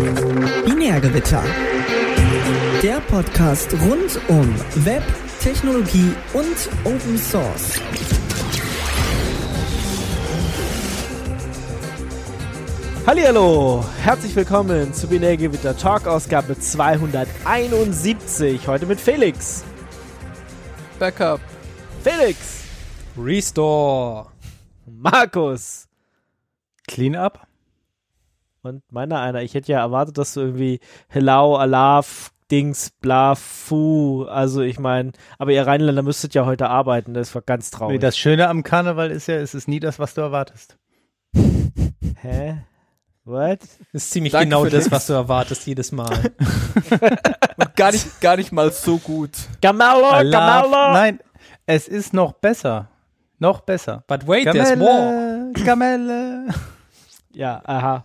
Binärgewitter. Der Podcast rund um Web, Technologie und Open Source. Hallihallo, herzlich willkommen zu Binärgewitter Talk Ausgabe 271. Heute mit Felix. Backup. Felix. Restore. Markus. Cleanup. Und meiner einer. Ich hätte ja erwartet, dass du irgendwie Hello, Alaf, Dings, bla, fu. Also ich meine, aber ihr Rheinländer müsstet ja heute arbeiten. Das war ganz traurig. Das Schöne am Karneval ist ja, es ist nie das, was du erwartest. Hä? What? Das ist ziemlich Danke genau das, das. was du erwartest jedes Mal. Und gar nicht, gar nicht mal so gut. Gamello, Allah- Gamello. Nein, es ist noch besser. Noch besser. But wait, there's more. Gamelle, Gamelle. Ja, aha.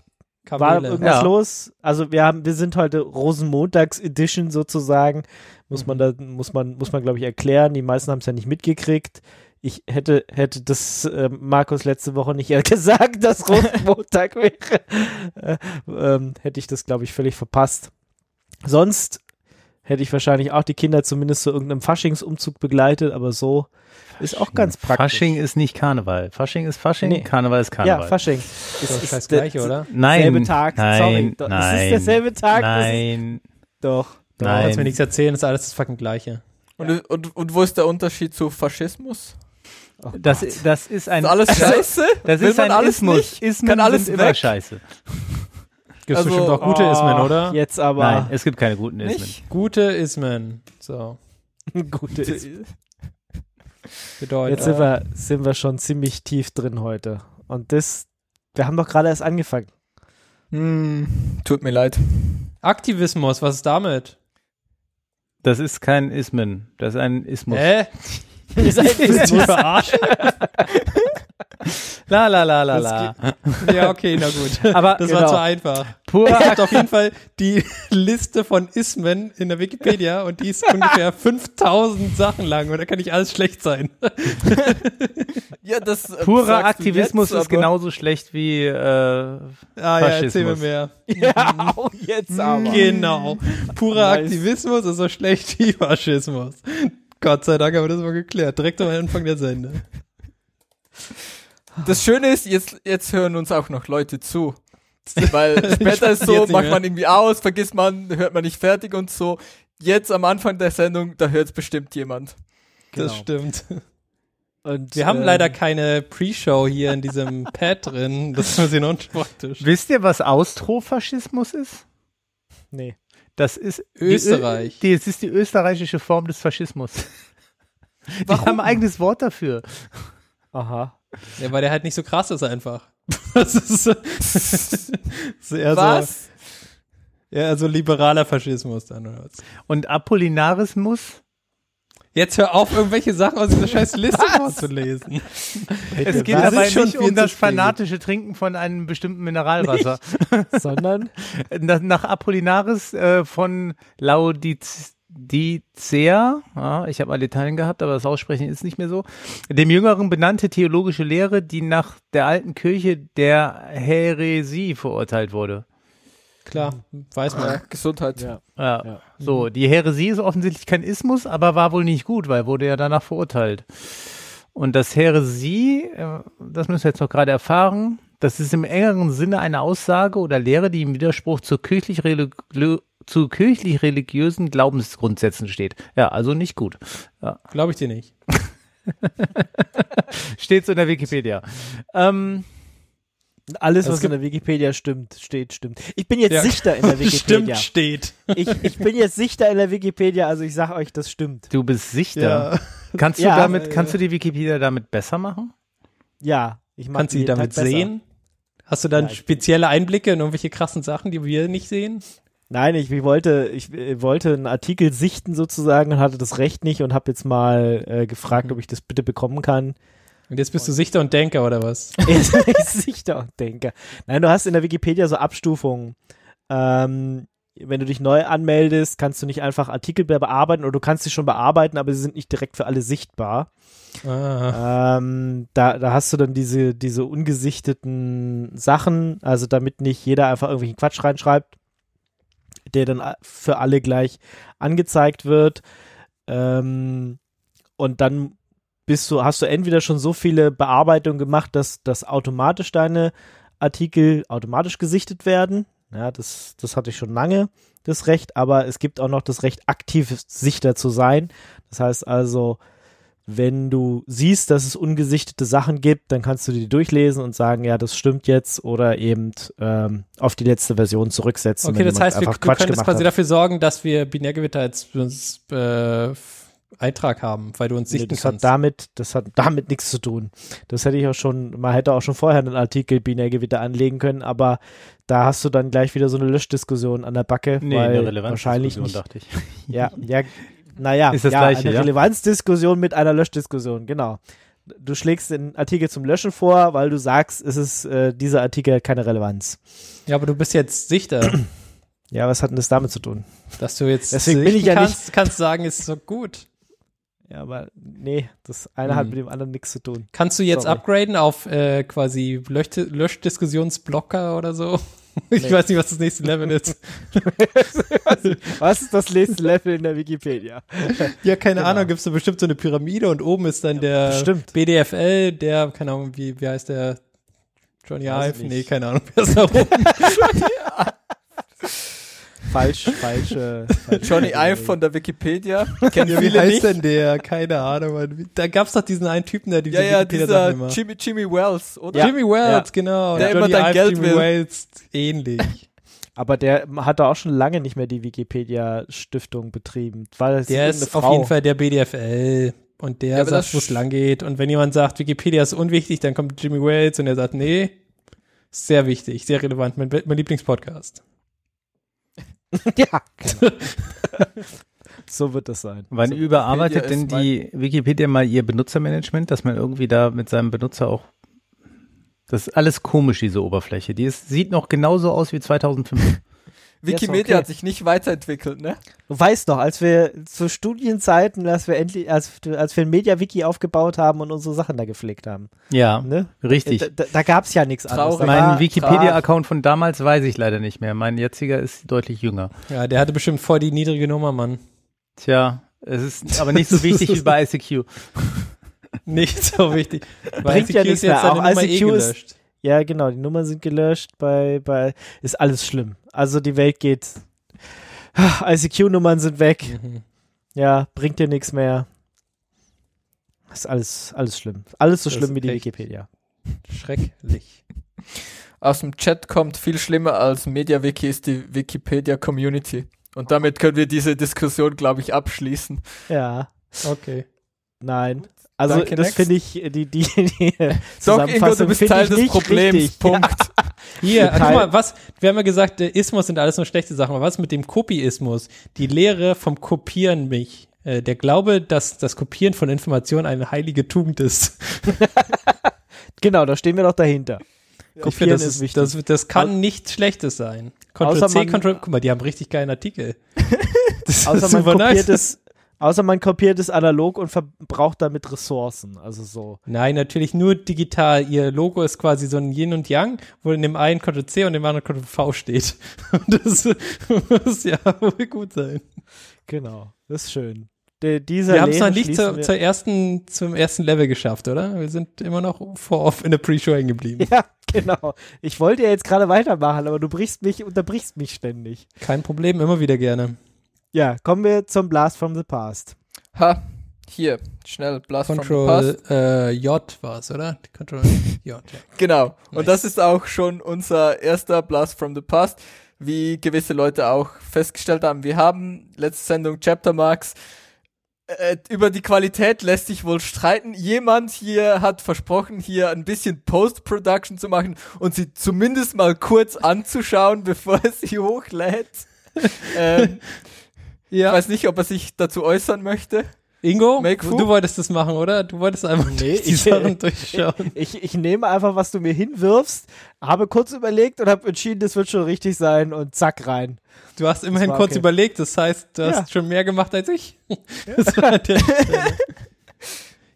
War Kamele. irgendwas Ja. los? Also wir haben, wir sind heute Rosenmontags-Edition sozusagen. Muss Mhm. man da, muss man, muss man glaube ich erklären. Die meisten haben es ja nicht mitgekriegt. Ich hätte, hätte das äh, Markus letzte Woche nicht gesagt, dass Rosenmontag wäre. Äh, ähm, hätte ich das glaube ich völlig verpasst. Sonst hätte ich wahrscheinlich auch die Kinder zumindest zu irgendeinem Faschingsumzug begleitet, aber so ist auch ganz praktisch. Fasching ist nicht Karneval. Fasching ist Fasching, Nee. Karneval ist ja, Karneval. Fasching. Ist Es doch scheiß der- Gleiche, oder? nein, selbe Tag. nein, Sorry, doch, nein, es ist derselbe Tag, das ist- Nein, Doch. Du Nein. kannst mir nichts erzählen, ist alles das fucking Gleiche. Und, und, und wo ist der Unterschied zu Faschismus? Oh das, das ist ein Ist alles scheiße? Das Will ist man ein alles Ismus. nicht? Ismen Kann alles sind immer weg? scheiße. Gibt Also, bestimmt auch gute Ismen, oder? Jetzt aber Nein, es gibt keine guten Ismen. Nicht? Gute Ismen. So. gute ist. Bedeutet. Jetzt sind wir, sind wir schon ziemlich tief drin heute. Und das, wir haben doch gerade erst angefangen. Hm, tut mir leid. Aktivismus, was ist damit? Das ist kein Ismen. Das ist ein Ismus. Hä? Ihr seid Willst du mich verarschen? La la la la la. ja, okay, na gut. Aber Das Genau. war zu einfach. pur Ich habe auf jeden Fall die Liste von Ismen in der Wikipedia und die ist ungefähr 5000 Sachen lang und da kann nicht alles schlecht sein. Ja, das äh, Purer Aktivismus jetzt, ist genauso schlecht wie äh, Ah ja, erzähl mir Faschismus. mehr. ja, auch jetzt aber. Genau. Purer Nice. Aktivismus ist so schlecht wie Faschismus. Gott sei Dank haben wir das mal geklärt. Direkt am Anfang der Sende. Das Schöne ist, jetzt, jetzt hören uns auch noch Leute zu. Weil später ist so, macht man irgendwie aus, vergisst man, hört man nicht fertig und so. Jetzt am Anfang der Sendung, da hört es bestimmt jemand. Genau. Das stimmt. Und, Wir haben ähm, leider keine Pre-Show hier in diesem Pad drin. Das ist ein bisschen unpraktisch. Wisst ihr, was Austrofaschismus ist? Nee. Das ist Österreich. Die, das ist die österreichische Form des Faschismus. Die Warum? haben ein eigenes Wort dafür. Aha. Ja, weil der halt nicht so krass ist einfach. Das ist, so- ist eher Was? so, eher so liberaler Faschismus dann oder was. Und Apollinarismus? Jetzt hör auf, irgendwelche Sachen aus dieser scheiß Liste vorzulesen. Es geht was? dabei Das nicht um das fanatische Trinken von einem bestimmten Mineralwasser. Sondern nach, nach Apollinaris äh, von Laodicea, ja, ich habe mal Italien gehabt, aber das Aussprechen ist nicht mehr so, dem Jüngeren benannte theologische Lehre, die nach der alten Kirche der Häresie verurteilt wurde. Klar, weiß man. Ja, Gesundheit. ja. Ja, Ja. so, die Häresie ist offensichtlich kein Ismus, aber war wohl nicht gut, weil wurde ja danach verurteilt. Und das Häresie, äh, das müssen wir jetzt noch gerade erfahren, das ist im engeren Sinne eine Aussage oder Lehre, die im Widerspruch zu kirchlich religi- zu kirchlich religiösen Glaubensgrundsätzen steht. Ja, also nicht gut. Glaube ich dir nicht. Steht so in der Wikipedia. Ähm, Alles, Es was in der Wikipedia stimmt, steht, stimmt. Ich bin jetzt Ja. Sichter in der Wikipedia. Stimmt, steht. Ich, ich bin jetzt Sichter in der Wikipedia, also ich sag euch, das stimmt. du bist Sichter. Kannst du Ja, damit, äh, kannst du die Wikipedia damit besser machen? Ja, ich mach Kannst du die jeden damit Tag besser. sehen? Hast du dann Ja, spezielle Einblicke in irgendwelche krassen Sachen, die wir nicht sehen? Nein, ich, ich wollte, ich äh, wollte einen Artikel sichten sozusagen und hatte das Recht nicht und habe jetzt mal äh, gefragt, ob ich das bitte bekommen kann. Und jetzt bist du Sichter und Denker oder was? Sicher und denke. Nein, du hast in der Wikipedia so Abstufungen. Ähm, wenn du dich neu anmeldest, kannst du nicht einfach Artikel bearbeiten oder du kannst sie schon bearbeiten, aber sie sind nicht direkt für alle sichtbar. Ah, Ähm, da, da hast du dann diese, diese ungesichteten Sachen, also damit nicht jeder einfach irgendwelchen Quatsch reinschreibt. Der dann für alle gleich angezeigt wird. Ähm, und dann bist du, hast du entweder schon so viele Bearbeitungen gemacht, dass, dass automatisch deine Artikel automatisch gesichtet werden. Ja, das, das hatte ich schon lange, das Recht, aber es gibt auch noch das Recht, aktiv Sichter zu sein. Das heißt also, wenn du siehst, dass es ungesichtete Sachen gibt, dann kannst du die durchlesen und sagen, ja, das stimmt jetzt oder eben ähm, auf die letzte Version zurücksetzen. Okay, das heißt, wir, Quatsch könntest gemacht quasi hat. dafür sorgen, dass wir Binärgewitter als äh, Eintrag haben, weil du uns Nee, sichten das hat kannst. damit, das hat damit nichts zu tun. Das hätte ich auch schon, man hätte auch schon vorher einen Artikel Binärgewitter anlegen können, aber da hast du dann gleich wieder so eine Löschdiskussion an der Backe, Nee, weil eine wahrscheinlich nicht. dachte ich. Ja, ja, naja, Ist das ja, Gleiche, eine ja? Relevanzdiskussion mit einer Löschdiskussion, genau. Du schlägst den Artikel zum Löschen vor, weil du sagst, es ist äh, dieser Artikel hat keine Relevanz. Ja, aber du bist jetzt Sichter, Ja, was hat denn das damit zu tun? dass du jetzt Deswegen bin ich ja nicht- kannst, kannst sagen, ist so gut. Ja, aber nee, das eine hat Hm. mit dem anderen nichts zu tun. Kannst du jetzt Sorry. upgraden auf äh, quasi Lösch Löschdiskussionsblocker oder so? Ich Nee. weiß nicht, was das nächste Level ist. Was ist das nächste Level in der Wikipedia? Ja, keine Genau. Ahnung, gibt's da bestimmt so eine Pyramide und oben ist dann der bestimmt. BDFL, der, keine Ahnung, wie, wie heißt der? Johnny Ive? Nee, keine Ahnung, wer ist da oben? Falsch, falsche. falsche Johnny Ive von der Wikipedia. Kennen Ja, wie heißt nicht. denn der? Keine Ahnung. Mann. Da gab's doch diesen einen Typen, der diese Ja, ja, Wikipedia-Sachen dieser immer- Jimmy, Jimmy Wells, oder? Ja. Jimmy Wells, Ja. genau. Der Johnny immer dein Ive, Geld Jimmy will. Wells, ähnlich. Aber der hat da auch schon lange nicht mehr die Wikipedia-Stiftung betrieben. Weil es Der irgendeine ist auf jeden Fall der BDFL. Und der Ja, sagt, wo es lang geht. Und wenn jemand sagt, Wikipedia ist unwichtig, dann kommt Jimmy Wells und er sagt, nee, ist sehr wichtig, sehr relevant, mein, mein Lieblingspodcast. ja, genau. so wird das sein. Wann so, überarbeitet Wikipedia denn die Wikipedia mal ihr Benutzermanagement, dass man irgendwie da mit seinem Benutzer auch das ist alles komisch, diese Oberfläche. Die ist, sieht noch genauso aus wie 2005. Wikimedia okay. hat sich nicht weiterentwickelt, ne? Du weißt noch, als wir zu Studienzeiten, als wir endlich, als, als wir ein Media-Wiki aufgebaut haben und unsere Sachen da gepflegt haben. Ja, Ne? richtig. Da, da, da gab es ja nichts anderes. Mein Wikipedia-Account von damals weiß ich leider nicht mehr. Mein jetziger ist deutlich jünger. Ja, der hatte bestimmt voll die niedrige Nummer, Mann. Tja, es ist aber nicht so wichtig wie bei ICQ. Nicht so wichtig. Bringt ja nichts mehr. Auch Nummer ICQ ist- gelöscht. Ja, genau, die Nummern sind gelöscht, bei, bei, ist alles schlimm. Also die Welt geht, ICQ-Nummern sind weg, Mhm. ja, bringt dir nichts mehr. Ist alles, alles schlimm. Alles so Das schlimm wie die Wikipedia. Schrecklich. Aus dem Chat kommt viel schlimmer als MediaWiki ist die Wikipedia Community. Und damit können wir diese Diskussion, glaube ich, abschließen. Ja, Okay. nein. Also Danke, das finde ich, die, die, die Doch, Ingo, du bist Teil ich des nicht Problems. richtig. Punkt. Hier, Teil- guck mal, was, wir haben ja gesagt, der Ismus sind alles nur schlechte Sachen, aber was mit dem Kopiismus? Die Lehre vom Kopieren mich. Äh, der Glaube, dass das Kopieren von Informationen eine heilige Tugend ist. Genau, da stehen wir doch dahinter. ich Kopieren finde, das, ist wichtig. das, das kann nichts Schlechtes sein. Ctrl-C, Ctrl, guck mal, die haben richtig geilen Artikel. Das Außer man, kopiert nice. es, außer man kopiert es analog und verbraucht damit Ressourcen. Also so. Nein, natürlich nur digital. Ihr Logo ist quasi so ein Yin und Yang, wo in dem einen Ctrl-C und dem anderen Ctrl-V steht. Und das muss ja wohl gut sein. Genau, das ist schön. De, dieser Wir haben es noch nicht zur, zur ersten, zum ersten Level geschafft, oder? Wir sind immer noch vor off in der Pre-Show hängen geblieben. Ja, genau. Ich wollte ja jetzt gerade weitermachen, aber du brichst mich, unterbrichst mich ständig. Kein Problem, immer wieder gerne. Ja, kommen wir zum Blast from the Past. Ha, hier, schnell, Blast from the Control Past. äh, J war es, oder? Control J, ja. Genau. Nice. Und das ist auch schon unser erster Blast from the Past, wie gewisse Leute auch festgestellt haben. Wir haben letzte Sendung Chapter Marks. Äh, über die Qualität lässt sich wohl streiten. Jemand hier hat versprochen, hier ein bisschen Post-Production zu machen und sie zumindest mal kurz anzuschauen, bevor er sie hochlädt. ähm, Ich Ja, weiß nicht, ob er sich dazu äußern möchte. Ingo, Make du, wolltest das machen, oder? Du wolltest einfach Nee, durch die ich- Sachen durchschauen. Ich, ich nehme einfach, was du mir hinwirfst, habe kurz überlegt und habe entschieden, das wird schon richtig sein und zack rein. Du hast immerhin kurz okay. überlegt, das heißt, du hast Ja. schon mehr gemacht als ich. Der Stelle.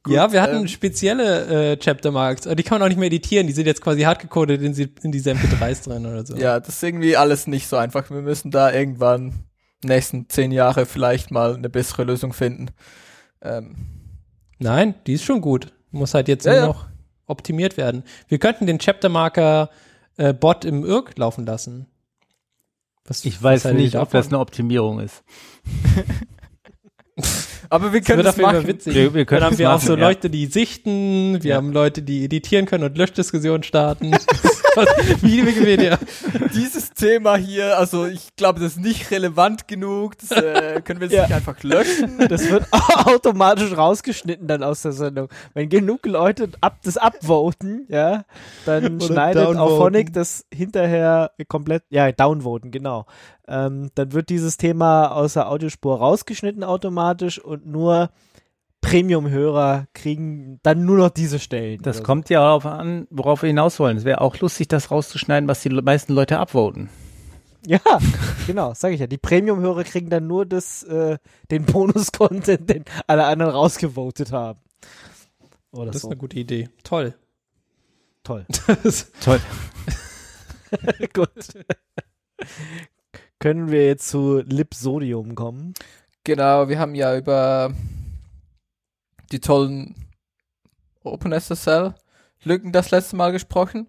ja, wir hatten ähm, spezielle äh, Chapter Marks, aber die kann man auch nicht mehr editieren. Die sind jetzt quasi hardgecodet in, in diese MP3s drin oder so. Ja, das ist irgendwie alles nicht so einfach. Wir müssen da irgendwann nächsten zehn Jahre vielleicht mal eine bessere Lösung finden. Ähm, Nein, die ist schon gut. Muss halt jetzt Ja, nur ja. noch optimiert werden. Wir könnten den Chapter Marker äh, Bot im IRC laufen lassen. Was, Ich weiß nicht, ob das eine Optimierung ist. aber wir Das können wird das Fall machen. witzig. Wir- wir können Dann haben das wir auch machen, so ja. Leute, die sichten, wir Ja. haben Leute, die editieren können und Löschdiskussionen starten. Wie Wikipedia. Dieses Thema hier, also ich glaube, das ist nicht relevant genug. Das äh, können wir jetzt Ja. nicht einfach löschen. Das wird automatisch rausgeschnitten dann aus der Sendung. Wenn genug Leute ab, das upvoten, ja, dann Oder schneidet downvoten. Auphonic das hinterher komplett, ja, downvoten, genau. Ähm, dann wird dieses Thema aus der Audiospur rausgeschnitten automatisch und nur Premium-Hörer kriegen dann nur noch diese Stellen. Das so. kommt ja darauf an, worauf wir hinaus wollen. Es wäre auch lustig, das rauszuschneiden, was die meisten Leute abvoten. Ja, genau, sage ich ja. Die Premium-Hörer kriegen dann nur das, äh, den Bonus-Content, den alle anderen rausgevotet haben. Oder Das ist so. eine gute Idee. Toll. Toll. Toll. Gut. Können wir jetzt zu Lipsodium kommen? Genau, wir haben ja über die tollen OpenSSL-Lücken das letzte Mal gesprochen.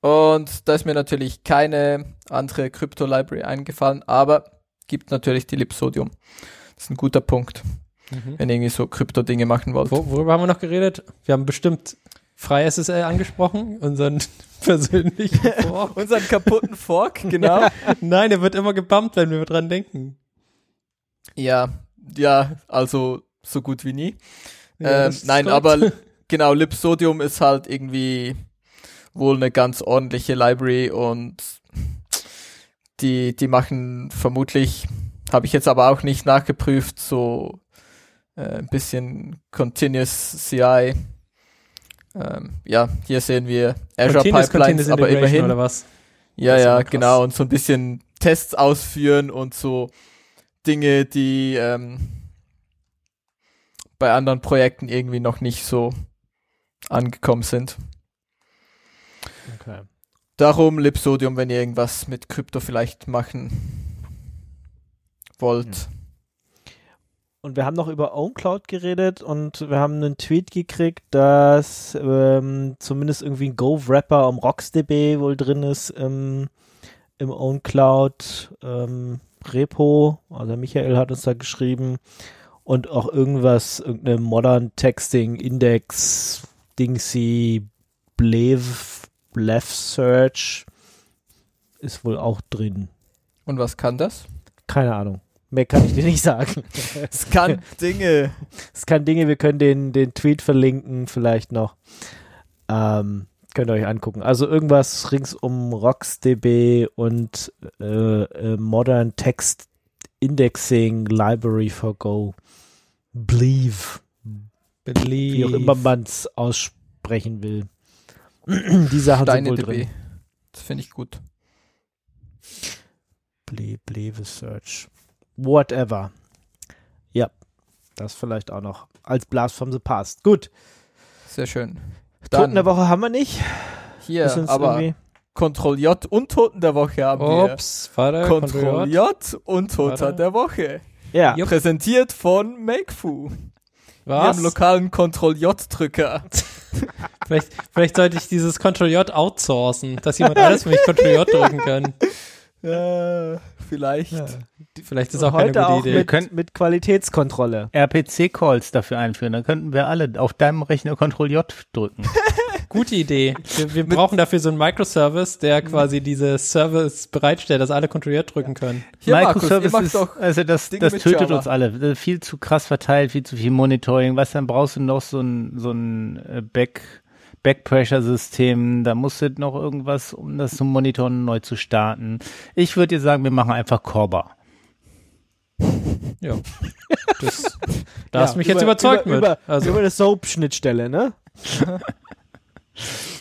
Und da ist mir natürlich keine andere Krypto-Library eingefallen, aber gibt natürlich die Lipsodium. Das ist ein guter Punkt, wenn ihr irgendwie so Krypto-Dinge machen wollt. Wo, worüber haben wir noch geredet? Wir haben bestimmt FreiSSL angesprochen, unseren persönlichen Fork. Unseren kaputten Fork, genau. Nein, der wird immer gebumpt, wenn wir dran denken. Ja, ja, also so gut wie nie. Ja, ähm, nein, aber genau, Lipsodium ist halt irgendwie wohl eine ganz ordentliche Library und die, die machen vermutlich, habe ich jetzt aber auch nicht nachgeprüft, so äh, ein bisschen Continuous CI. Ähm, ja, hier sehen wir Azure Continuous Pipelines, Continuous aber immerhin. Oder was? Ja, ja, genau. Und so ein bisschen Tests ausführen und so Dinge, die ähm, bei anderen Projekten irgendwie noch nicht so angekommen sind. Okay. Darum Lipsodium, wenn ihr irgendwas mit Krypto vielleicht machen wollt. Und wir haben noch über OwnCloud geredet und wir haben einen Tweet gekriegt, dass ähm, zumindest irgendwie ein Go-Wrapper um RocksDB wohl drin ist im, im OwnCloud ähm, Repo. Also Michael hat uns da geschrieben und auch irgendwas, irgendeine Modern Texting Index Dingsy Blev Blev Search ist wohl auch drin. Und was kann das? Keine Ahnung. Mehr kann ich dir nicht sagen. Es kann Dinge. Es kann Dinge, wir können den, den Tweet verlinken, vielleicht noch. Ähm, könnt ihr euch angucken. Also irgendwas rings um RocksDB und äh, äh, Modern Text Indexing Library for Go. Believe, wie auch immer man es aussprechen will. Die Sachen sind wohl DB. drin. Das finde ich gut. Ble Bleve Search. Whatever. Ja, das vielleicht auch noch als Blast from the Past. Gut. Sehr schön. Toten der Woche haben wir nicht. hier, aber irgendwie- Ctrl J und Toten der Woche haben wir. Ups, warte, Ctrl J und Toter Warte. der Woche. Ja, Jupp. Präsentiert von Makefu. Wir haben Was? lokalen Ctrl J-Drücker. Vielleicht, vielleicht sollte ich dieses Ctrl J outsourcen, dass jemand alles für mich Ctrl J drücken kann. Äh, vielleicht. Vielleicht ist auch keine heute gute auch Idee. mit, mit Qualitätskontrolle. RPC-Calls dafür einführen. Dann könnten wir alle auf deinem Rechner Ctrl J drücken. Gute Idee. Wir, wir brauchen dafür so einen Microservice, der quasi diese Service bereitstellt, dass alle Ctrl J drücken können. Hier, Markus, Microservice macht ist, doch also das, Dinge das tötet Java. uns alle. Das ist Viel zu krass verteilt, viel zu viel Monitoring. Was, dann brauchst du noch so ein, so ein äh, Back, Backpressure-System. Da musst du noch irgendwas, um das zum Monitoren neu zu starten. Ich würde dir sagen, wir machen einfach Corba. Ja. Das, da hast Ja, du mich jetzt über- überzeugt über, mit. Über, also, über eine Soap-Schnittstelle, ne?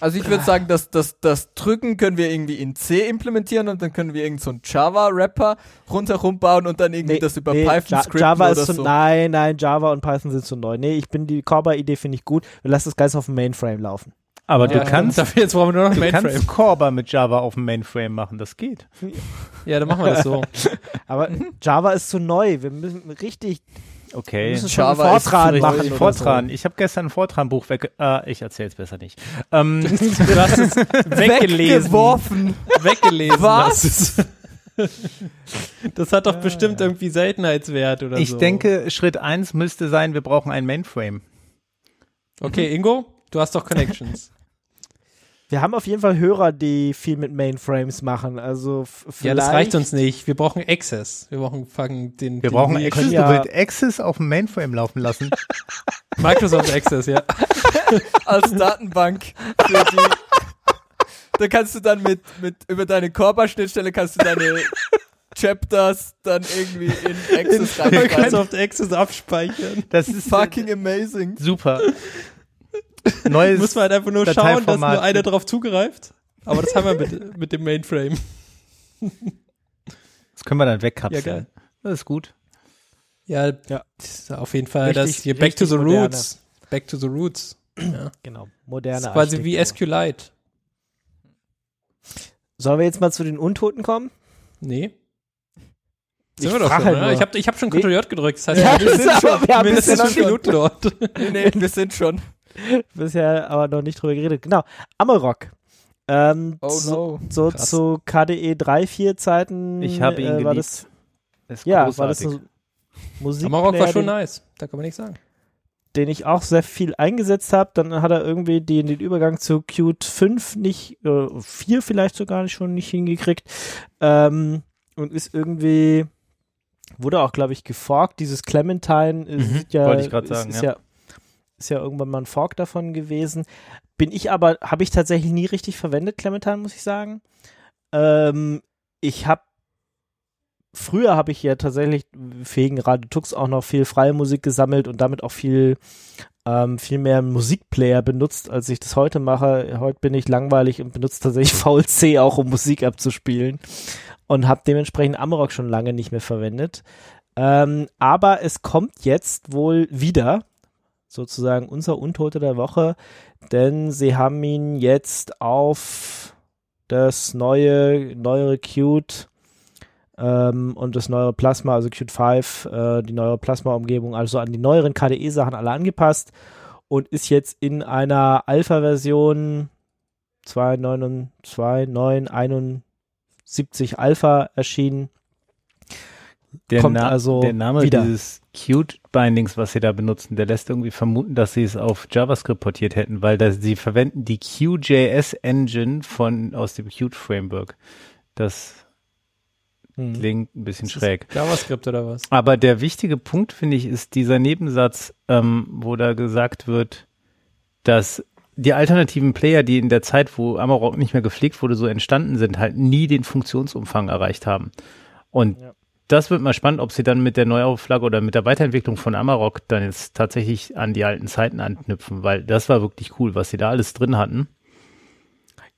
Also ich würde sagen, dass das, das Drücken können wir irgendwie in C implementieren und dann können wir irgend so einen Java-Rapper rundherum bauen und dann irgendwie das über Python Ja- scripten Java oder ist zu, so. nein, nein, Java und Python sind zu neu. Nee, ich bin die Corba-Idee finde ich gut. Wir lassen das Ganze auf dem Mainframe laufen. Aber Ja, du kannst, Dafür jetzt brauchen wir nur noch du Mainframe. kannst Corba mit Java auf dem Mainframe machen, das geht. Ja, dann machen wir das so. Aber Java ist zu neu. Wir müssen richtig, Okay. Java Fortran machen. Fortran. Ich habe gestern ein Fortran-Buch weg. Äh, ich erzähle es besser nicht. Ähm, Du hast es weggelesen. Weggeworfen. Weggelesen. Was? Das hat doch bestimmt irgendwie Seltenheitswert oder ich so. denke, Schritt eins müsste sein, wir brauchen ein Mainframe. Okay, Ingo, du hast doch Connections. Wir haben auf jeden Fall Hörer, die viel mit Mainframes machen. Also ja, das reicht uns nicht. Wir brauchen Access. Wir brauchen fangen den, Wir den brauchen wir Access. können Du ja- willst Access auf dem Mainframe laufen lassen. Microsoft Access, ja. als Datenbank für die. Da kannst du dann mit, mit über deine Corba-Schnittstelle kannst du deine Chapters dann irgendwie in Access reinschreiben. Microsoft Access abspeichern. Das ist Fucking amazing. super. Neues Muss man halt einfach nur schauen, dass nur einer drauf zugreift. Aber das haben wir mit, mit dem Mainframe. Das können wir dann Ja, wegkapseln. geil. das ist gut. Ja, Ja. das ist auf jeden Fall Richtig- das hier Back to the moderne. Roots. Back to the Roots. Ja. Genau, Das moderne ist quasi wie. SQLite. Sollen wir jetzt mal zu den Untoten kommen? Nee. Ich Sind wir doch schon, halt nur. Ich habe ich hab schon. Ctrl J gedrückt. Das heißt, Ja, wir das sind schon wir Minuten dort. Nee, nee, wir sind schon. Bisher aber noch nicht drüber geredet. Genau, Amarok. Ähm, Oh so, no. so Krass. zu KDE 3, 4 Zeiten. Ich habe ihn äh, geliebt. das, ist Ja, war das Musik, Amarok war schon nice. Da kann man nichts sagen. den ich auch sehr viel eingesetzt habe. Dann hat er irgendwie den, den Übergang zu Qt 5 nicht, äh, 4 vielleicht sogar nicht schon nicht hingekriegt. Ähm, und ist irgendwie, wurde auch, glaube ich, geforkt. Dieses Clementine ist Mhm, ja, wollte ich grad ist, sagen, ist ja. ja. Ist ja irgendwann mal ein Fork davon gewesen. Bin ich aber, habe ich tatsächlich nie richtig verwendet, Clementine, muss ich sagen. Ähm, ich habe früher habe ich ja tatsächlich wegen Radio Tux auch noch viel freie Musik gesammelt und damit auch viel, ähm, viel mehr Musikplayer benutzt, als ich das heute mache. Heute bin ich langweilig und benutze tatsächlich VLC auch, um Musik abzuspielen und habe dementsprechend Amarok schon lange nicht mehr verwendet. Ähm, aber es kommt jetzt wohl wieder, sozusagen unser Untote der Woche, denn sie haben ihn jetzt auf das neue, neuere Qt ähm, und das neuere Plasma, also Qt 5, äh, die neue Plasma-Umgebung, also an die neueren KDE-Sachen alle angepasst und ist jetzt in einer Alpha-Version 2.9.2.9.71 Alpha erschienen. Der, kommt Na also der Name wieder. dieses Qt-Bindings, was sie da benutzen, der lässt irgendwie vermuten, dass sie es auf JavaScript portiert hätten, weil da, sie verwenden die QJS-Engine von aus dem Qt-Framework. Das Hm. klingt ein bisschen schräg. JavaScript oder was? Aber der wichtige Punkt, finde ich, ist dieser Nebensatz, ähm, wo da gesagt wird, dass die alternativen Player, die in der Zeit, wo Amarok nicht mehr gepflegt wurde, so entstanden sind, halt nie den Funktionsumfang erreicht haben. Und Ja. Das wird mal spannend, ob sie dann mit der Neuauflage oder mit der Weiterentwicklung von Amarok dann jetzt tatsächlich an die alten Zeiten anknüpfen, weil das war wirklich cool, was sie da alles drin hatten.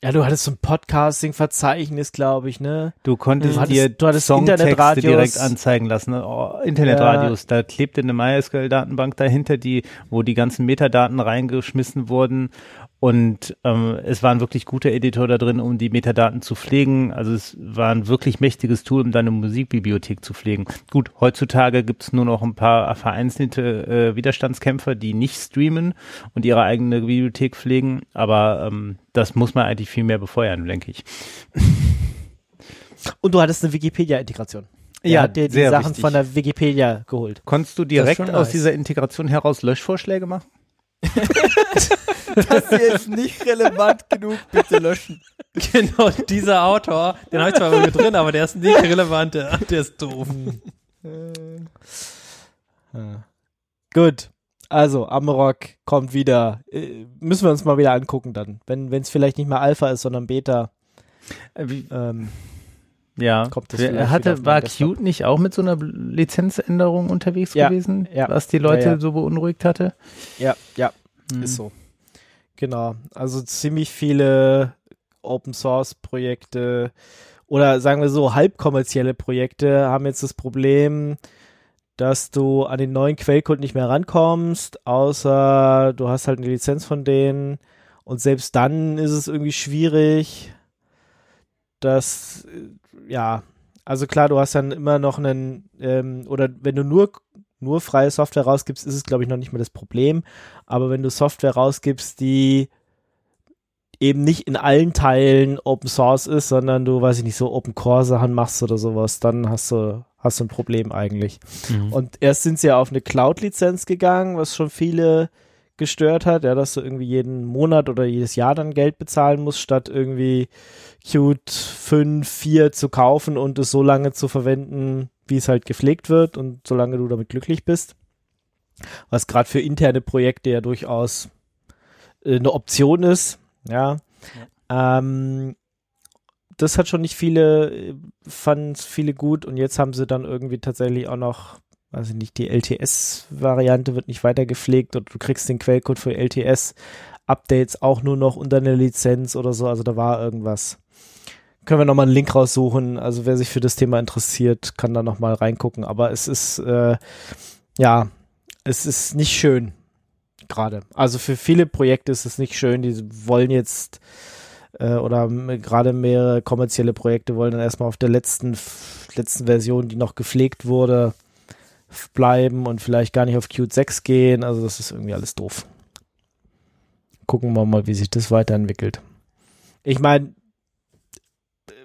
Ja, du hattest so ein Podcasting-Verzeichnis, glaube ich, ne? Du konntest Du hattest- dir du hattest Songtexte Internetradios. direkt anzeigen lassen. ne? Oh, Internetradios, da klebte eine MySQL-Datenbank dahinter, die, wo die ganzen Metadaten reingeschmissen wurden. Und ähm, es war ein wirklich guter Editor da drin, um die Metadaten zu pflegen. Also es war ein wirklich mächtiges Tool, um deine Musikbibliothek zu pflegen. Gut, heutzutage gibt es nur noch ein paar vereinzelte äh, Widerstandskämpfer, die nicht streamen und ihre eigene Bibliothek pflegen. Aber ähm, das muss man eigentlich viel mehr befeuern, denke ich. Und du hattest eine Wikipedia-Integration. Ja, hat dir die Sachen wichtig. von der Wikipedia geholt. Konntest du direkt aus nice. dieser Integration heraus Löschvorschläge machen? Das hier ist nicht relevant genug, bitte löschen. Genau, dieser Autor, den habe ich zwar mit drin, aber der ist nicht relevant, der, der ist doof. Gut. Also, Amarok kommt wieder. Äh, müssen wir uns mal wieder angucken dann. Wenn es vielleicht nicht mehr Alpha ist, sondern Beta. Ähm, Ja, Kommt das wieder hatte, war? Qt nicht auch mit so einer Lizenzänderung unterwegs Ja, gewesen, ja. was die Leute Ja, so beunruhigt hatte? ja, ja, Hm. ist so. Genau, also ziemlich viele Open Source Projekte oder sagen wir so halbkommerzielle Projekte haben jetzt das Problem, dass du an den neuen Quellcode nicht mehr rankommst, außer du hast halt eine Lizenz von denen und selbst dann ist es irgendwie schwierig, dass ja, also klar, du hast dann immer noch einen ähm, oder wenn du nur nur freie Software rausgibst, ist es glaube ich noch nicht mehr das Problem, aber wenn du Software rausgibst, die eben nicht in allen Teilen Open Source ist, sondern du, weiß ich nicht, so Open Core Sachen machst oder sowas, dann hast du, hast du ein Problem eigentlich. Mhm. Und erst sind sie ja auf eine Cloud-Lizenz gegangen, was schon viele gestört hat, ja, dass du irgendwie jeden Monat oder jedes Jahr dann Geld bezahlen musst, statt irgendwie Qt 5, 4 zu kaufen und es so lange zu verwenden, wie es halt gepflegt wird und solange du damit glücklich bist. Was gerade für interne Projekte ja durchaus äh, eine Option ist, ja. Ähm, das hat schon nicht viele, äh, fanden viele gut und jetzt haben sie dann irgendwie tatsächlich auch noch, weiß ich nicht, die LTS-Variante wird nicht weiter gepflegt und du kriegst den Quellcode für LTS-Updates auch nur noch unter einer Lizenz oder so, also da war irgendwas. Können wir nochmal einen Link raussuchen, also wer sich für das Thema interessiert, kann da nochmal reingucken, aber es ist, äh, ja, es ist nicht schön gerade. Also für viele Projekte ist es nicht schön, die wollen jetzt äh, oder gerade mehrere kommerzielle Projekte wollen dann erstmal auf der letzten, letzten Version, die noch gepflegt wurde, bleiben und vielleicht gar nicht auf Qt 6 gehen. Also das ist irgendwie alles doof. Gucken wir mal, wie sich das weiterentwickelt. Ich meine,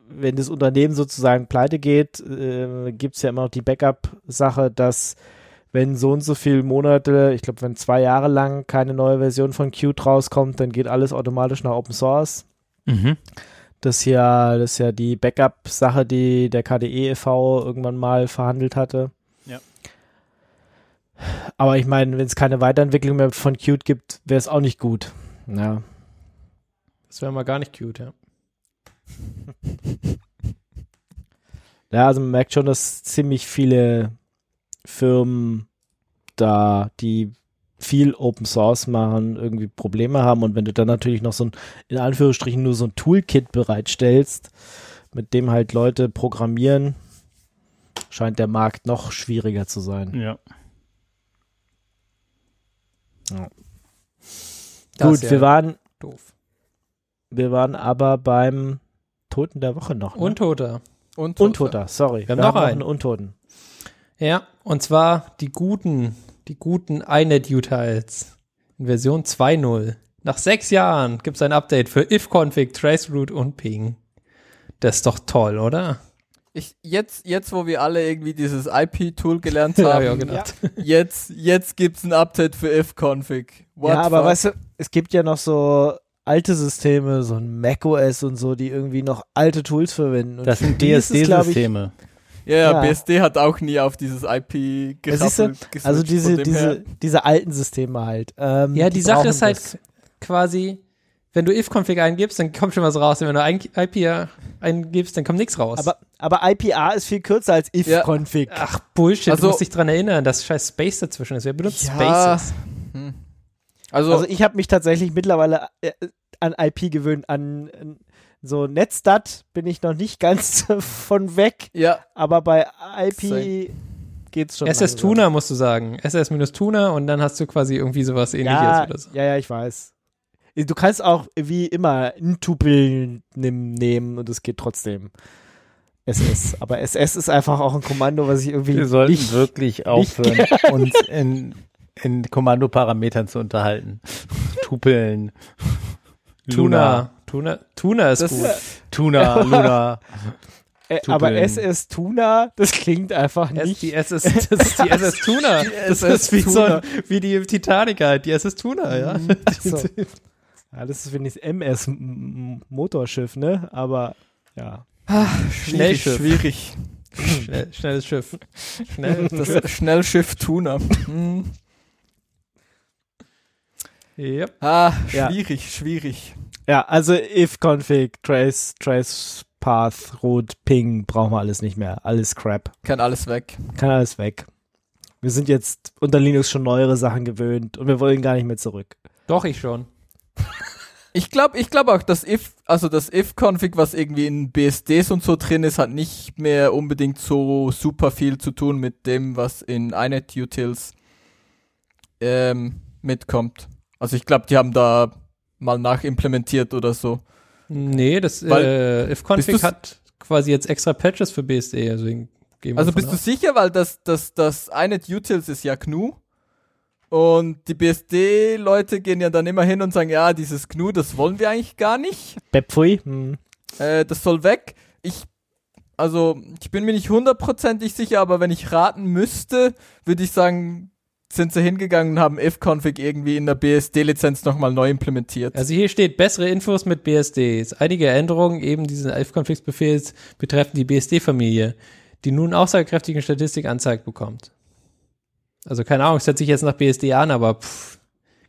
wenn das Unternehmen sozusagen pleite geht, äh, gibt es ja immer noch die Backup-Sache, dass wenn so und so viele Monate, ich glaube, wenn zwei Jahre lang keine neue Version von Qt rauskommt, dann geht alles automatisch nach Open Source. Mhm. Das ist ja, das ist ja die Backup-Sache, die der KDE e.V. irgendwann mal verhandelt hatte. Aber ich meine, wenn es keine Weiterentwicklung mehr von Qt gibt, wäre es auch nicht gut. Ja. Das wäre mal gar nicht cute, ja. Ja, also man merkt schon, dass ziemlich viele Firmen da, die viel Open Source machen, irgendwie Probleme haben. Und wenn du dann natürlich noch so ein, in Anführungsstrichen nur so ein Toolkit bereitstellst, mit dem halt Leute programmieren, scheint der Markt noch schwieriger zu sein. Ja. Das Gut, ist ja wir waren, doof. wir waren aber beim Toten der Woche noch. Ne? Untoter. Und Untoter, sorry. Wir haben noch einen. einen Untoten. Ja, und zwar die guten, die guten iNet-Utils in Version 2.0. Nach sechs Jahren gibt es ein Update für ifconfig, traceroute und ping. Das ist doch toll, oder? Ich, jetzt, jetzt, wo wir alle irgendwie dieses IP-Tool gelernt Ja, haben, ja, genau. jetzt, jetzt gibt's ein Update für ifconfig. What ja, aber fuck? weißt du, es gibt ja noch so alte Systeme, so ein macOS und so, die irgendwie noch alte Tools verwenden. Und Das sind die es, DSD-Systeme. Ja, ja, Ja. BSD hat auch nie auf dieses IP Ja, gerappelt. Also diese, diese, her. diese alten Systeme halt. Ähm, Ja, die, Sache brauchen ist halt das. quasi, wenn du ifconfig eingibst, dann kommt schon was raus. Und wenn du ein IP eingibst, dann kommt nichts raus. Aber, aber IPA ist viel kürzer als if-config. Ach, Bullshit, Also- du musst dich dran erinnern, dass scheiß Space dazwischen ist. Wer benutzt Ja. Spaces? Hm. Also, Also ich habe mich tatsächlich mittlerweile äh, an IP gewöhnt. An, an so Netstat bin ich noch nicht ganz von weg, ja, aber bei IP geht's schon. SS langsam. Tuna musst du sagen. SS-Tuna und dann hast du quasi irgendwie sowas ähnliches ja, oder so. Ja, ja, ich weiß. Du kannst auch wie immer ein Tupel nimm- nehmen und es geht trotzdem. SS. Aber SS ist einfach auch ein Kommando, was ich irgendwie Wir sollten nicht, wirklich aufhören, uns in, in Kommandoparametern zu unterhalten. Tupeln. Tuna. Tuna, Tuna ist Das- gut. Tuna, Luna. äh, aber. SS Tuna, das klingt einfach nicht. die SS, das ist die SS Tuna. Das SS ist wie so Tuna. ein, wie die Titanic halt, die SS Tuna, ja. so. Ja, das ist wenigstens MS Motorschiff, ne? Aber ja. schwierig, Schnellschiff. schwierig. Schnell, schnelles Schiff. Schnell. Das Schnellschiff Tuna. Hm. Yep. Ah, Ja. schwierig, schwierig. Ja, also if config, trace, trace path, root, ping, brauchen wir alles nicht mehr. Alles crap. Kann alles weg. Kann alles weg. Wir sind jetzt unter Linux schon neuere Sachen gewöhnt und wir wollen gar nicht mehr zurück. Doch, ich schon. Ich glaube, ich glaube auch, dass if, also das if-Config, was irgendwie in BSDs und so drin ist, hat nicht mehr unbedingt so super viel zu tun mit dem, was in iNet-Utils ähm, mitkommt. Also ich glaube, die haben da mal nachimplementiert oder so. Nee, das Weil- äh, if-config hat quasi jetzt extra Patches für BSD, also gehen wir Also bist du sicher, weil das, das, das iNet-Utils ist ja GNU und die BSD-Leute gehen ja dann immer hin und sagen, ja, dieses GNU, das wollen wir eigentlich gar nicht. Bepfui. Hm. Äh, das soll weg. Ich, also, ich bin mir nicht hundertprozentig sicher, aber wenn ich raten müsste, würde ich sagen, sind sie hingegangen und haben if-config irgendwie in der BSD-Lizenz nochmal neu implementiert. Also hier steht bessere Infos mit BSDs. Einige Änderungen eben diesen if-configs-Befehls betreffen die BSD-Familie, die nun aussagekräftige Statistik anzeigt bekommt. Also keine Ahnung, es hört sich jetzt nach BSD an, aber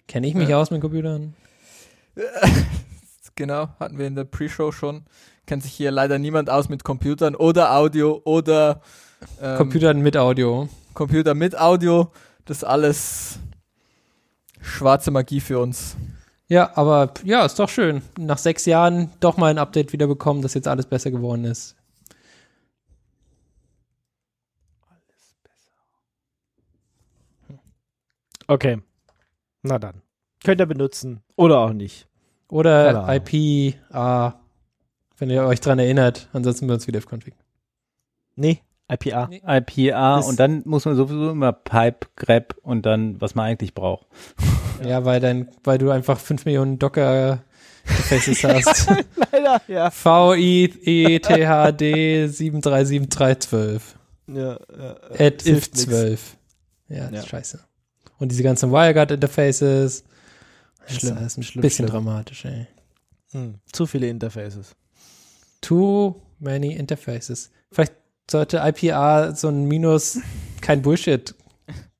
kenne ich mich Ja. aus mit Computern? genau, hatten wir in der Pre-Show schon. Kennt sich hier leider niemand aus mit Computern oder Audio oder ähm, Computern mit Audio. Computer mit Audio. Das ist alles schwarze Magie für uns. Ja, aber ja, ist doch schön. Nach sechs Jahren doch mal ein Update wieder bekommen, dass jetzt alles besser geworden ist. Okay. Na dann. Könnt ihr benutzen. Oder auch nicht. Keine Oder Ahnung. IP, ah, wenn ihr euch dran erinnert. Ansonsten benutzt wieder if-config. Nee, IPA. Nee. IPA Das- und dann muss man sowieso immer Pipe, Grep und dann, was man eigentlich braucht. Ja, weil dann, weil du einfach 5 Millionen Docker Interfaces hast. Leider, ja. V I E T H D 737312 ja, ja at if hilft nix. 12. Ja, das ist Ja. scheiße. Und diese ganzen WireGuard Interfaces. Das Schlimm, ist ein schlimm, bisschen schlimm. dramatisch, ey. Hm. Zu viele Interfaces. Too many interfaces. Vielleicht sollte IPA so ein Minus kein Bullshit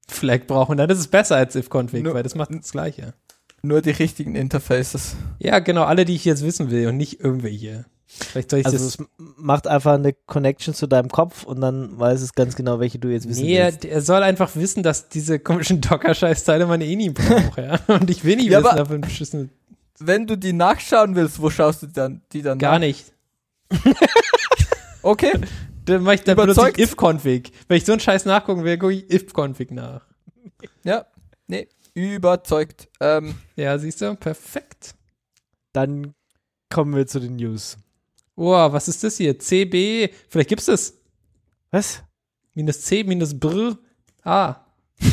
Flag brauchen, dann ist es besser als if-config, weil das macht das Gleiche. Nur die richtigen Interfaces. Ja, genau, alle, die ich jetzt wissen will und nicht irgendwelche. Vielleicht soll ich Also das. macht einfach eine Connection zu deinem Kopf und dann weiß es ganz genau, welche du jetzt wissen Nee, er, willst. er soll einfach wissen, dass diese komischen Docker-Scheißteile man eh nie braucht, ja. Und ich will nicht Ja, wissen, aber- beschissenes. Wenn du die nachschauen willst, wo schaust du dann, die dann Gar nach? nicht. Okay, Dann, mach ich, dann benutze Überzeugt? ich if-config. Wenn ich so einen Scheiß nachgucken will, gucke ich if-config nach. ja, nee, überzeugt. Ähm, Ja, siehst du? Perfekt. Dann kommen wir zu den News. Oh, was ist das hier? CB. Vielleicht gibt's das. Was? Minus C, minus Br. Ah.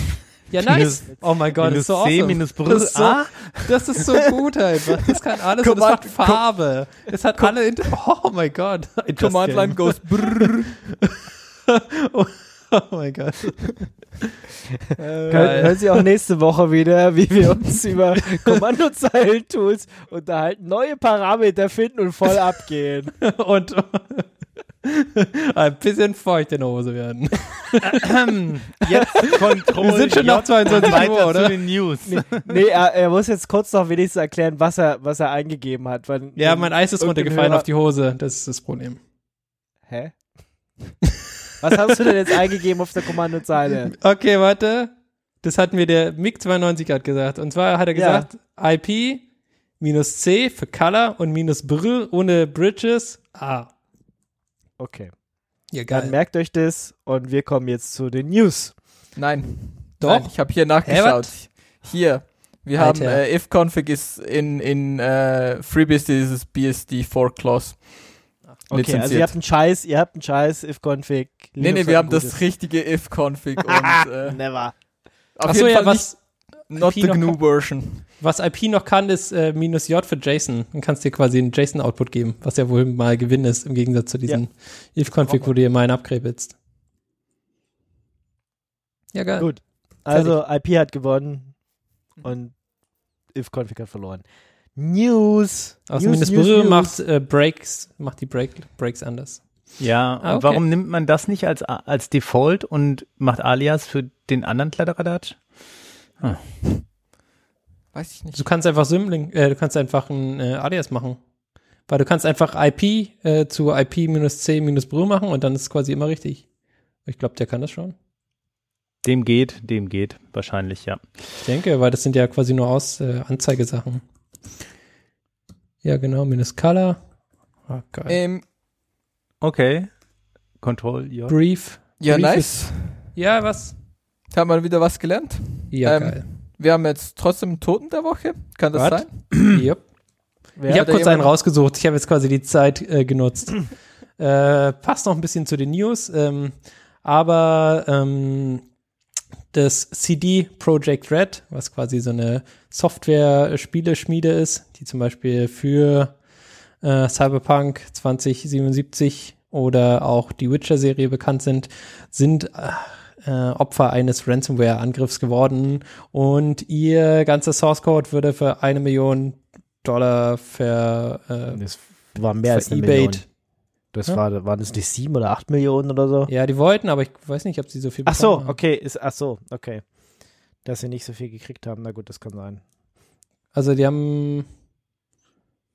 Ja, nice. Oh mein Gott, das ist so C awesome. minus Brr. Das ist so, ah, das ist so gut einfach. Das kann alles und das Command- macht Farbe. Es hat alle, Inter oh mein Gott. Command Line goes brrr. Oh mein Gott. Hör, hören Sie auch nächste Woche wieder, wie wir uns über Kommandozeilen-Tools unterhalten, neue Parameter finden und voll abgehen. Und ein bisschen feucht in der Hose werden. jetzt Control Wir sind schon nach J, 22 weiter Uhr, oder? zu den News. Nee, er, er muss jetzt kurz noch wenigstens erklären, was er, was er eingegeben hat. Weil, Ja, mein Eis ist runtergefallen Hörer- auf die Hose. Das ist das Problem. Hä? Was hast du denn jetzt eingegeben auf der Kommandozeile? Okay, warte. Das hat mir der MiG92 gerade gesagt. Und zwar hat er Ja. gesagt, IP minus C für Color und minus Br ohne Bridges. Ah. Okay. Ja, Dann geil. merkt euch das und wir kommen jetzt zu den News. Nein. Doch. Nein, ich habe hier nachgeschaut. Hier. Wir haben Alter. äh, if-config ist in, in äh, FreeBSD dieses BSD4 Clause. Okay, also ihr habt einen Scheiß, ihr habt einen Scheiß, if-config. Nee, nee, wir haben ein das gutes. richtige if-config und äh, Never. auf Achso, jeden ja, Fall was, nicht, not IP the noch GNU kann- version. was IP noch kann, ist äh, minus J für JSON. Dann kannst du dir quasi einen JSON-Output geben, was ja wohl mal Gewinn ist, im Gegensatz zu diesem if-config, wo du dir mal einen abgräbelst. Ja, geil. Gut. Also IP hat gewonnen und if-config hat verloren. News. Aus News, minus News, Br News. macht äh, Breaks, macht die Break, Breaks anders. Ja, Ah, und okay. warum nimmt man das nicht als, als Default und macht Alias für den anderen Kladderadatsch? Weiß ich nicht. Du kannst einfach Symling, äh, du kannst einfach ein äh, Alias machen. Weil du kannst einfach IP äh, zu IP minus C minus Br machen und dann ist es quasi immer richtig. Ich glaube, der kann das schon. Dem geht, dem geht, wahrscheinlich, ja. Ich denke, weil das sind ja quasi nur aus äh, Anzeigesachen. Ja, genau, minus Color. Ah, geil. Ähm, Okay. Control, ja. Brief. ja, Brief nice. Ja, was? Haben wir wieder was gelernt. Ja, Ähm, geil. Wir haben jetzt trotzdem einen Toten der Woche. Kann das Was? sein? Yep. Wer Ich habe hat kurz einen rausgesucht. Ich habe jetzt quasi die Zeit äh, genutzt. äh, passt noch ein bisschen zu den News, ähm, aber ähm, das CD Projekt Red, was quasi so eine Software-Spieleschmiede ist, die zum Beispiel für äh, Cyberpunk 2077 oder auch die Witcher-Serie bekannt sind, sind äh, Opfer eines Ransomware-Angriffs geworden und ihr ganzer Source Code würde für eine Million Dollar ver, äh, Das war mehr als eine. Million. Das Ja. war, waren das nicht sieben oder acht Millionen oder so? Ja, die wollten, aber ich weiß nicht, ob sie so viel Ach so, bekommen haben. okay, ist, ach so, okay. Dass sie nicht so viel gekriegt haben, na gut, das kann sein. Also die haben,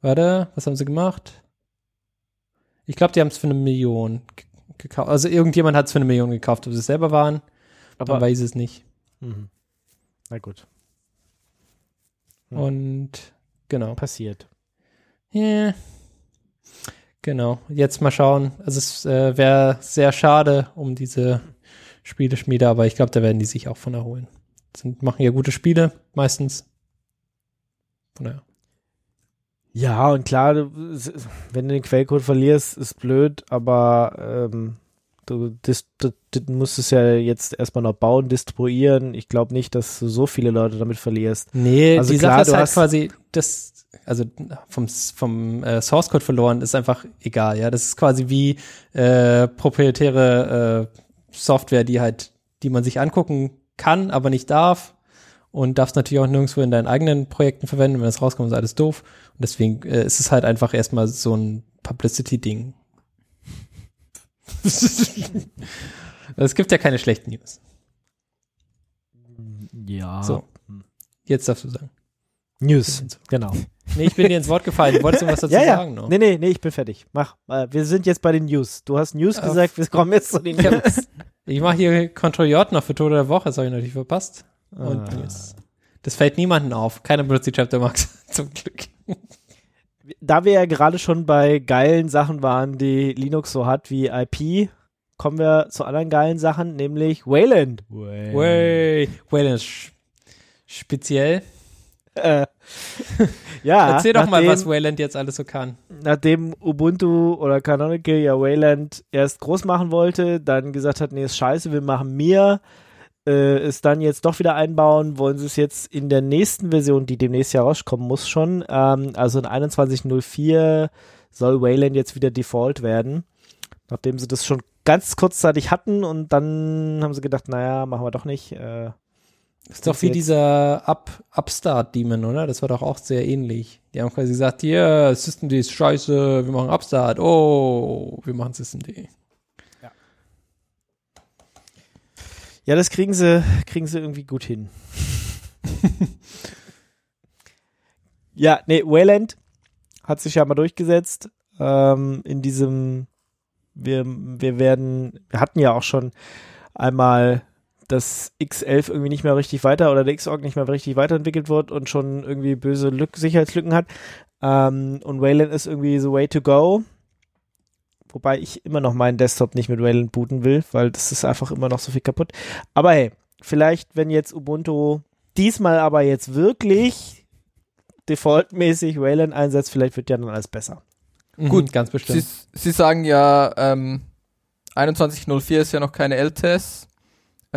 warte, was haben sie gemacht? Ich glaube, die haben es für eine Million ge- gekauft. Also irgendjemand hat es für eine Million gekauft. Ob sie es selber waren, Aber, man weiß es nicht. mhm. na gut, Hm. Und genau. passiert. Ja. Genau. Jetzt mal schauen. Also es äh, wäre sehr schade um diese Spieleschmiede, aber ich glaube, da werden die sich auch von erholen. Sind, machen ja gute Spiele meistens. Daher. Ja, und klar, du, wenn du den Quellcode verlierst, ist blöd, aber ähm, du, das, das, das musst es ja jetzt erstmal noch bauen, distribuieren. Ich glaube nicht, dass du so viele Leute damit verlierst. Nee, Also die klar, Sache ist du halt quasi, das, also vom, vom äh, Source Code verloren ist einfach egal, ja. Das ist quasi wie äh, proprietäre äh, Software, die halt, die man sich angucken kann, aber nicht darf. Und darfst natürlich auch nirgendwo in deinen eigenen Projekten verwenden. Wenn das rauskommt, ist alles doof. Und deswegen äh, ist es halt einfach erstmal so ein Publicity-Ding. es gibt ja keine schlechten News. Ja. So. Jetzt darfst du sagen. News, genau. Nee, ich bin dir ins Wort gefallen. Wolltest du was dazu ja, ja. sagen noch? Nee, nee, nee, ich bin fertig. Mach. Äh, wir sind jetzt bei den News. Du hast News Auf- gesagt, wir kommen jetzt zu den News. ich mache hier Control J noch für Tode der Woche, das habe ich natürlich verpasst. Und Ah. News. Das fällt niemandem auf. Keiner benutzt die Chapter Marks, zum Glück. Da wir ja gerade schon bei geilen Sachen waren, die Linux so hat wie IP, kommen wir zu anderen geilen Sachen, nämlich Wayland. Way, Wayland ist speziell. Äh, ja, Erzähl doch mal, nachdem- was Wayland jetzt alles so kann. nachdem Ubuntu oder Canonical ja Wayland erst groß machen wollte, dann gesagt hat, nee, ist scheiße, wir machen mir, äh, es dann jetzt doch wieder einbauen, wollen sie es jetzt in der nächsten Version, die demnächst ja rauskommen muss schon, ähm, also in 21.04 soll Wayland jetzt wieder Default werden, nachdem sie das schon ganz kurzzeitig hatten und dann haben sie gedacht, naja, machen wir doch nicht. Äh, ist doch wie dieser Up, Upstart-Demon, oder? Das war doch auch sehr ähnlich. Die haben quasi gesagt, hier, Systemd ist scheiße, wir machen Upstart. Oh, wir machen Systemd. Ja, das kriegen sie, kriegen sie irgendwie gut hin. ja, nee, Wayland hat sich ja mal durchgesetzt. Ähm, in diesem, wir, wir werden, wir hatten ja auch schon einmal dass X11 irgendwie nicht mehr richtig weiter oder der Xorg nicht mehr richtig weiterentwickelt wird und schon irgendwie böse Lück Sicherheitslücken hat. Ähm, und Wayland ist irgendwie the way to go. Wobei ich immer noch meinen Desktop nicht mit Wayland booten will, weil das ist einfach immer noch so viel kaputt. Aber hey, vielleicht, wenn jetzt Ubuntu diesmal aber jetzt wirklich defaultmäßig Wayland einsetzt, vielleicht wird ja dann alles besser. Mhm, Gut, ganz Sie, bestimmt. Sie sagen ja, ähm, 21.04 ist ja noch keine LTS.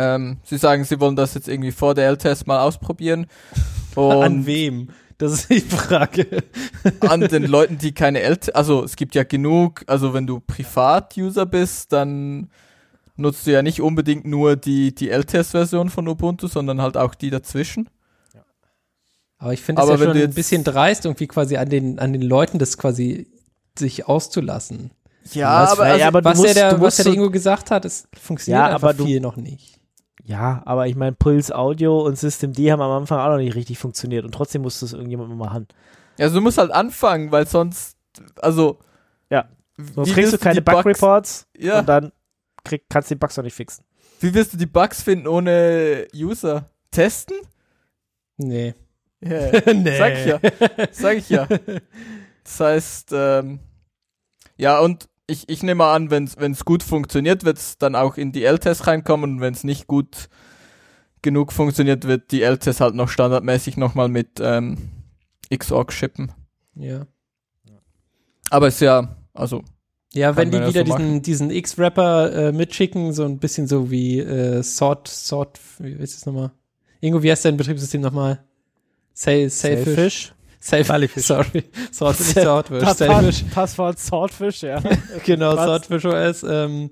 Ähm, Sie sagen, Sie wollen das jetzt irgendwie vor der LTS mal ausprobieren. Und An wem? Das ist die Frage. an den Leuten, die keine LTS, also es gibt ja genug, also wenn du Privat-User bist, dann nutzt du ja nicht unbedingt nur die, die LTS-Version von Ubuntu, sondern halt auch die dazwischen. Aber ich finde es ja wenn schon du ein bisschen dreist, irgendwie quasi an den, an den Leuten das quasi sich auszulassen. Ja, Was- aber, also, ja, aber du was, musst, ja der, du was musst ja der so- Ingo gesagt hat, es funktioniert Ja, einfach aber du- viel noch nicht. Ja, aber ich meine, Pulse Audio und System D haben am Anfang auch noch nicht richtig funktioniert und trotzdem musste es irgendjemand mal machen. also du musst halt anfangen, weil sonst, also Ja. Sonst kriegst du keine die Bugs- Bug-Reports Ja, und dann krieg, kannst du die Bugs auch nicht fixen. wie wirst du die Bugs finden ohne User? Testen? Nee. Ja, nee. Sag ich ja. Sag ich ja. Das heißt, ähm, ja, und ich, ich nehme mal an, wenn es gut funktioniert, wird es dann auch in die L-Tests reinkommen und wenn es nicht gut genug funktioniert, wird die L-Tests halt noch standardmäßig nochmal mit ähm, Xorg shippen. Ja. Aber ist ja, also, Ja, wenn die wieder so diesen, diesen X-Rapper äh, mitschicken, so ein bisschen so wie äh, Sort, Sort, wie ist es nochmal? Ingo, wie heißt dein Betriebssystem nochmal? Sail, Sailfish? Sailfish, sorry. Swordfish, Swordfish. Pa- Passwort Swordfish, ja. Genau, Was? Swordfish OS. Ähm,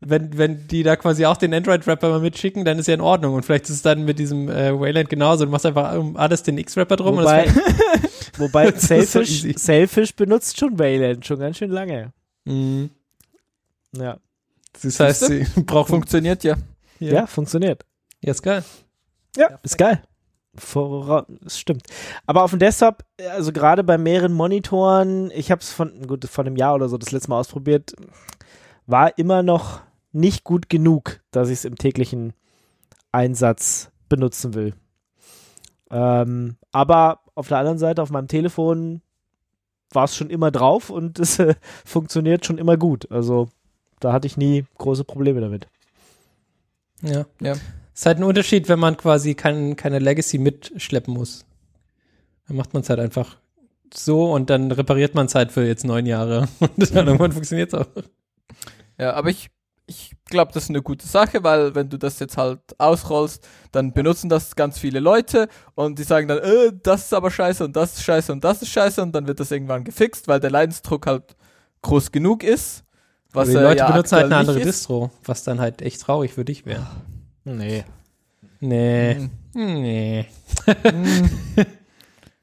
wenn, wenn die da quasi auch den Android-Rapper mal mitschicken, dann ist ja in Ordnung. Und vielleicht ist es dann mit diesem äh, Wayland genauso. Du machst einfach um alles den X-Rapper drum. Wobei, und wobei ist so. Sailfish benutzt schon Wayland, schon ganz schön lange. Mhm. Ja, Das heißt, sie brauchen. funktioniert ja. ja. funktioniert. Ja, ist geil. Ja, ist geil. Das stimmt. Aber auf dem Desktop, also gerade bei mehreren Monitoren, ich habe es von, gut, von einem Jahr oder so das letzte Mal ausprobiert, war immer noch nicht gut genug, dass ich es im täglichen Einsatz benutzen will. Ähm, aber auf der anderen Seite, auf meinem Telefon war es schon immer drauf und es äh, funktioniert schon immer gut. Also da hatte ich nie große Probleme damit. Ja. Ja. Ist halt ein Unterschied, wenn man quasi kein, keine Legacy mitschleppen muss. Dann macht man es halt einfach so und dann repariert man es halt für jetzt neun Jahre. Und dann irgendwann funktioniert es auch. Ja, aber ich, ich glaube, das ist eine gute Sache, weil wenn du das jetzt halt ausrollst, dann benutzen das ganz viele Leute und die sagen dann, äh, das ist aber scheiße und das ist scheiße und das ist scheiße und dann wird das irgendwann gefixt, weil der Leidensdruck halt groß genug ist. Was Aber die Leute ja benutzen halt eine andere. Distro, was dann halt echt traurig für dich wäre. Nee. Nee. Hm, Nee. hm.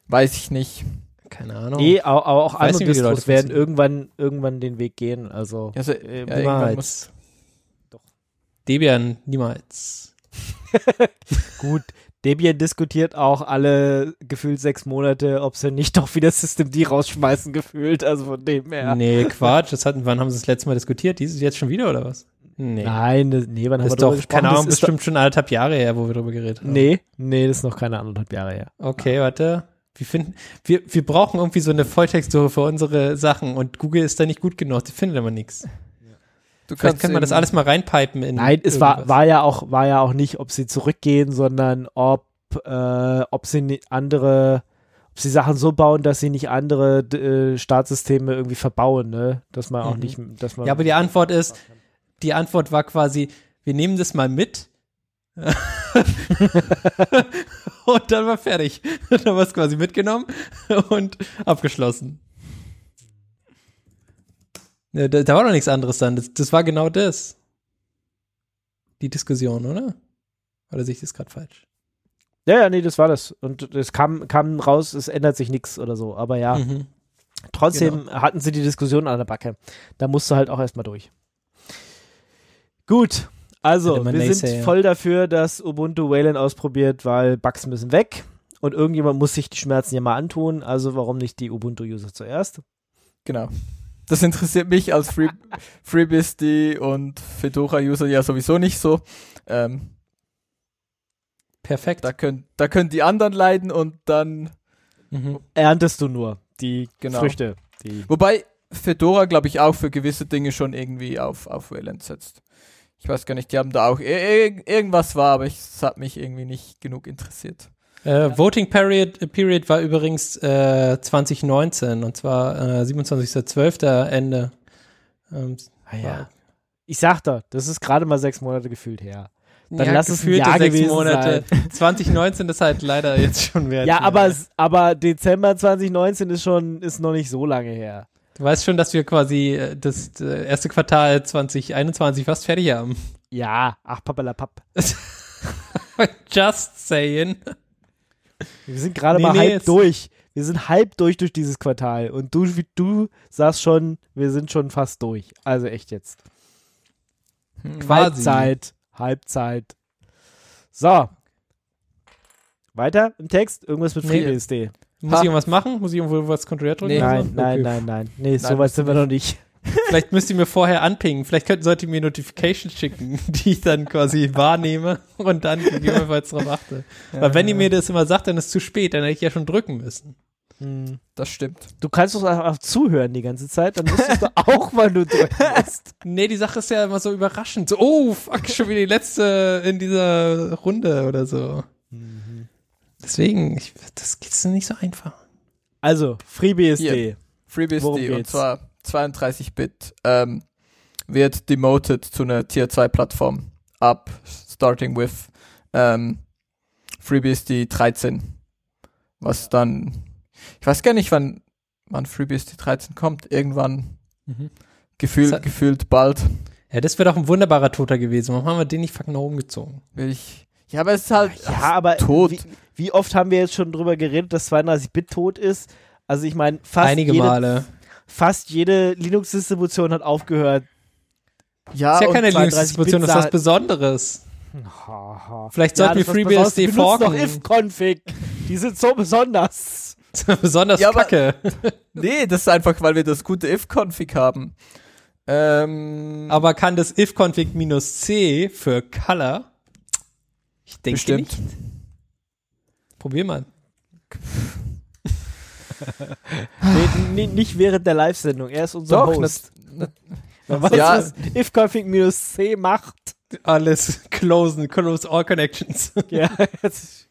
Weiß ich nicht. Keine Ahnung. Nee, aber auch, auch andere nicht, Distros werden irgendwann, irgendwann den Weg gehen. Also, Also, äh, ja, Niemals. Debian niemals. gut. Debian diskutiert auch alle gefühlt sechs Monate, ob sie nicht doch wieder System D rausschmeißen, gefühlt. Also von dem her. Nee, Quatsch. Das hatten, wann haben sie das letzte Mal diskutiert? Dieses jetzt schon wieder oder was? Nee. Nein, das, nee, wann das haben wir doch, gesprochen? keine Ahnung, das ist bestimmt schon anderthalb Jahre her, wo wir drüber geredet haben. Nee, nee, das ist noch keine anderthalb Jahre her. Okay, warte. Wir finden, wir, wir brauchen irgendwie so eine Volltextsuche für unsere Sachen und Google ist da nicht gut genug. Die findet aber nichts. du Vielleicht kann man das alles mal reinpipen in. Nein, es war, irgendwas. war ja auch, war ja auch nicht, ob sie zurückgehen, sondern ob, äh, ob sie andere, ob sie Sachen so bauen, dass sie nicht andere äh, Startsysteme irgendwie verbauen, ne? Dass man auch Mhm. nicht, dass man. Ja, aber die Antwort ist, die Antwort war quasi, wir nehmen das mal mit. und dann war fertig. dann war es quasi mitgenommen und abgeschlossen. Ja, da, da war doch nichts anderes dann. Das, das war genau das. Die Diskussion, oder? Oder sehe ich das gerade falsch? Ja, ja, nee, das war das. Und es kam, kam raus, es ändert sich nichts oder so. Aber ja, Mhm. trotzdem hatten sie die Diskussion an der Backe. Da musst du halt auch erstmal durch. Gut, also wir sind Naysayer. voll dafür, dass Ubuntu Wayland ausprobiert, weil Bugs müssen weg. Und irgendjemand muss sich die Schmerzen ja mal antun. Also warum nicht die Ubuntu-User zuerst? Genau. Das interessiert mich als Free, FreeBSD und Fedora-User ja sowieso nicht so. Ähm, Perfekt. da, können, da können die anderen leiden und dann. Mhm. Erntest du nur die Genau. Früchte. Die Wobei Fedora, glaube ich, auch für gewisse Dinge schon irgendwie auf, auf Wayland setzt. Ich weiß gar nicht, die haben da auch ir ir irgendwas war, aber ich- es hat mich irgendwie nicht genug interessiert. Äh, Voting Period, Period war übrigens äh, 2019 und zwar äh, 27.12. Ende. Ähm, ah, ja. Ich sag doch, das ist gerade mal sechs Monate gefühlt her. Dann ja, lass es ein Jahr sechs gewesen Monate. 2019 ist halt leider jetzt schon mehr. Ja, aber, aber Dezember 2019 ist schon, ist noch nicht so lange her. Du weißt schon, dass wir quasi äh, das äh, erste Quartal 2021 fast fertig haben. Ja, ach, pappalapapp. Just saying. Wir sind gerade Nee, mal nee, halb durch. Wir sind halb durch durch dieses Quartal. Und du, wie du sagst schon, wir sind schon fast durch. Also echt jetzt. Quasi. Halbzeit. Halbzeit. So. Weiter im Text? Irgendwas mit Nee. Muss Ha. ich irgendwas machen? Muss ich irgendwo was kontrolliert drücken? Nee. oder Nein, nein, Okay. nein, nein. Nee, so weit musst sind wir noch nicht. Vielleicht müsst ihr mir vorher anpingen. Vielleicht könnten sollte ihr mir Notifications schicken, die ich dann quasi wahrnehme und dann gegebenenfalls drauf achte. Weil wenn ihr mir das immer sagt, dann ist es zu spät, dann hätte ich ja schon drücken müssen. Hm. Das stimmt. Du kannst doch einfach zuhören die ganze Zeit, dann wusstest du auch, wann du drücken musst. Nee, die Sache ist ja immer so überraschend. So, oh, fuck, schon wieder die letzte in dieser Runde oder so. Deswegen, ich, das ist nicht so einfach. Also, FreeBSD. Hier. FreeBSD Worum und geht's? zwar 32-Bit ähm, wird demoted zu einer Tier 2 Plattform ab starting with ähm, FreeBSD 13. Was dann, ich weiß gar nicht, wann, wann FreeBSD 13 kommt. Irgendwann Mhm. gefühlt, hat- gefühlt bald. Ja, das wäre doch ein wunderbarer Toter gewesen. Warum haben wir den nicht fucking nach oben gezogen? Will ich. Ja, aber es ist halt Ja, aber tot. Wie, wie oft haben wir jetzt schon drüber geredet, dass 32-Bit tot ist? Also ich meine, fast, Einige jede, Male. fast jede Linux-Distribution hat aufgehört. ja, ist ja keine 32 Linux-Distribution, das ist was Besonderes. Vielleicht sollten wir das was Besonderes. FreeBSD Die benutzen doch forken. if-config. Die sind so besonders. Besonders Ja, aber- kacke. Nee, das ist einfach, weil wir das gute if-config haben. Ähm, Aber kann das if-config minus c für Color? Ich denke bestimmt. nicht. Probier mal. nee, nee, nicht während der Live-Sendung. Er ist unser Doch, Host. ne- Wer weiß, Ja. was if-config-c macht. Alles closen, close all connections. Ja, jetzt.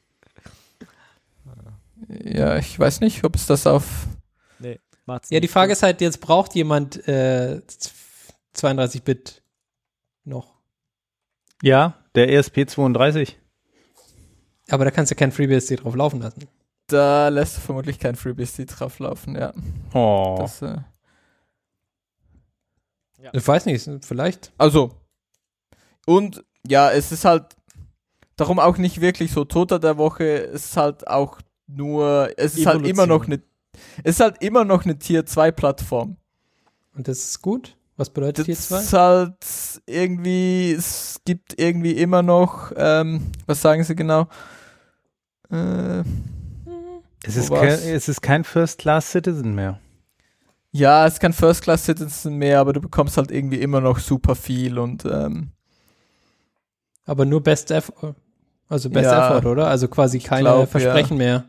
Ja, ich weiß nicht, ob es das auf. Nee, macht's Ja, die. Frage ist halt, jetzt braucht jemand äh, 32-Bit noch. Ja, der E ESP32. Aber da kannst du kein FreeBSD drauf laufen lassen. Da lässt du vermutlich kein FreeBSD drauf laufen, ja. Oh. Das, äh, Ich weiß nicht, vielleicht. also. Und ja, es ist halt darum auch nicht wirklich so Toter der Woche. Es ist halt auch nur. Es ist halt Evolution. immer noch eine. Es ist halt immer noch eine Tier 2 Plattform. Und das ist gut. Was bedeutet Das hier zwei? ist halt irgendwie, es gibt irgendwie immer noch, ähm, was sagen sie genau? Äh, Es ist, kein, es ist kein First-Class-Citizen mehr. ja, es ist kein First Class Citizen mehr, aber du bekommst halt irgendwie immer noch super viel und ähm, Aber nur Best Effort. Also Best Ja. Effort, oder? Also quasi keine glaub, Versprechen mehr.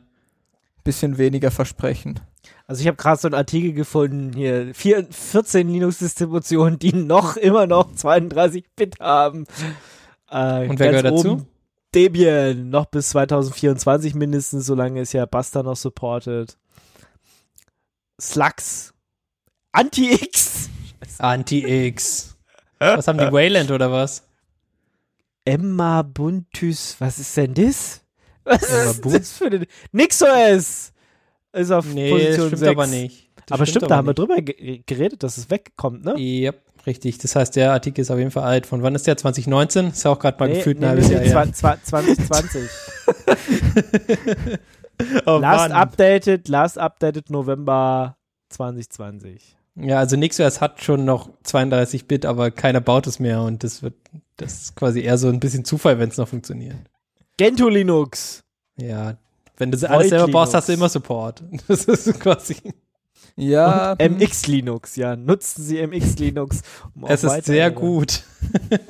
bisschen weniger Versprechen. Also ich habe gerade so einen Artikel gefunden, hier vier, 14 Linux-Distributionen, die noch immer noch 32-Bit haben. Äh, Und wer gehört dazu? Debian, noch bis 2024 mindestens, solange ist ja Basta noch supported. Slux, Anti-X, Anti-X. Was haben die Wayland oder was? Emma Buntus, was ist denn das? Was Emma ist Bun- das für eine NixOS ist auf Nee, Position das stimmt 6. aber nicht. Das aber stimmt, da haben wir nicht. drüber ge geredet, dass es wegkommt, ne? Ja, richtig. Das heißt, der Artikel ist auf jeden Fall alt. Von wann ist der? 2019? Ist ja auch gerade mal Nee, gefühlt nee, ein halbes nee, Jahr her. zwa- zwa- 2020. Oh, last Mann. updated, last updated November 2020. Ja, also NixOS hat schon noch 32-Bit, aber keiner baut es mehr und das wird, das ist quasi eher so ein bisschen Zufall, wenn es noch funktioniert. Gentoo Linux. Ja, wenn du alles selber baust, hast du immer Support. Das ist quasi, Ja, Und MX Linux, ja. Nutzen Sie MX Linux. Um es ist sehr gut.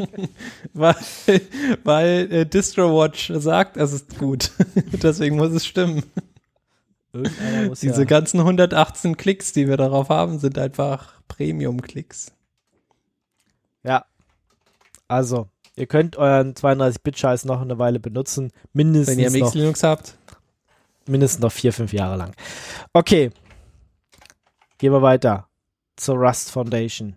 weil weil äh, DistroWatch sagt, es ist gut. Deswegen muss es stimmen. Muss Diese ja. ganzen 118 Klicks, die wir darauf haben, sind einfach Premium-Klicks. Ja. Also, ihr könnt euren 32-Bit-Scheiß noch eine Weile benutzen. Mindestens Wenn ihr MX noch, Linux habt. Mindestens noch vier, fünf Jahre lang. Okay. Gehen wir weiter zur Rust Foundation.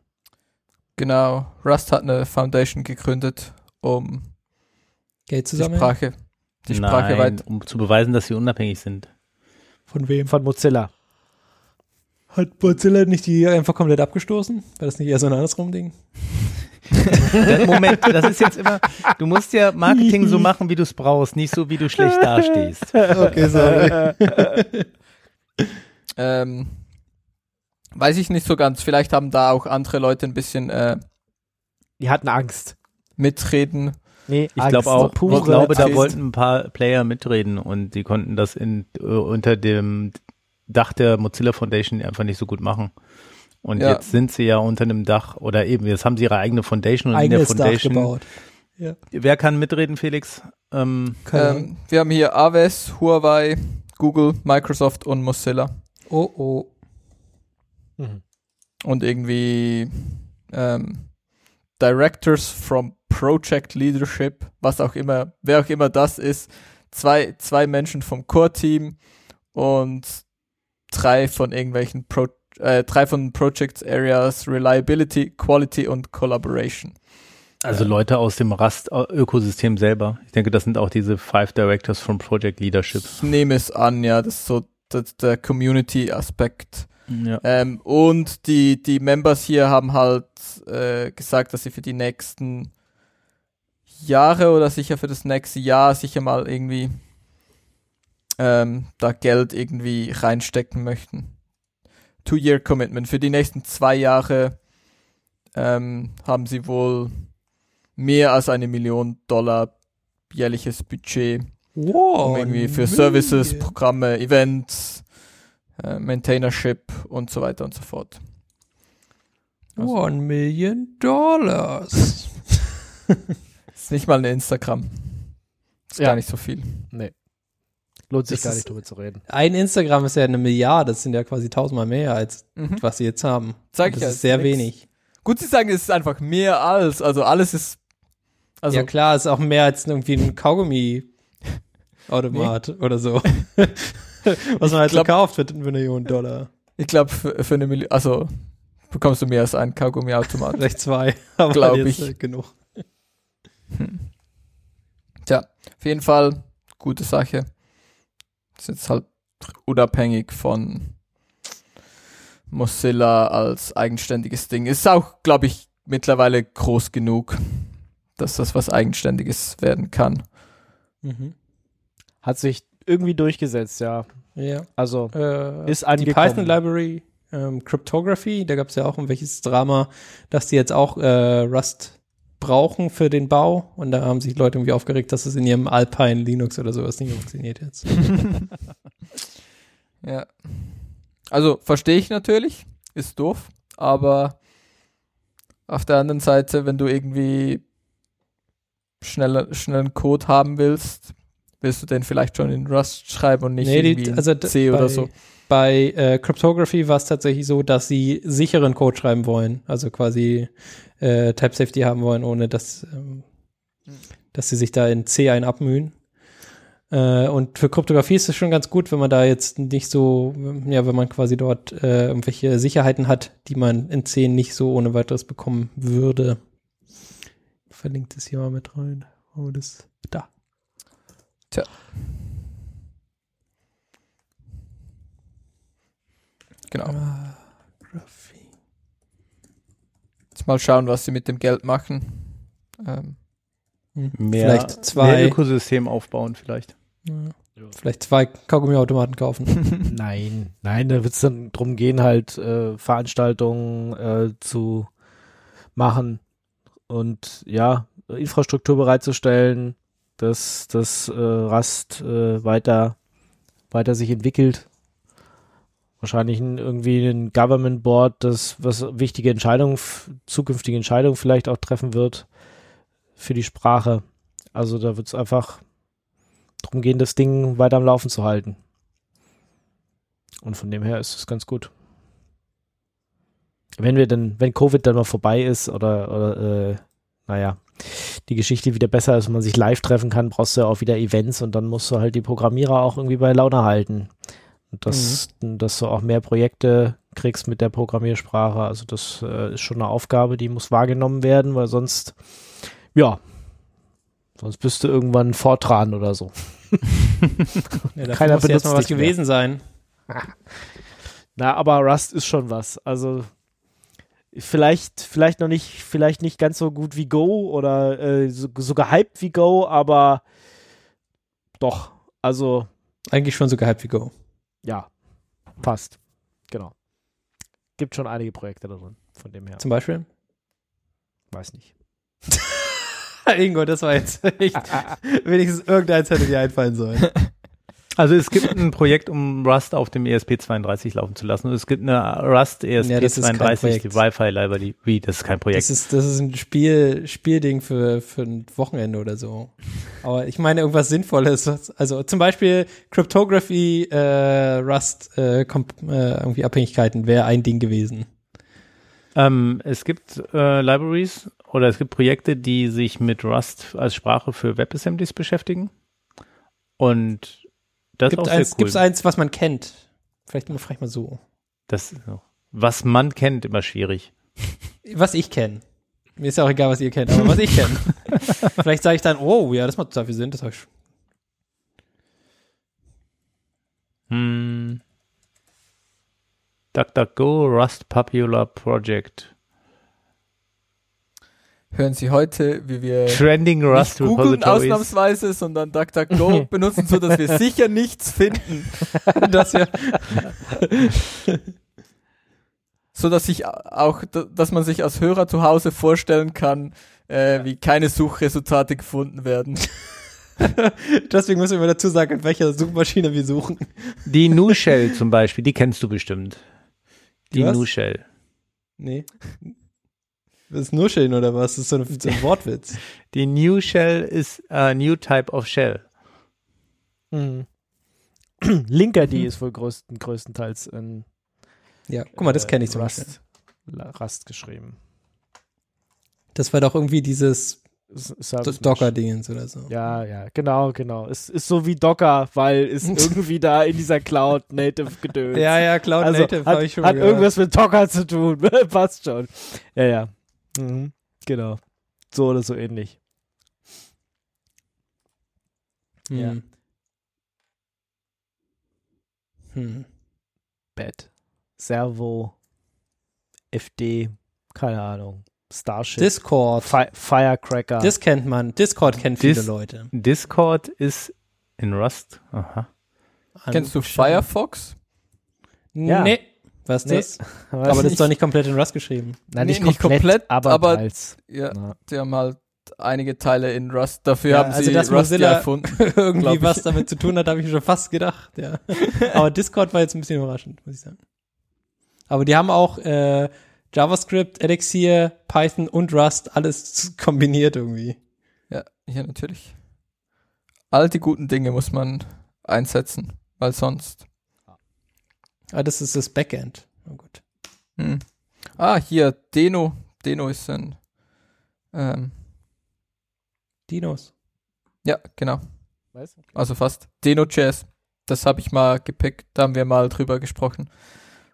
genau. Rust hat eine Foundation gegründet, um Geld die zusammen. Sprache, die Sprache Nein, weit. um zu beweisen, dass sie unabhängig sind. Von wem? Von Mozilla. Hat Mozilla nicht die einfach komplett abgestoßen? War das nicht eher so ein andersrum Ding? Moment, das ist jetzt immer, du musst ja Marketing so machen, wie du es brauchst, nicht so, wie du schlecht dastehst. Okay, sorry. Ähm, weiß ich nicht so ganz. Vielleicht haben da auch andere Leute ein bisschen äh, Die hatten Angst. mitreden. Nee, Ich glaube auch, ich glaube, da Angst. wollten ein paar Player mitreden und die konnten das in, äh, unter dem Dach der Mozilla Foundation einfach nicht so gut machen. Und Ja. jetzt sind sie ja unter einem Dach oder eben, jetzt haben sie ihre eigene Foundation und in der Eigenes Dach Foundation. gebaut. Wer kann mitreden, Felix? Ähm. Ähm, wir haben hier Aves, Huawei, Google, Microsoft und Mozilla. Oh, oh. Mhm. Und irgendwie ähm, Directors from Project Leadership, was auch immer, wer auch immer das ist. Zwei, zwei Menschen vom Core-Team und drei von irgendwelchen Pro äh, drei von Project Areas Reliability, Quality und Collaboration. also Leute aus dem Rust-Ökosystem selber. Ich denke, das sind auch diese Five Directors from Project Leadership. Ich nehme es an, ja, das ist so das, der Community-Aspekt. Ja. Ähm, und die, die Members hier haben halt äh, gesagt, dass sie für die nächsten Jahre oder sicher für das nächste Jahr sicher mal irgendwie ähm, da Geld irgendwie reinstecken möchten. Two-Year Commitment. Für die nächsten zwei Jahre ähm, haben sie wohl mehr als eine Million Dollar jährliches Budget Wow. um irgendwie für Million. Services, Programme, Events, äh, Maintainership und so weiter und so fort. Also- One million dollars. Ist nicht mal ein Instagram. Ist Ja. gar nicht so viel. Lohnt sich Das gar nicht drüber zu reden. Ein Instagram ist ja eine Milliarde, das sind ja quasi tausendmal mehr als was sie jetzt haben. Das ich ja, ist sehr nix. wenig. Gut, sie sagen, es ist einfach mehr als, also alles ist, also ja klar, ist auch mehr als irgendwie ein Kaugummi-Automat oder so. was man halt glaub- so kauft für, für eine Million Dollar. ich glaube für, für eine Million, also bekommst du mehr als einen Kaugummi-Automat. Vielleicht zwei, aber Glaub jetzt ich. genug. Tja, auf jeden Fall gute Sache. Ist jetzt halt unabhängig von Mozilla als eigenständiges Ding. Ist auch, glaube ich, mittlerweile groß genug, dass das was Eigenständiges werden kann. Mhm. Hat sich irgendwie durchgesetzt, ja. Ja. Also Äh, Ist die angekommen. Python Library ähm, Cryptography, da gab es ja auch ein welches Drama, dass die jetzt auch äh, Rust brauchen für den Bau und da haben sich Leute irgendwie aufgeregt, dass es in ihrem Alpine Linux oder sowas nicht funktioniert jetzt. Ja. Also verstehe ich natürlich, ist doof, aber auf der anderen Seite, wenn du irgendwie schneller, schnellen Code haben willst, willst du den vielleicht schon in Rust schreiben und nicht Nee, die- irgendwie in also C oder so. Bei äh, Cryptography war es tatsächlich so, dass sie sicheren Code schreiben wollen, also quasi äh, Type Safety haben wollen, ohne dass, ähm, dass sie sich da in C ein abmühen. Äh, und für Kryptographie ist es schon ganz gut, wenn man da jetzt nicht so, ja, wenn man quasi dort äh, irgendwelche Sicherheiten hat, die man in C nicht so ohne weiteres bekommen würde. Verlinkt es hier mal mit rein. Oh, das da. Genau. Jetzt mal schauen, was sie mit dem Geld machen. Ähm, Hm. Mehr, Vielleicht zwei. mehr Ökosystem aufbauen vielleicht. Ja. Vielleicht zwei Kaugummiautomaten kaufen. Nein, nein, da wird es dann drum gehen, halt äh, Veranstaltungen äh, zu machen und ja, Infrastruktur bereitzustellen, dass das äh, Rast äh, weiter, weiter sich entwickelt. Wahrscheinlich ein, irgendwie ein Government Board, das was wichtige Entscheidungen, zukünftige Entscheidungen vielleicht auch treffen wird für die Sprache. Also da wird es einfach drum gehen, das Ding weiter am Laufen zu halten. Und von dem her ist es ganz gut. Wenn wir dann, wenn Covid dann mal vorbei ist oder, oder äh, naja, die Geschichte wieder besser ist und man sich live treffen kann, brauchst du ja auch wieder Events und dann musst du halt die Programmierer auch irgendwie bei Laune halten. Und das, dass du auch mehr Projekte kriegst mit der Programmiersprache. Also das äh, ist schon eine Aufgabe, die muss wahrgenommen werden, weil sonst, ja, sonst bist du irgendwann Fortran oder so. Ja, Keiner benutzt erstmal was mehr. gewesen sein. Na, aber Rust ist schon was. Also vielleicht, vielleicht noch nicht, vielleicht nicht ganz so gut wie Go oder äh, so, so gehypt wie Go, aber doch. Also Eigentlich schon so gehypt wie Go. Ja, passt. Genau. Gibt schon einige Projekte da drin, von dem her. Zum Beispiel. Weiß nicht. Ingo, das war jetzt echt. Wenigstens irgendeins hätte dir einfallen sollen. Also es gibt ein Projekt, um Rust auf dem ESP32 laufen zu lassen. Und es gibt eine Rust Ja, das ist kein ESP32, Projekt. die Wi-Fi Library. Wie, das ist kein Projekt. Das ist, das ist ein Spiel, Spielding für, für ein Wochenende oder so. Aber ich meine irgendwas Sinnvolles. Also zum Beispiel Cryptography, äh, Rust, äh, äh, irgendwie Abhängigkeiten wäre ein Ding gewesen. Ähm, es gibt äh, Libraries oder es gibt Projekte, die sich mit Rust als Sprache für WebAssemblies beschäftigen. Und das Gibt eins, cool. Gibt's eins, was man kennt? Vielleicht mal, vielleicht mal so. das, was man kennt, immer schwierig. Was ich kenne. Mir ist ja auch egal, was ihr kennt, aber was ich kenne. vielleicht sage ich dann, oh, ja, das macht total viel Sinn. Das hab ich Hm. DuckDuckGo, Rust Popular Project. Hören Sie heute, wie wir Trending Rust nicht googeln ausnahmsweise, sondern DuckDuckGo benutzen, so dass wir sicher nichts finden. das ja. so dass ich auch, dass man sich als Hörer zu Hause vorstellen kann, äh, wie keine Suchresultate gefunden werden. Deswegen müssen wir dazu sagen, in welcher Suchmaschine wir suchen. Die Nu Shell zum Beispiel, die kennst du bestimmt. Die Die was? Nu Shell. Nee. Das ist nur schön, oder was? Das ist so ein, so ein Wortwitz. Die New Shell ist a new type of shell. Mhm. Linkerd ist wohl größten, größtenteils in Ja, guck mal, das äh, kenne ich zum Beispiel. Rust, Rust geschrieben. Das war doch irgendwie dieses. Docker-Dingens oder so. Ja, ja, genau, genau. Es ist so wie Docker, weil es irgendwie da in dieser Cloud Native gedöns. ja, ja, Cloud also Native hat, habe ich schon hat gehört. irgendwas mit Docker zu tun. Passt schon. Ja, ja. Mhm. Genau. So oder so ähnlich. Hm. Ja. Hm. Bad. Servo. FD. Keine Ahnung. Starship. Discord. Fi Firecracker. Das kennt man. Discord kennt viele Dis- Leute. Discord ist in Rust. Aha. Kennst du. Firefox? Ja. Nee. Was ist Nee. das? Aber das nicht. ist doch nicht komplett in Rust geschrieben. Nein, Nee, nicht, nicht komplett, komplett, aber, aber- teils. Ja, Ja. die haben halt einige Teile in Rust. Dafür Ja, haben also sie dass Rust Mozilla- erfunden. Irgendwie was damit zu tun hat, habe ich mir schon fast gedacht. Ja. Aber Discord war jetzt ein bisschen überraschend, muss ich sagen. Aber die haben auch äh, JavaScript, Elixir, Python und Rust alles kombiniert irgendwie. Ja, ja, natürlich. All die guten Dinge muss man einsetzen, weil sonst. Ah, das ist das Backend. Oh gut. Hm. Ah, hier, Deno. Deno ist ein. Ähm, Dinos. ja, genau. Weißt du? Also fast. Deno.js. Das habe ich mal gepickt. Da haben wir mal drüber gesprochen.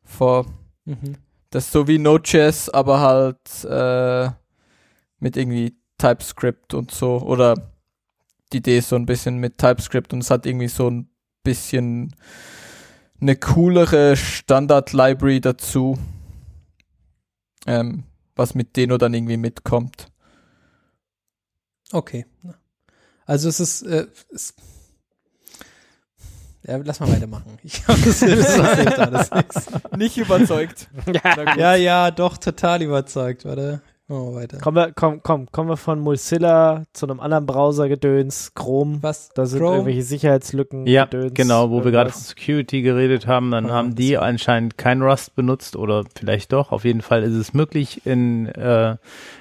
Vor. Mhm. Das ist so wie Node.js, aber halt äh, mit irgendwie TypeScript und so. Oder die Idee ist so ein bisschen mit TypeScript und es hat irgendwie so ein bisschen eine coolere Standard-Library dazu, ähm, was mit Deno dann irgendwie mitkommt. Okay. Also es ist, äh, es ja, lass mal weitermachen. Ich glaube, das, das, alles nichts. Nicht überzeugt. Ja, ja, doch, total überzeugt. Warte, machen wir weiter. Kommen wir, komm, komm, kommen wir von Mozilla zu einem anderen Browser-Gedöns, Chrome. Was? Da sind Chrome? irgendwelche Sicherheitslücken. Ja, Gedöns, genau, wo wir gerade von irgendwas. Security geredet haben, dann haben die anscheinend kein Rust benutzt oder vielleicht doch. Auf jeden Fall ist es möglich in äh,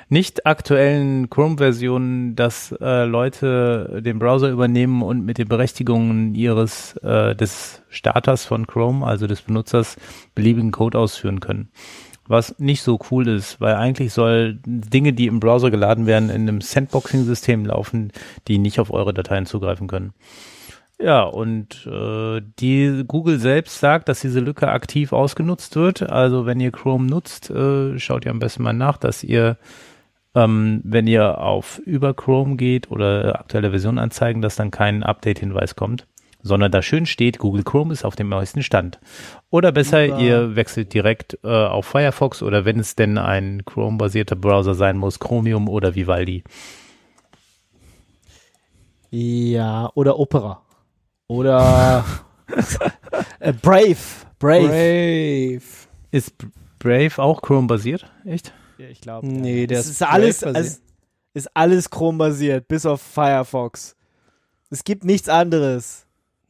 nicht aktuellen Chrome-Versionen, dass äh, Leute den Browser übernehmen und mit den Berechtigungen ihres äh, des Starters von Chrome, also des Benutzers, beliebigen Code ausführen können. Was nicht so cool ist, weil eigentlich soll Dinge, die im Browser geladen werden, in einem Sandboxing-System laufen, die nicht auf eure Dateien zugreifen können. Ja, und äh, die Google selbst sagt, dass diese Lücke aktiv ausgenutzt wird. Also wenn ihr Chrome nutzt, äh, schaut ihr am besten mal nach, dass ihr, ähm, wenn ihr auf über Chrome geht oder aktuelle Version anzeigen, dass dann kein Update-Hinweis kommt, sondern da schön steht, Google Chrome ist auf dem neuesten Stand. Oder besser, Super. ihr wechselt direkt äh, auf Firefox oder wenn es denn ein Chrome-basierter Browser sein muss, Chromium oder Vivaldi. Ja, oder Opera. Oder äh, Brave. Brave. Brave. Ist Brave auch Chrome-basiert? Echt? Ja, ich glaube. Nee, der es ist ist alles, alles, ist alles Chrome-basiert, bis auf Firefox. Es gibt nichts anderes.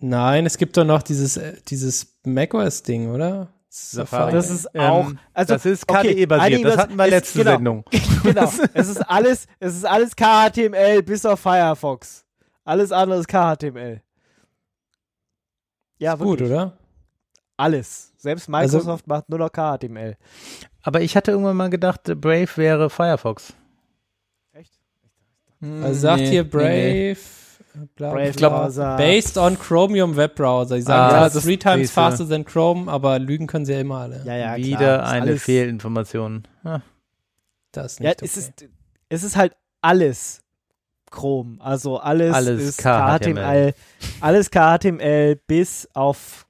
Nein, es gibt doch noch dieses, äh, dieses macOS-Ding, oder? Safari. Das ist Ähm, auch, also das ist okay, KDE-basiert. wir das hatten wir es- letzte genau. Sendung. Genau. es ist alles, es ist alles KHTML bis auf Firefox. Alles andere ist KHTML. Ja, Gut, wirklich. oder? Alles. Selbst Also- Microsoft macht nur noch KHTML. Aber ich hatte irgendwann mal gedacht, Brave wäre Firefox. Echt? Also sagt Nee, hier Brave, nee. Brave ich glaub, Browser. based on Chromium Webbrowser. Ich sage Ah, ja, das three times faster than Chrome, aber lügen können sie ja immer alle. Ja, ja, Wieder klar. Eine Fehlinformation. Ah, Das ist Ja, nicht es okay. ist, es ist halt alles Chrome. Also alles, Alles ist KHTML. KHTML. Alles KHTML bis auf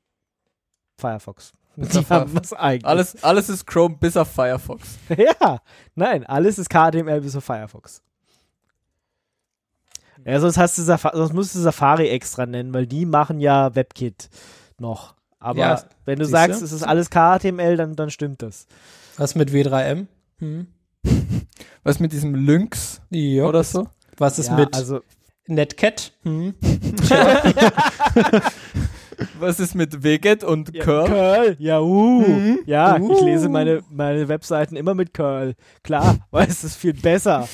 Firefox. Was. Alles, alles ist Chrome bis auf Firefox. Ja, nein, alles ist KHTML bis auf Firefox. Ja, sonst hast du Safari, sonst musst du Safari extra nennen, weil die machen ja WebKit noch. Aber Ja, wenn du sagst, es ist alles KHTML, dann, dann stimmt das. Was mit W3M? Hm? Was mit diesem Lynx Ja. oder so? Was ist ja, mit also Netcat? Hm? Was ist mit Wget und ja, Curl? Curl, ja, uh, ja, ich Uh. lese meine, meine Webseiten immer mit Curl. Klar, weil es ist viel besser.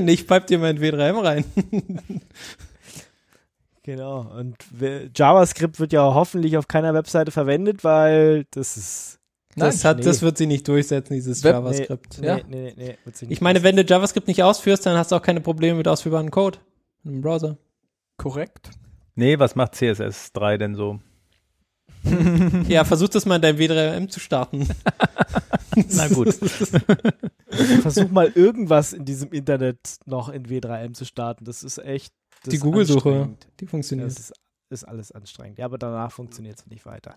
ich pipe dir mein W3M rein. Genau. Und JavaScript wird ja hoffentlich auf keiner Webseite verwendet, weil das ist. Das, Nein, hat, nee. das wird sie nicht durchsetzen, dieses Web- JavaScript. Nee, Ja. nee, nee, nee, wird sie nicht Ich meine, wenn du JavaScript nicht ausführst, dann hast du auch keine Probleme mit ausführbaren Code im Browser. Korrekt. nee, was macht CSS3 denn so? Ja, versuch das mal in deinem W3M zu starten. Na gut. Versuch mal irgendwas in diesem Internet noch in W3M zu starten. Das ist echt. Das Die Google-Suche, die funktioniert. Das ist, ist alles anstrengend. Ja, aber danach funktioniert es nicht weiter.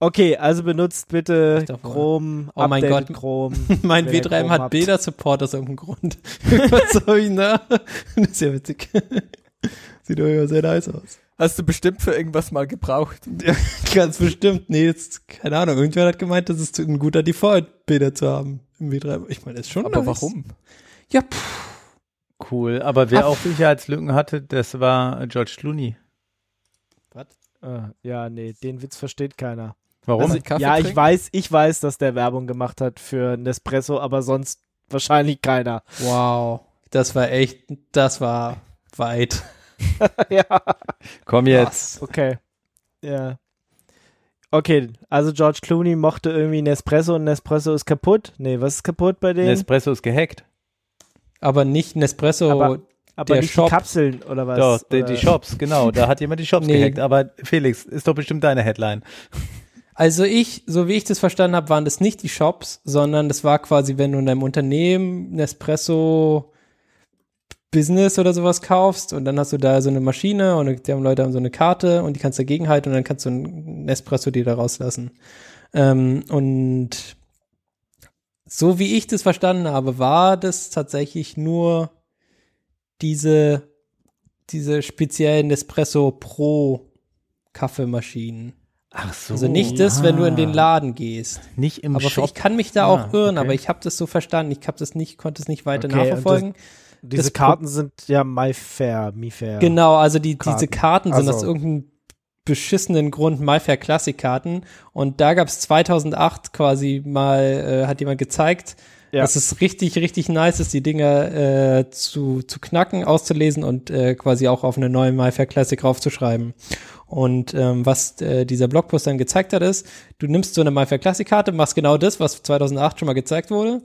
Okay, also benutzt bitte. Chrome, Oh mein Gott. Chrome. mein wenn ihr W3M Chrome hat. Beta-Support aus irgendeinem Grund. Was soll ich da? Das ist ja witzig. Sieht doch immer sehr nice aus. Hast du bestimmt für irgendwas mal gebraucht. Ganz bestimmt. Nee, jetzt, keine Ahnung. Irgendjemand hat gemeint, das ist ein guter Default, Beta zu haben im W3M. Ich meine, das ist schon Aber nice. warum? Ja, pff. Cool. Aber wer Ach. auch Sicherheitslücken hatte, das war George Clooney. Ah, ja, nee, den Witz versteht keiner. Warum? Also, Kaffee ja, ich weiß, ich weiß, dass der Werbung gemacht hat für Nespresso, aber sonst wahrscheinlich keiner. wow. Das war echt, das war weit. ja. Komm jetzt. Okay. Ja. Okay, also George Clooney mochte irgendwie Nespresso und Nespresso ist kaputt. Nee, was ist kaputt bei denen? Nespresso ist gehackt. Aber nicht Nespresso. Aber- Aber der nicht Shop. die Kapseln oder was? Doch, die, Oder- die Shops, genau. Da hat jemand die Shops Nee. gehackt. Aber Felix, ist doch bestimmt deine Headline. Also ich, so wie ich das verstanden habe, waren das nicht die Shops, sondern das war quasi, wenn du in deinem Unternehmen Nespresso Business oder sowas kaufst und dann hast du da so eine Maschine und die haben Leute haben so eine Karte und die kannst dagegen halten und dann kannst du einen Nespresso dir da rauslassen. Ähm, und so wie ich das verstanden habe, war das tatsächlich nur diese, diese speziellen Nespresso Pro Kaffeemaschinen. Ach so. Also nicht das, wenn du in den Laden gehst. Nicht im aber Shop. ich kann mich da Ah, auch irren, okay. aber ich habe das so verstanden. Ich habe das nicht, konnte es nicht weiter Okay, und nachverfolgen. Diese das Pro- Karten sind ja MyFair, MiFair. Genau, also die, Karten. diese Karten sind Ach aus irgendeinem beschissenen Grund MyFair Classic Karten und da gab es 2008 quasi mal, äh, hat jemand gezeigt, Ja. dass es richtig, richtig nice ist, die Dinger äh, zu, zu knacken, auszulesen und äh, quasi auch auf eine neue MyFair Classic raufzuschreiben. Und ähm, was äh, dieser Blogpost dann gezeigt hat, ist, du nimmst so eine MyFair Classic Karte, machst genau das, was 2008 schon mal gezeigt wurde,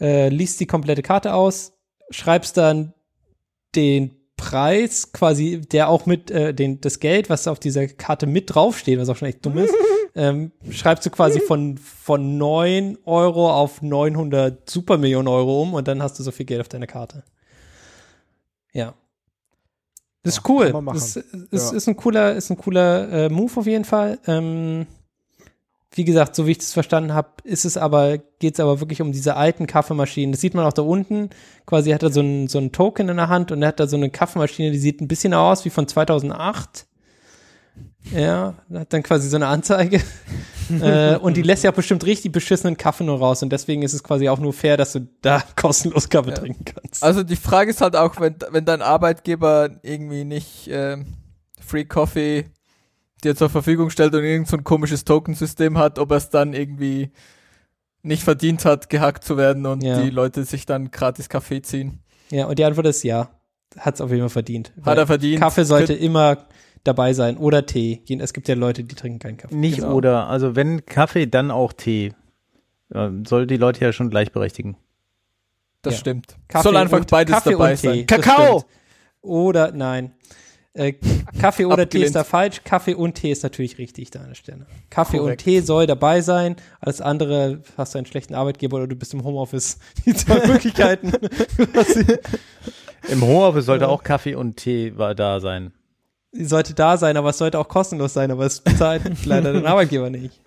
äh, liest die komplette Karte aus, schreibst dann den Preis quasi, der auch mit äh, den, das Geld, was auf dieser Karte mit draufsteht, was auch schon echt dumm ist, ähm, schreibst du quasi von, von 9 Euro auf 900 Supermillionen Euro um und dann hast du so viel Geld auf deiner Karte. Ja. Das ist cool. Das ist, Ja. ist ein cooler, ist ein cooler äh, Move auf jeden Fall. Ähm, wie gesagt, so wie ich das verstanden habe, ist es aber, geht es aber wirklich um diese alten Kaffeemaschinen. Das sieht man auch da unten. Quasi hat er so ein, so Token in der Hand und er hat da so eine Kaffeemaschine, die sieht ein bisschen aus wie von 2008. Ja, hat dann quasi so eine Anzeige. äh, und die lässt ja auch bestimmt richtig beschissenen Kaffee nur raus. Und deswegen ist es quasi auch nur fair, dass du da kostenlos Kaffee Ja. trinken kannst. Also die Frage ist halt auch, wenn, wenn dein Arbeitgeber irgendwie nicht ähm, Free Coffee dir zur Verfügung stellt und irgend so ein komisches Tokensystem hat, ob er es dann irgendwie nicht verdient hat, gehackt zu werden und Ja. die Leute sich dann gratis Kaffee ziehen. Ja, und die Antwort ist ja. Hat es auf jeden Fall verdient. Hat er verdient. Kaffee sollte immer dabei sein oder Tee. Es gibt ja Leute, die trinken keinen Kaffee. Nicht Genau. oder, also wenn Kaffee, dann auch Tee. Soll die Leute ja schon gleichberechtigen. Das Ja. stimmt. Kaffee Soll einfach und, beides Kaffee dabei Tee. sein. Kakao! Oder, nein. Äh, Kaffee oder Tee Abgelehnt. ist da falsch. Kaffee und Tee ist natürlich richtig da an der Stelle. Kaffee Korrekt. und Tee soll dabei sein. Alles andere hast du einen schlechten Arbeitgeber oder du bist im Homeoffice. Die zwei Möglichkeiten. Im Homeoffice sollte auch Kaffee und Tee da sein. Die sollte da sein, aber es sollte auch kostenlos sein, aber es bezahlt leider den Arbeitgeber nicht.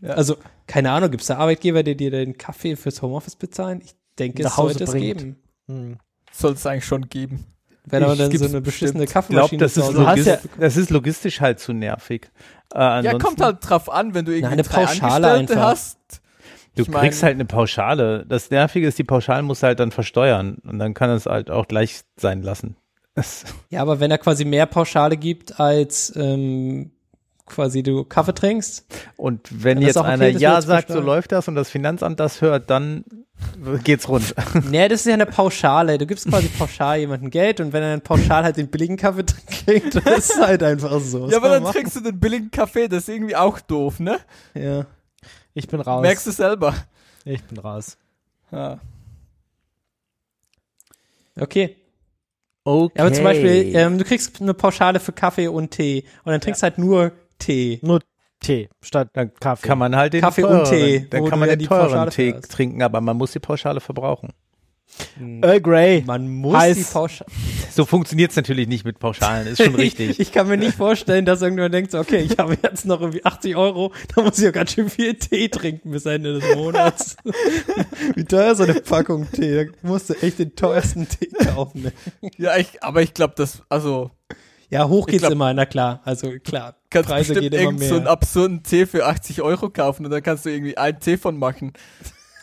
Ja. Also, keine Ahnung, gibt es da Arbeitgeber, die dir den Kaffee fürs Homeoffice bezahlen? Ich denke, es Nach Hause sollte es bringt. geben. Hm. Soll es eigentlich schon geben. Wenn aber dann so eine beschissene Kaffeemaschine glaube, das, ist Hause Du hast logis- ja- das ist logistisch halt zu nervig. Äh, Ja, ansonsten- kommt halt drauf an, wenn du irgendwie eine Pauschale einfach. hast. Du Ich mein- kriegst halt eine Pauschale. Das Nervige ist, die Pauschale musst du halt dann versteuern und dann kann es halt auch gleich sein lassen. Ja, aber wenn er quasi mehr Pauschale gibt, als ähm, quasi du Kaffee trinkst, Und wenn jetzt okay, einer Ja sagt, so läuft das und das Finanzamt das hört, dann geht's rund. nee, das ist ja eine Pauschale. Du gibst quasi pauschal jemandem Geld und wenn er dann pauschal halt den billigen Kaffee kriegt, dann ist es halt einfach so. Was Ja, aber dann man trinkst du den billigen Kaffee, das ist irgendwie auch doof, ne? machen? Ja. Ich bin raus. Merkst du selber. Ich bin raus. Ja. Okay. Okay. Ja, aber zum Beispiel, ähm, du kriegst eine Pauschale für Kaffee und Tee und dann trinkst halt nur Tee. Nur Tee statt dann Kaffee. kann man halt den Kaffee und teureren, Tee, dann kann man ja den die teuren Tee für hast. trinken, aber man muss die Pauschale verbrauchen. Earl Grey. Man muss Heiß. die Pauschale. So funktioniert's natürlich nicht mit Pauschalen, ist schon richtig. Ich, ich kann mir nicht vorstellen, dass irgendjemand denkt, so, okay, ich habe jetzt noch irgendwie 80 Euro, da muss ich ja ganz schön viel Tee trinken bis Ende des Monats. Wie teuer ist so eine Packung Tee? Da musst du echt den teuersten Tee kaufen. Ne? Ja, ich, aber ich glaube, das, also, Ja, hoch geht's glaub- immer, na klar. Also klar, kannst Preise bestimmt gehen immer irgend so einen mehr. absurden Tee für 80 Euro kaufen und dann kannst du irgendwie einen Tee von machen.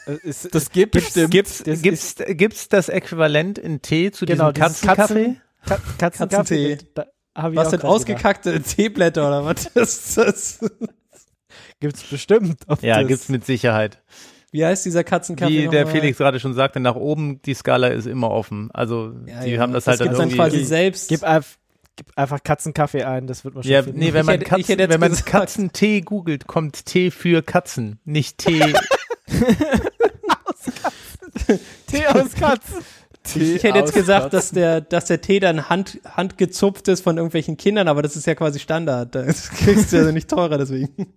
Äh, ist- Das geht bestimmt. Gibt's, Das gibt's, gibt's das Äquivalent in Tee zu Genau, diesem Katzenkaffee? Ka Katzenkaffee. Katzentee. Da, da hab ich Was sind ausgekackte Teeblätter oder was ist das? gedacht. Gibt's bestimmt. Ja, das, gibt's mit Sicherheit. Wie heißt dieser Katzenkaffee Wie der? Felix gerade schon sagte, nach oben, die Skala ist immer offen. Also, Ja, die ja. haben das halt dann gibt's dann irgendwie. quasi selbst. Gib, gib einfach Katzenkaffee ein, das wird man schon ja, finden. nee, wenn Ich man, hätte- Katzen, wenn man gesagt- Katzentee googelt, kommt Tee für Katzen, nicht Tee. Tee aus Katzen. Tee Ich hätte jetzt aus gesagt, Katzen. dass der, dass der Tee dann hand, handgezupft ist von irgendwelchen Kindern, aber das ist ja quasi Standard. Das kriegst du ja nicht teurer, deswegen.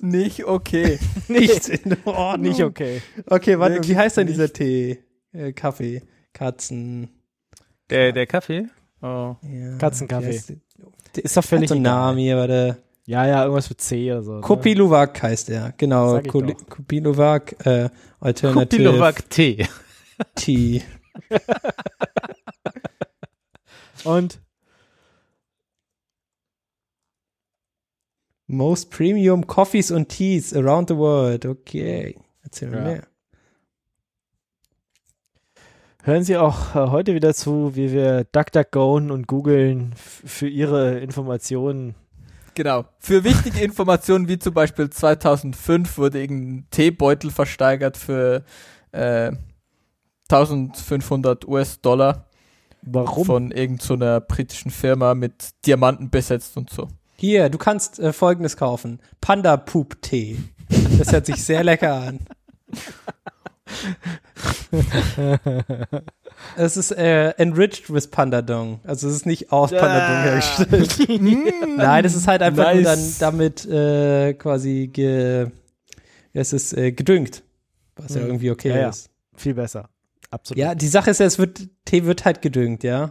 nicht okay. Nicht in Ordnung. Nicht okay. Okay, warte, wie heißt denn dieser. Tee? Äh, Kaffee, Katzen. der, der Kaffee? Oh. Ja, Katzenkaffee. wie heißt der? Ist doch völlig so ein egal. Name hier, warte. Ja, ja, irgendwas mit C oder so. ne? Kopiluwak heißt der, genau. Kopiluwak, äh, Alternative Kupilowak Tee. Tea. Und Most Premium Coffees und Teas around the world. Okay. Erzähl mir Ja. mehr. Hören Sie auch äh, heute wieder zu, wie wir DuckDuckGoen und googeln für Ihre Informationen. Genau. Für wichtige Informationen wie zum Beispiel 2005 wurde irgendein Teebeutel versteigert für äh, 1500 US-Dollar Warum? von irgendeiner britischen Firma mit Diamanten besetzt und so. Hier, du kannst äh, folgendes kaufen. Panda Poop Tee. Das hört sich sehr lecker an. es ist äh, enriched with Pandadong. Also es ist nicht aus Pandadong hergestellt. Nein, es ist halt einfach nur dann Nice. damit äh, quasi ge, es ist äh, gedüngt. Was ja Mhm. irgendwie okay Ja, ja. ist. Viel besser. Absolut. Ja, die Sache ist ja, es wird, Tee wird halt gedüngt, ja.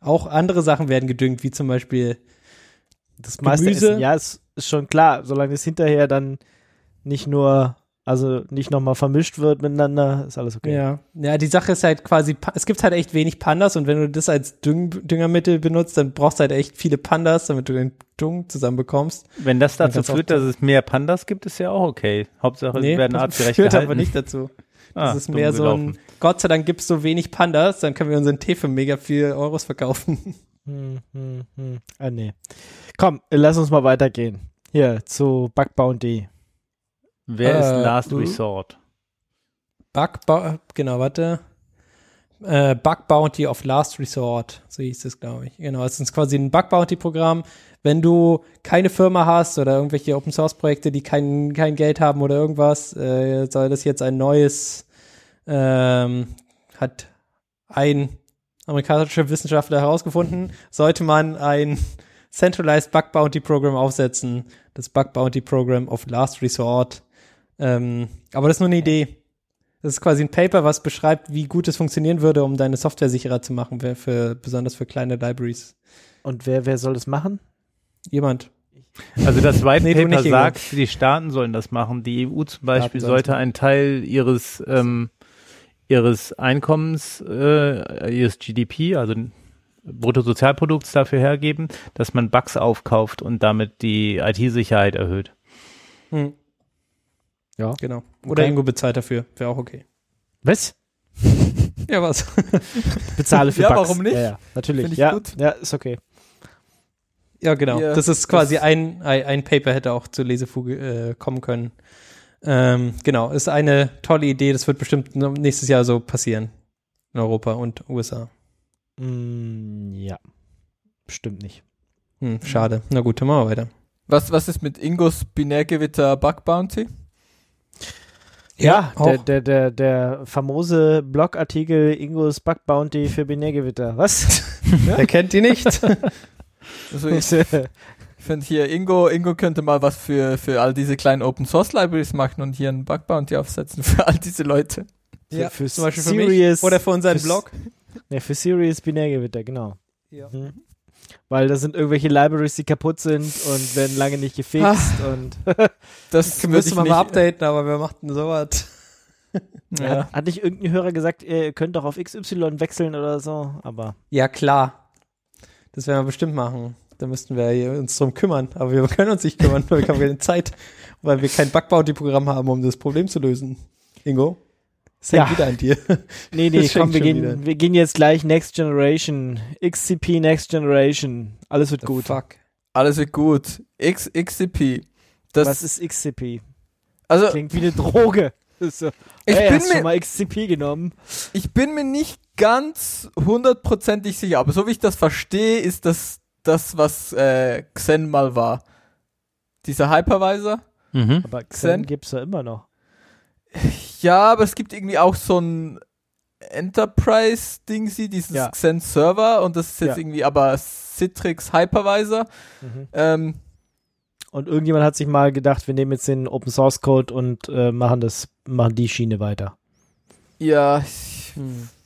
Auch andere Sachen werden gedüngt, wie zum Beispiel das meiste Gemüse. Essen, ja, ist, ist schon klar, solange es hinterher dann nicht nur, also nicht nochmal vermischt wird miteinander, ist alles okay. Ja. ja, die Sache ist halt quasi, Pa- es gibt halt echt wenig Pandas und wenn du das als Düng Düngermittel benutzt, dann brauchst du halt echt viele Pandas, damit du den Dung zusammenbekommst. Wenn das dazu führt, auch- dass es mehr Pandas gibt, ist ja auch okay. Hauptsache, sie werden das artgerecht führt gehalten. aber nicht dazu. Ah, Das ist dumm mehr so gelaufen. ein, Gott sei Dank gibt es so wenig Pandas, dann können wir unseren Tee für mega viel Euros verkaufen. Hm, hm, hm. Ah, nee. Komm, lass uns mal weitergehen. Hier, zu Bug Bounty. Wer Äh, ist Last. Resort? Bug, genau, warte. Äh, Bug Bounty of Last Resort, so hieß es, glaube ich. Genau, es ist quasi ein Bug Bounty Programm. Wenn du keine Firma hast oder irgendwelche Open Source Projekte, die kein, kein Geld haben oder irgendwas, äh, soll das jetzt ein neues, ähm, hat ein amerikanischer Wissenschaftler herausgefunden, sollte man ein Centralized Bug Bounty Program aufsetzen. Das Bug Bounty Program of Last Resort. Ähm, aber das ist nur eine Idee. Das ist quasi ein Paper, was beschreibt, wie gut es funktionieren würde, um deine Software sicherer zu machen, für, für, besonders für kleine Libraries. Und wer, wer soll das machen? Jemand. Also das White Nee, Paper sagt, die Staaten sollen das machen. Die EU zum Beispiel sollte einen Teil ihres ähm, ihres Einkommens, äh, ihres GDP, also Bruttosozialprodukts dafür hergeben, dass man Bugs aufkauft und damit die IT-Sicherheit erhöht. Hm. Ja. Genau. Oder Okay. irgendwo bezahlt dafür. Wäre auch okay. Was? Ja, was? Bezahle für Ja, Bugs. warum nicht? Ja, ja natürlich. Ja, gut. ja, ist okay. ja, genau. Ja, das ist quasi das- ein, ein, ein Paper hätte auch zur Lesefuge äh, kommen können. Ähm, genau, ist eine tolle Idee. Das wird bestimmt nächstes Jahr so passieren. In Europa und USA. Mm, ja. Bestimmt nicht. Hm, schade. Na gut, dann machen wir weiter. Was, was ist mit Ingos Binärgewitter Bug Bounty? Ja, der, der, der, der famose Blogartikel Ingos Bug Bounty für Binärgewitter. Was? Wer kennt die nicht? Also ich finde hier, Ingo, Ingo könnte mal was für, für all diese kleinen Open Source Libraries machen und hier einen Bug Bounty aufsetzen für all diese Leute. ja, für zum Beispiel für Serious- mich oder für unseren Blog. ja, für Serious Binärgewitter, genau. Ja. Mhm. Weil da sind irgendwelche Libraries, die kaputt sind und werden lange nicht gefixt und Das man nicht, mal updaten, aber wer macht denn sowas? Ja. hat, hat nicht irgendein Hörer gesagt, ihr könnt doch auf XY wechseln oder so, aber Ja, klar. Das werden wir bestimmt machen. Da müssten wir uns drum kümmern. Aber wir können uns nicht kümmern, weil wir haben keine Zeit. Weil wir kein Bug-Bounty-Programm haben, um das Problem zu lösen. Ingo? Das hängt Ja. wieder an dir. nee, nee, komm, wir gehen, wir gehen jetzt gleich Next Generation, XCP Next Generation, alles wird gut. Fuck. Alles wird gut. X, XCP. Das, Was ist XCP? also, Klingt wie eine Droge. So, ich, ey, bin hast du schon mir, mal XCP genommen? ich bin mir nicht ganz hundertprozentig sicher, aber so wie ich das verstehe, ist das das, was äh, Xen mal war. Dieser Hypervisor. Mhm. Aber Xen? Xen gibt's ja immer noch. Ja, aber es gibt irgendwie auch so ein Enterprise-Ding, sie, dieses Ja. Xen-Server und das ist jetzt Ja. irgendwie aber Citrix Hypervisor. Mhm. Ähm, Und irgendjemand hat sich mal gedacht, wir nehmen jetzt den Open Source Code und äh, machen das, machen die Schiene weiter. ja, ich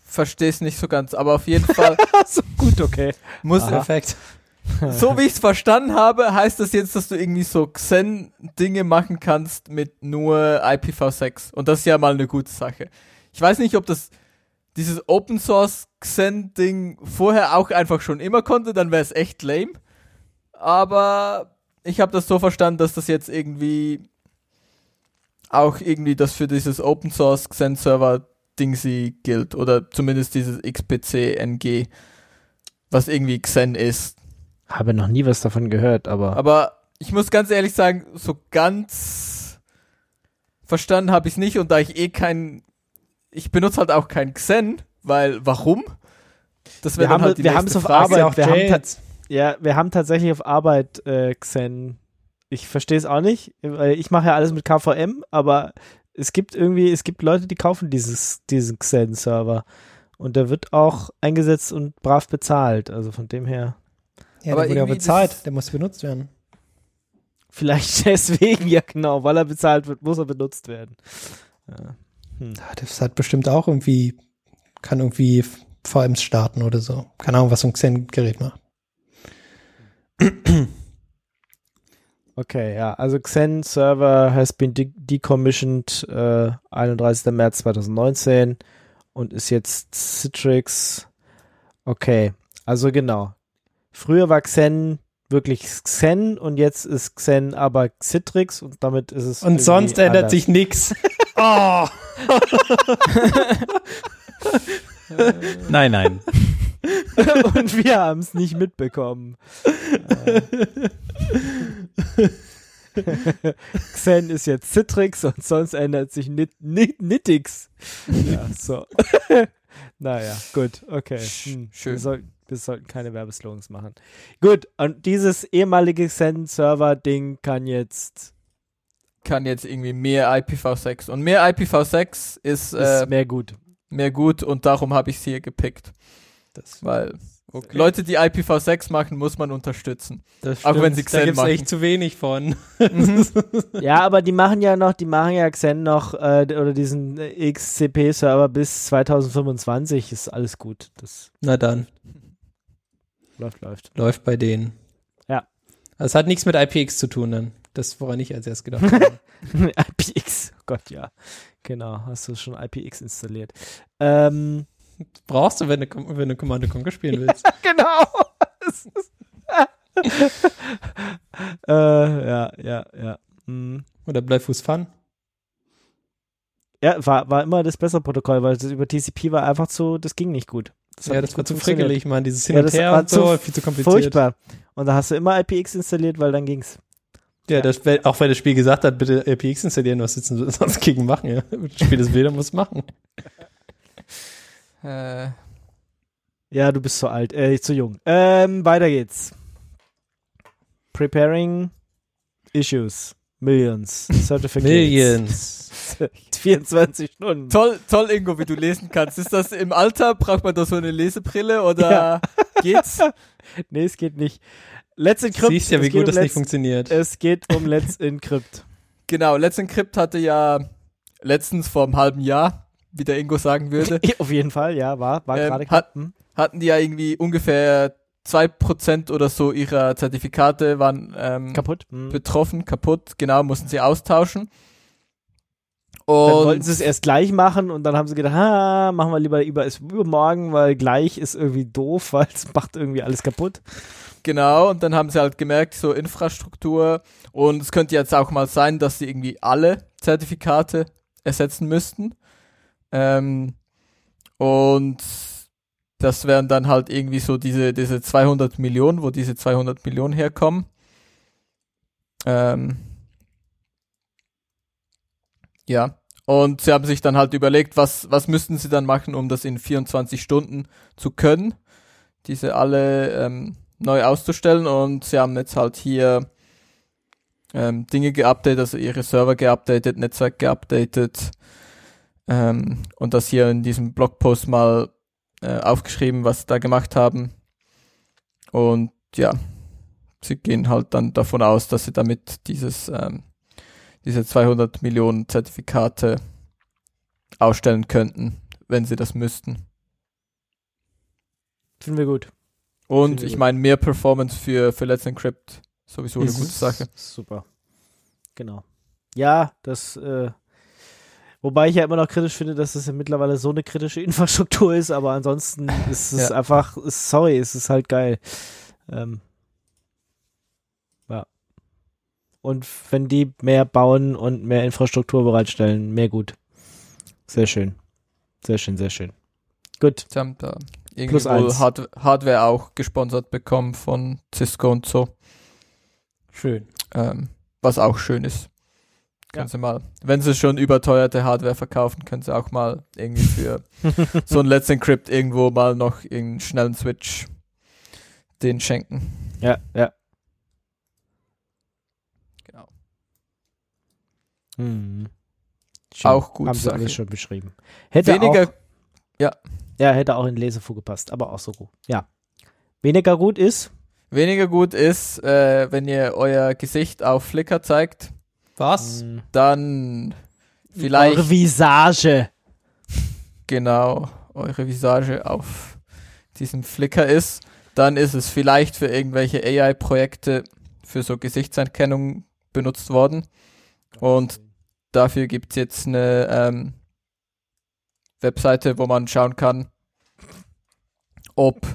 verstehe es nicht so ganz, aber auf jeden Fall so, gut, okay. muss. Perfekt. so wie ich es verstanden habe, heißt das jetzt, dass du irgendwie so Xen-Dinge machen kannst mit nur IPv6 und das ist ja mal eine gute Sache. Ich weiß nicht, ob das dieses Open Source Xen-Ding vorher auch einfach schon immer konnte, dann wäre es echt lame. Aber ich habe das so verstanden, dass das jetzt irgendwie auch irgendwie das für dieses Open Source Xen Server Ding sie gilt oder zumindest dieses XPC NG, was irgendwie Xen ist. Habe noch nie was davon gehört, aber, Aber ich muss ganz ehrlich sagen, so ganz verstanden habe ich es nicht und da ich eh kein, ich benutze halt auch kein Xen, weil warum? Das wir wäre dann halt die wir haben es auf Frage. Arbeit, wir haben, ja, wir haben tatsächlich auf Arbeit äh, Xen. Ich verstehe es auch nicht, weil ich mache ja alles mit KVM, aber es gibt irgendwie, es gibt Leute, die kaufen dieses, diesen Xen-Server. Und der wird auch eingesetzt und brav bezahlt. Also von dem her. Ja, Aber der wurde ja bezahlt. Der muss benutzt werden. Vielleicht deswegen, ja genau, weil er bezahlt wird, muss er benutzt werden. Ja. Hm. Das hat bestimmt auch irgendwie, kann irgendwie VMs starten oder so. Keine Ahnung, was so ein Xen-Gerät macht. Okay, ja, also Xen Server has been de decommissioned äh, 31. März 2019 und ist jetzt Citrix. Okay, also genau. Früher war Xen wirklich Xen und jetzt ist Xen aber Citrix und damit ist es Und sonst ändert anders. sich nichts. Oh! Nein, nein. und wir haben es nicht mitbekommen. Äh. Xen ist jetzt Citrix und sonst ändert sich Nit Nit Nittix. Ja, so. naja, gut, okay. Hm. Schön. Wir, sollten, keine Werbeslogans machen. Gut, und dieses ehemalige Xen-Server-Ding kann jetzt Kann jetzt irgendwie mehr IPv6. Und mehr IPv6 ist, ist äh, mehr gut. mehr gut und darum habe ich es hier gepickt. Das, Weil okay. Leute, die IPv6 machen, muss man unterstützen. das auch wenn stimmt. sie Da Xen gibt's machen. echt zu wenig von. Ja, aber die machen ja noch, die machen ja Xen noch, äh, oder diesen äh, XCP-Server bis 2025 ist alles gut. Das Na dann, läuft, läuft. läuft bei denen. Ja. Also es hat nichts mit IPX zu tun dann. Das, woran ich als erst gedacht habe. IPX, oh Gott, ja. Genau, hast du schon IPX installiert. Ähm, Brauchst du, wenn du, wenn du Command Conquer spielen willst. genau. Es ist- äh, ja, ja, ja. Hm. Oder Bleifuß Fun. Ja, war, war immer das bessere Protokoll, weil das über TCP war einfach zu, das ging nicht gut. Hat ja, das war zu frickelig, man. Dieses Hin Ja, und das Her war und so, zu viel zu kompliziert. Furchtbar. Und da hast du immer IPX installiert, weil dann ging's. Ja, das, weil- auch weil das Spiel gesagt hat, bitte IPX installieren, was sitzen sie sonst gegen machen, ja. Das Spiel das will, dann muss machen. Äh, Ja, du bist zu alt, äh, zu jung. Ähm, weiter geht's. Preparing Issues. Millions. Certificates. Millions. 24 Stunden. toll, toll, Ingo, wie du lesen kannst. Ist das im Alter? Braucht man da so eine Lesebrille oder geht's? Nee, es geht nicht. Let's Encrypt. Siehst ja, es wie geht gut um das nicht Let's, funktioniert. Es geht um Let's Encrypt. Genau, Let's Encrypt hatte ja letztens vor einem halben Jahr, wie der Ingo sagen würde, Auf jeden Fall, ja, war, war Ähm, gerade hat- hm? hatten die ja irgendwie ungefähr 2% oder so ihrer Zertifikate waren ähm, kaputt. Hm. betroffen, kaputt, genau, mussten sie austauschen. Dann Und wollten sie es erst gleich machen und dann haben sie gedacht, ha, machen wir lieber über, ist übermorgen, weil gleich ist irgendwie doof, weil es macht irgendwie alles kaputt. Genau, und dann haben sie halt gemerkt, so Infrastruktur. Und es könnte jetzt auch mal sein, dass sie irgendwie alle Zertifikate ersetzen müssten. Ähm, und das wären dann halt irgendwie so diese, diese 200 Millionen, wo diese 200 Millionen herkommen. Ähm, ja, und sie haben sich dann halt überlegt, was, was müssten sie dann machen, um das in 24 Stunden zu können, diese alle ähm, neu auszustellen. Und sie haben jetzt halt hier ähm, Dinge geupdatet, also ihre Server geupdatet, Netzwerk geupdatet ähm, und das hier in diesem Blogpost mal äh, aufgeschrieben, was sie da gemacht haben. Und ja, sie gehen halt dann davon aus, dass sie damit dieses, ähm, diese 200 Millionen Zertifikate ausstellen könnten, wenn sie das müssten. Finden wir gut. Und Finde ich meine, mehr Performance für, für Let's Encrypt sowieso eine gute Sache. Super. Genau. Ja, das, äh, wobei ich ja immer noch kritisch finde, dass es ja mittlerweile so eine kritische Infrastruktur ist, aber ansonsten ist es Ja. einfach, ist, sorry, es ist halt geil. Ähm, ja. Und wenn die mehr bauen und mehr Infrastruktur bereitstellen, mehr gut. Sehr schön. Sehr schön, sehr schön. Gut. Sie haben da irgendwie. Hard Hardware auch gesponsert bekommen von Cisco und so. Schön. Ähm, was auch schön ist. Können Ja. sie mal, wenn sie schon überteuerte Hardware verkaufen, können sie auch mal irgendwie für so ein Let's Encrypt irgendwo mal noch irgendeinen schnellen Switch den schenken. Ja, ja. Genau. Mhm. Schön. Auch gut Haben sie Sache. alles schon beschrieben. Hätte Weniger, auch, ja, hätte auch in Lesefu gepasst, aber auch so gut. Ja. Weniger gut ist, weniger gut ist, äh, wenn ihr euer Gesicht auf Flickr zeigt, Was? mh, dann vielleicht eure Visage. genau eure Visage auf diesem Flickr ist, dann ist es vielleicht für irgendwelche AI-Projekte für so Gesichtserkennung benutzt worden. Und dafür gibt's jetzt eine ähm, Webseite, wo man schauen kann, ob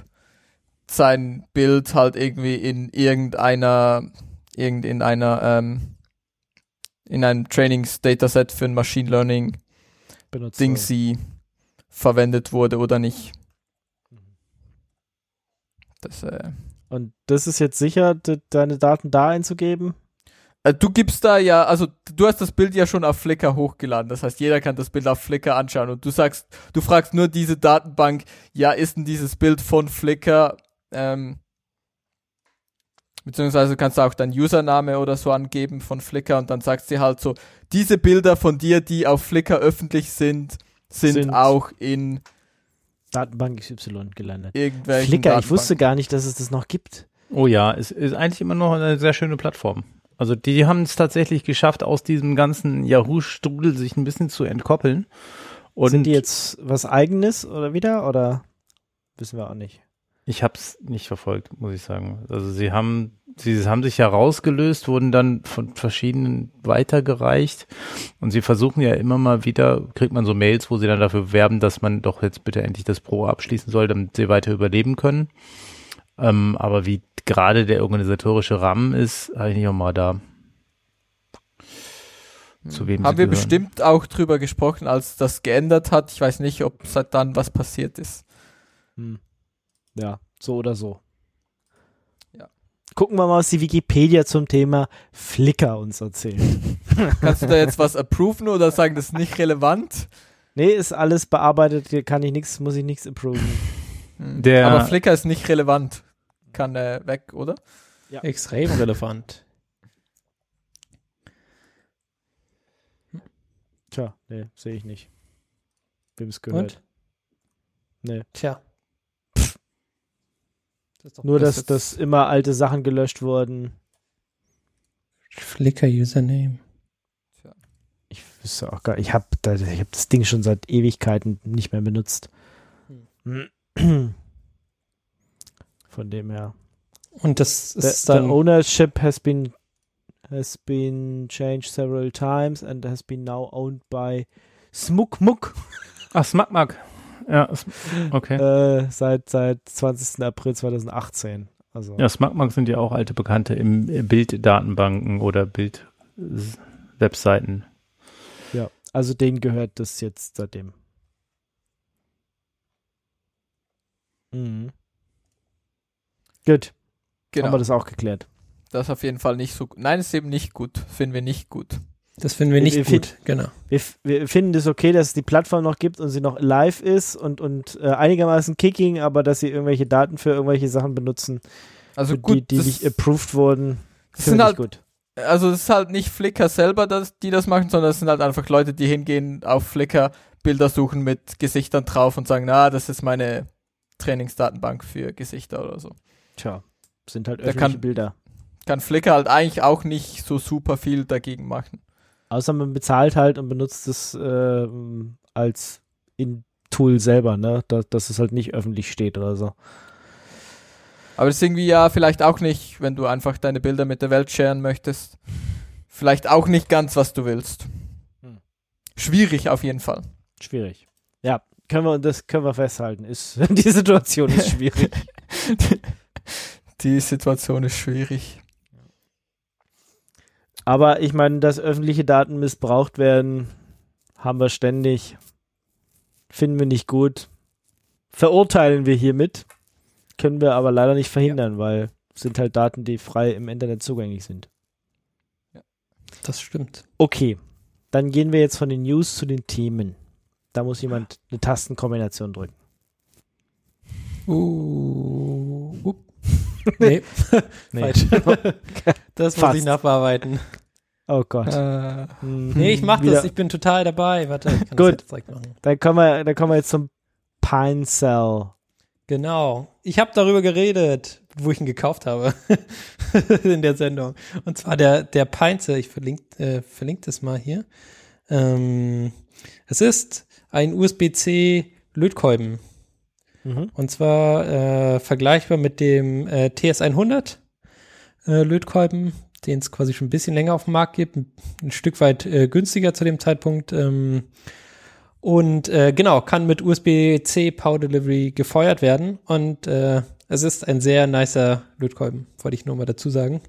sein Bild halt irgendwie in irgendeiner, irgend in einer, ähm, in einem Trainings-Dataset für ein Machine Learning benutzt. Ding sie verwendet wurde oder nicht. Das, äh, Und das ist jetzt sicher, de- deine Daten da einzugeben? äh, du gibst da ja, also du hast das Bild ja schon auf Flickr hochgeladen. Das heißt, jeder kann das Bild auf Flickr anschauen und du sagst, du fragst nur diese Datenbank, ja, ist denn dieses Bild von Flickr, ähm, beziehungsweise kannst du auch deinen Username oder so angeben von Flickr und dann sagst du halt so, diese Bilder von dir, die auf Flickr öffentlich sind, sind, Sind- auch in Datenbank XY gelandet. irgendwelchen Flickr, ich Datenbanken. wusste gar nicht, dass es das noch gibt. Oh ja, es ist eigentlich immer noch eine sehr schöne Plattform. Also die haben es tatsächlich geschafft, aus diesem ganzen Yahoo-Strudel sich ein bisschen zu entkoppeln. Und Sind die jetzt was eigenes oder wieder? Oder wissen wir auch nicht. Ich habe es nicht verfolgt, muss ich sagen. Also sie haben, sie haben sich ja rausgelöst, wurden dann von verschiedenen weitergereicht. Und sie versuchen ja immer mal wieder, kriegt man so Mails, wo sie dann dafür werben, dass man doch jetzt bitte endlich das Pro abschließen soll, damit sie weiter überleben können. Ähm, aber wie gerade der organisatorische Rahmen ist, habe ich nicht auch mal da. Zu wem Haben sie wir gehören. bestimmt auch drüber gesprochen, als das geändert hat. Ich weiß nicht, ob seit dann was passiert ist. Hm. Ja, so oder so. Ja. Gucken wir mal, was die Wikipedia zum Thema Flickr uns erzählt. Kannst du da jetzt was approven oder sagen, das ist nicht relevant? nee, ist alles bearbeitet, hier kann ich nichts, muss ich nichts approven. Hm. Der- Aber Flickr ist nicht relevant. Kann äh, weg, oder? Extrem relevant. Tja, nee, sehe ich nicht. Wem es gehört. Und? Nee. Tja. Das ist doch Nur, Das dass, dass immer alte Sachen gelöscht wurden. Flickr-Username. Ich wüsste auch gar ich habe da, ich hab das Ding schon seit Ewigkeiten nicht mehr benutzt. Von dem her. Und das The, ist the dann ownership has been has been changed several times and has been now owned by Smukmuk Ach, Smackmack. Ja, okay. äh, seit seit 20. April 2018. Also Ja, Smackmack sind ja auch alte Bekannte im äh, Bilddatenbanken oder Bild-Webseiten. ja, also denen gehört das jetzt seitdem. Mhm. Gut, Genau. haben wir das auch geklärt. Das ist auf jeden Fall nicht so gut. Nein, ist eben nicht gut. Finden wir nicht gut. Das finden wir Wir- nicht wir gut. Genau. Wir, wir finden es okay, dass es die Plattform noch gibt und sie noch live ist und, und äh, einigermaßen kicking, aber dass sie irgendwelche Daten für irgendwelche Sachen benutzen, Also gut, die, die das, nicht approved wurden. das Finde sind ich halt, gut. also es ist halt nicht Flickr selber, das, die das machen, sondern es sind halt einfach Leute, die hingehen auf Flickr, Bilder suchen mit Gesichtern drauf und sagen, na, das ist meine Trainingsdatenbank für Gesichter oder so. Tja, sind halt öffentliche kann- Bilder. Kann Flickr halt eigentlich auch nicht so super viel dagegen machen. Außer man bezahlt halt und benutzt es ähm, als in Tool selber, ne? Da, dass es halt nicht öffentlich steht oder so. Aber das ist irgendwie ja vielleicht auch nicht, wenn du einfach deine Bilder mit der Welt sharen möchtest. Vielleicht auch nicht ganz, was du willst. Hm. Schwierig auf jeden Fall. Schwierig. Ja, können wir das können wir festhalten. Ist die Situation ist schwierig. Die Situation ist schwierig. Aber ich meine, dass öffentliche Daten missbraucht werden, haben wir ständig. Finden wir nicht gut. Verurteilen wir hiermit. Können wir aber leider nicht verhindern, weil es sind halt Daten, die frei im Internet zugänglich sind. Das stimmt. Okay, dann gehen wir jetzt von den News zu den Themen. Da muss jemand eine Tastenkombination drücken. Uh. nee, Nee. falsch. das muss Fast. ich nachbearbeiten. Oh Gott. Äh, Hm, Nee, ich mach wieder- das. Ich bin total dabei. Warte, ich kann Gut. das jetzt machen. Dann kommen wir, dann kommen wir jetzt zum Pine Cell. Genau. Ich habe darüber geredet, wo ich ihn gekauft habe in der Sendung. Und zwar der, der Peinze, ich verlinke äh, verlink das mal hier. Ähm, es ist ein USB-C Lötkolben. Mhm. Und zwar äh, vergleichbar mit dem äh, TS100 äh, Lötkolben, den es quasi schon ein bisschen länger auf dem Markt gibt. Ein, ein Stück weit äh, günstiger zu dem Zeitpunkt. Ähm, und äh, genau, kann mit USB-C Power Delivery gefeuert werden. Und äh, es ist ein sehr nicer Lötkolben, wollte ich nur mal dazu sagen.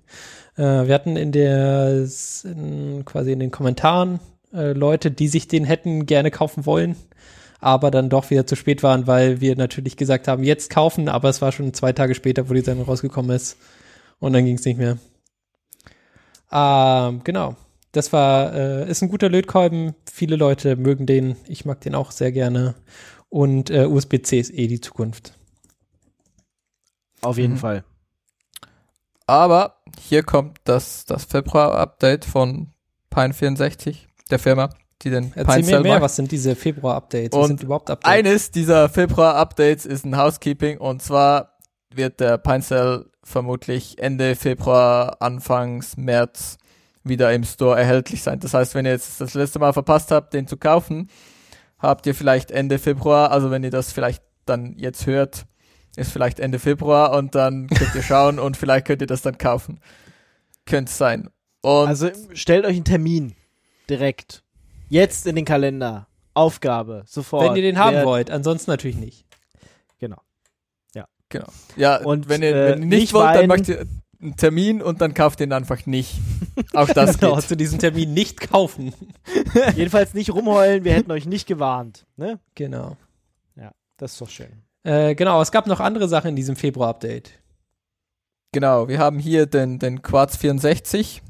Äh, wir hatten in der in, quasi in den Kommentaren äh, Leute, die sich den hätten gerne kaufen wollen. Aber dann doch wieder zu spät waren, weil wir natürlich gesagt haben, jetzt kaufen, aber es war schon zwei Tage später, wo die Sendung rausgekommen ist und dann ging es nicht mehr. Ähm, genau. Das war, äh, ist ein guter Lötkolben. Viele Leute mögen den. Ich mag den auch sehr gerne. Und äh, USB-C ist eh die Zukunft. Auf jeden Mhm. Fall. Aber hier kommt das, das Februar-Update von Pine64, der Firma, die den Erzähl Pine mir mehr, macht. was sind diese Februar-Updates? Was Und sind überhaupt Updates? Eines dieser Februar-Updates ist ein Housekeeping und zwar wird der Pinecell vermutlich Ende Februar, Anfangs März wieder im Store erhältlich sein. Das heißt, wenn ihr jetzt das letzte Mal verpasst habt, den zu kaufen, habt ihr vielleicht Ende Februar, also wenn ihr das vielleicht dann jetzt hört, ist vielleicht Ende Februar und dann könnt ihr schauen und vielleicht könnt ihr das dann kaufen. Könnte sein. Und Also stellt euch einen Termin direkt. Jetzt in den Kalender. Aufgabe. Sofort. Wenn ihr den haben Wer- wollt, ansonsten natürlich nicht. Genau. Genau. Ja, Und, wenn ihr, äh, wenn ihr nicht, nicht wollt, dann macht ihr einen Termin und dann kauft ihn einfach nicht. Auch das Genau, geht. zu diesem Termin nicht kaufen. Jedenfalls nicht rumheulen, wir hätten euch nicht gewarnt. Ne? Genau. Das ist doch schön. Äh, genau, es gab noch andere Sachen in diesem Februar-Update. Genau, wir haben hier den, den Quartz 64.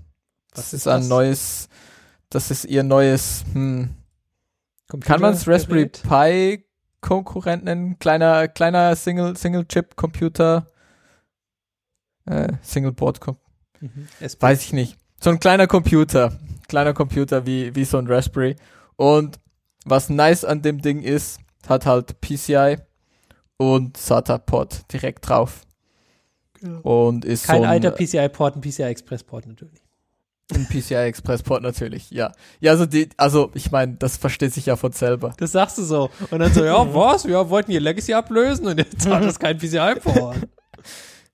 Das Was ist ist ein das? neues, das ist ihr neues, hm, Computer kann man es Raspberry? Pi Konkurrent nennen? Kleiner, kleiner Single, Single Chip Computer, äh, Single Board, Com Mhm. Weiß ich nicht. So ein kleiner Computer, kleiner Computer wie, wie so ein Raspberry. Und was nice an dem Ding ist, hat halt PCI und SATA-Port direkt drauf. Und ist Kein so ein, alter PCI-Port, ein PCI-Express-Port natürlich. Ein PCI Express Port natürlich, ja. Ja, also die, also ich meine, das versteht sich ja von selber. Das sagst du so. Und dann so, ja, was? Wir wollten hier Legacy ablösen und jetzt hat das kein PCI-Port.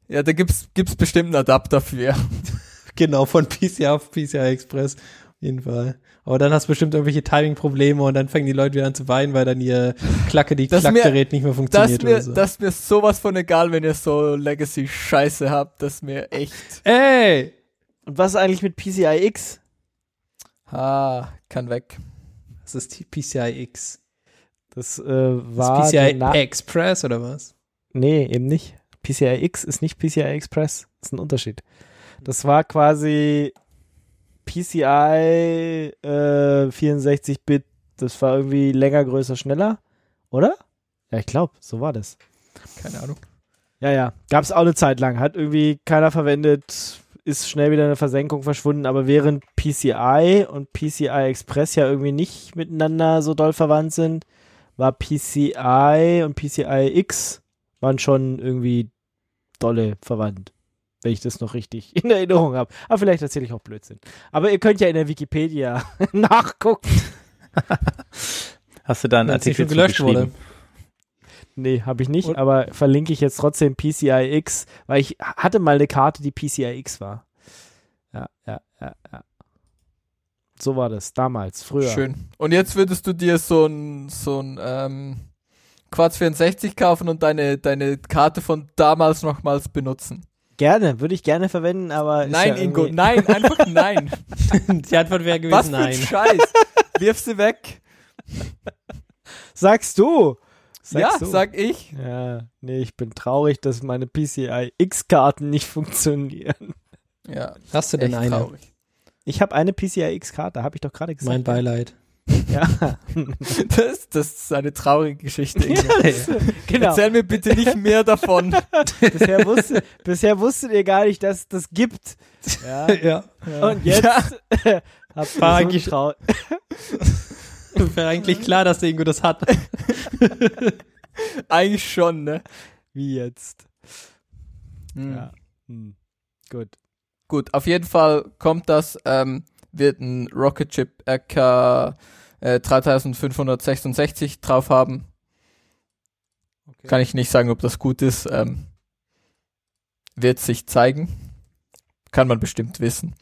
Ja, da gibt's gibt's bestimmt einen Adapter für. genau, von PCI auf PCI Express. Auf jeden Fall. Aber dann hast du bestimmt irgendwelche Timing-Probleme und dann fangen die Leute wieder an zu weinen, weil dann ihr Klacke, die Das mir- Klackgerät nicht mehr Das funktioniert mir, oder so. das mir sowas von egal, wenn ihr so Legacy Scheiße habt, das mir echt. Ey! Und was ist eigentlich mit PCI X? Ah, kann weg. Das ist die PCI X. Das äh, war ist PCI Express oder was? Nee, eben nicht. PCI X ist nicht PCI Express. Das ist ein Unterschied. Das war quasi PCI äh, 64-Bit. Das war irgendwie länger, größer, schneller. Oder? Ja, ich glaube, so war das. Keine Ahnung. Ja, ja. Gab es auch eine Zeit lang. Hat irgendwie keiner verwendet. Ist schnell wieder eine Versenkung verschwunden. Aber während PCI und PCI Express ja irgendwie nicht miteinander so doll verwandt sind, war PCI und PCI X waren schon irgendwie dolle verwandt. Wenn ich das noch richtig in Erinnerung habe. Aber vielleicht erzähle ich auch Blödsinn. Aber ihr könnt ja in der Wikipedia nachgucken. Hast du da einen Artikel gelöscht wurde. Nee, habe ich nicht, Und- aber verlinke ich jetzt trotzdem PCI X, weil ich hatte mal eine Karte, die PCI X war. Ja, ja, ja, ja. So war das damals, früher. Schön. Und jetzt würdest du dir so ein, so ein, ähm, Quartz 64 kaufen und deine, deine Karte von damals nochmals benutzen. Gerne, würde ich gerne verwenden, aber. Nein, ja Ingo, nein, einfach nein. Die Antwort wäre gewesen Was für ein nein. Scheiß. Wirf sie weg. Sagst du? Ja, Sagst du? sag ich. Ja, nee, ich bin traurig, dass meine PCI X-Karten nicht funktionieren. Ja, Hast du denn echt eine? traurig. Ich habe eine PCI X-Karte, habe ich doch gerade gesagt. Mein Beileid. Ja, Das, das ist eine traurige Geschichte. Ingo. genau. Erzähl mir bitte nicht mehr davon. Bisher, wusste, bisher wusstet ihr gar nicht, dass es das gibt. Ja. ja. Und jetzt habt ihr so Wäre eigentlich klar, dass der Ingo das hat. Eigentlich schon, ne? Wie jetzt? Hm. Ja. Hm. Gut. Gut, auf jeden Fall kommt das, ähm, wird ein Rocket Chip RK äh, 3566 drauf haben. Kann ich nicht sagen, ob das gut ist. Ähm, wird sich zeigen. Kann man bestimmt wissen,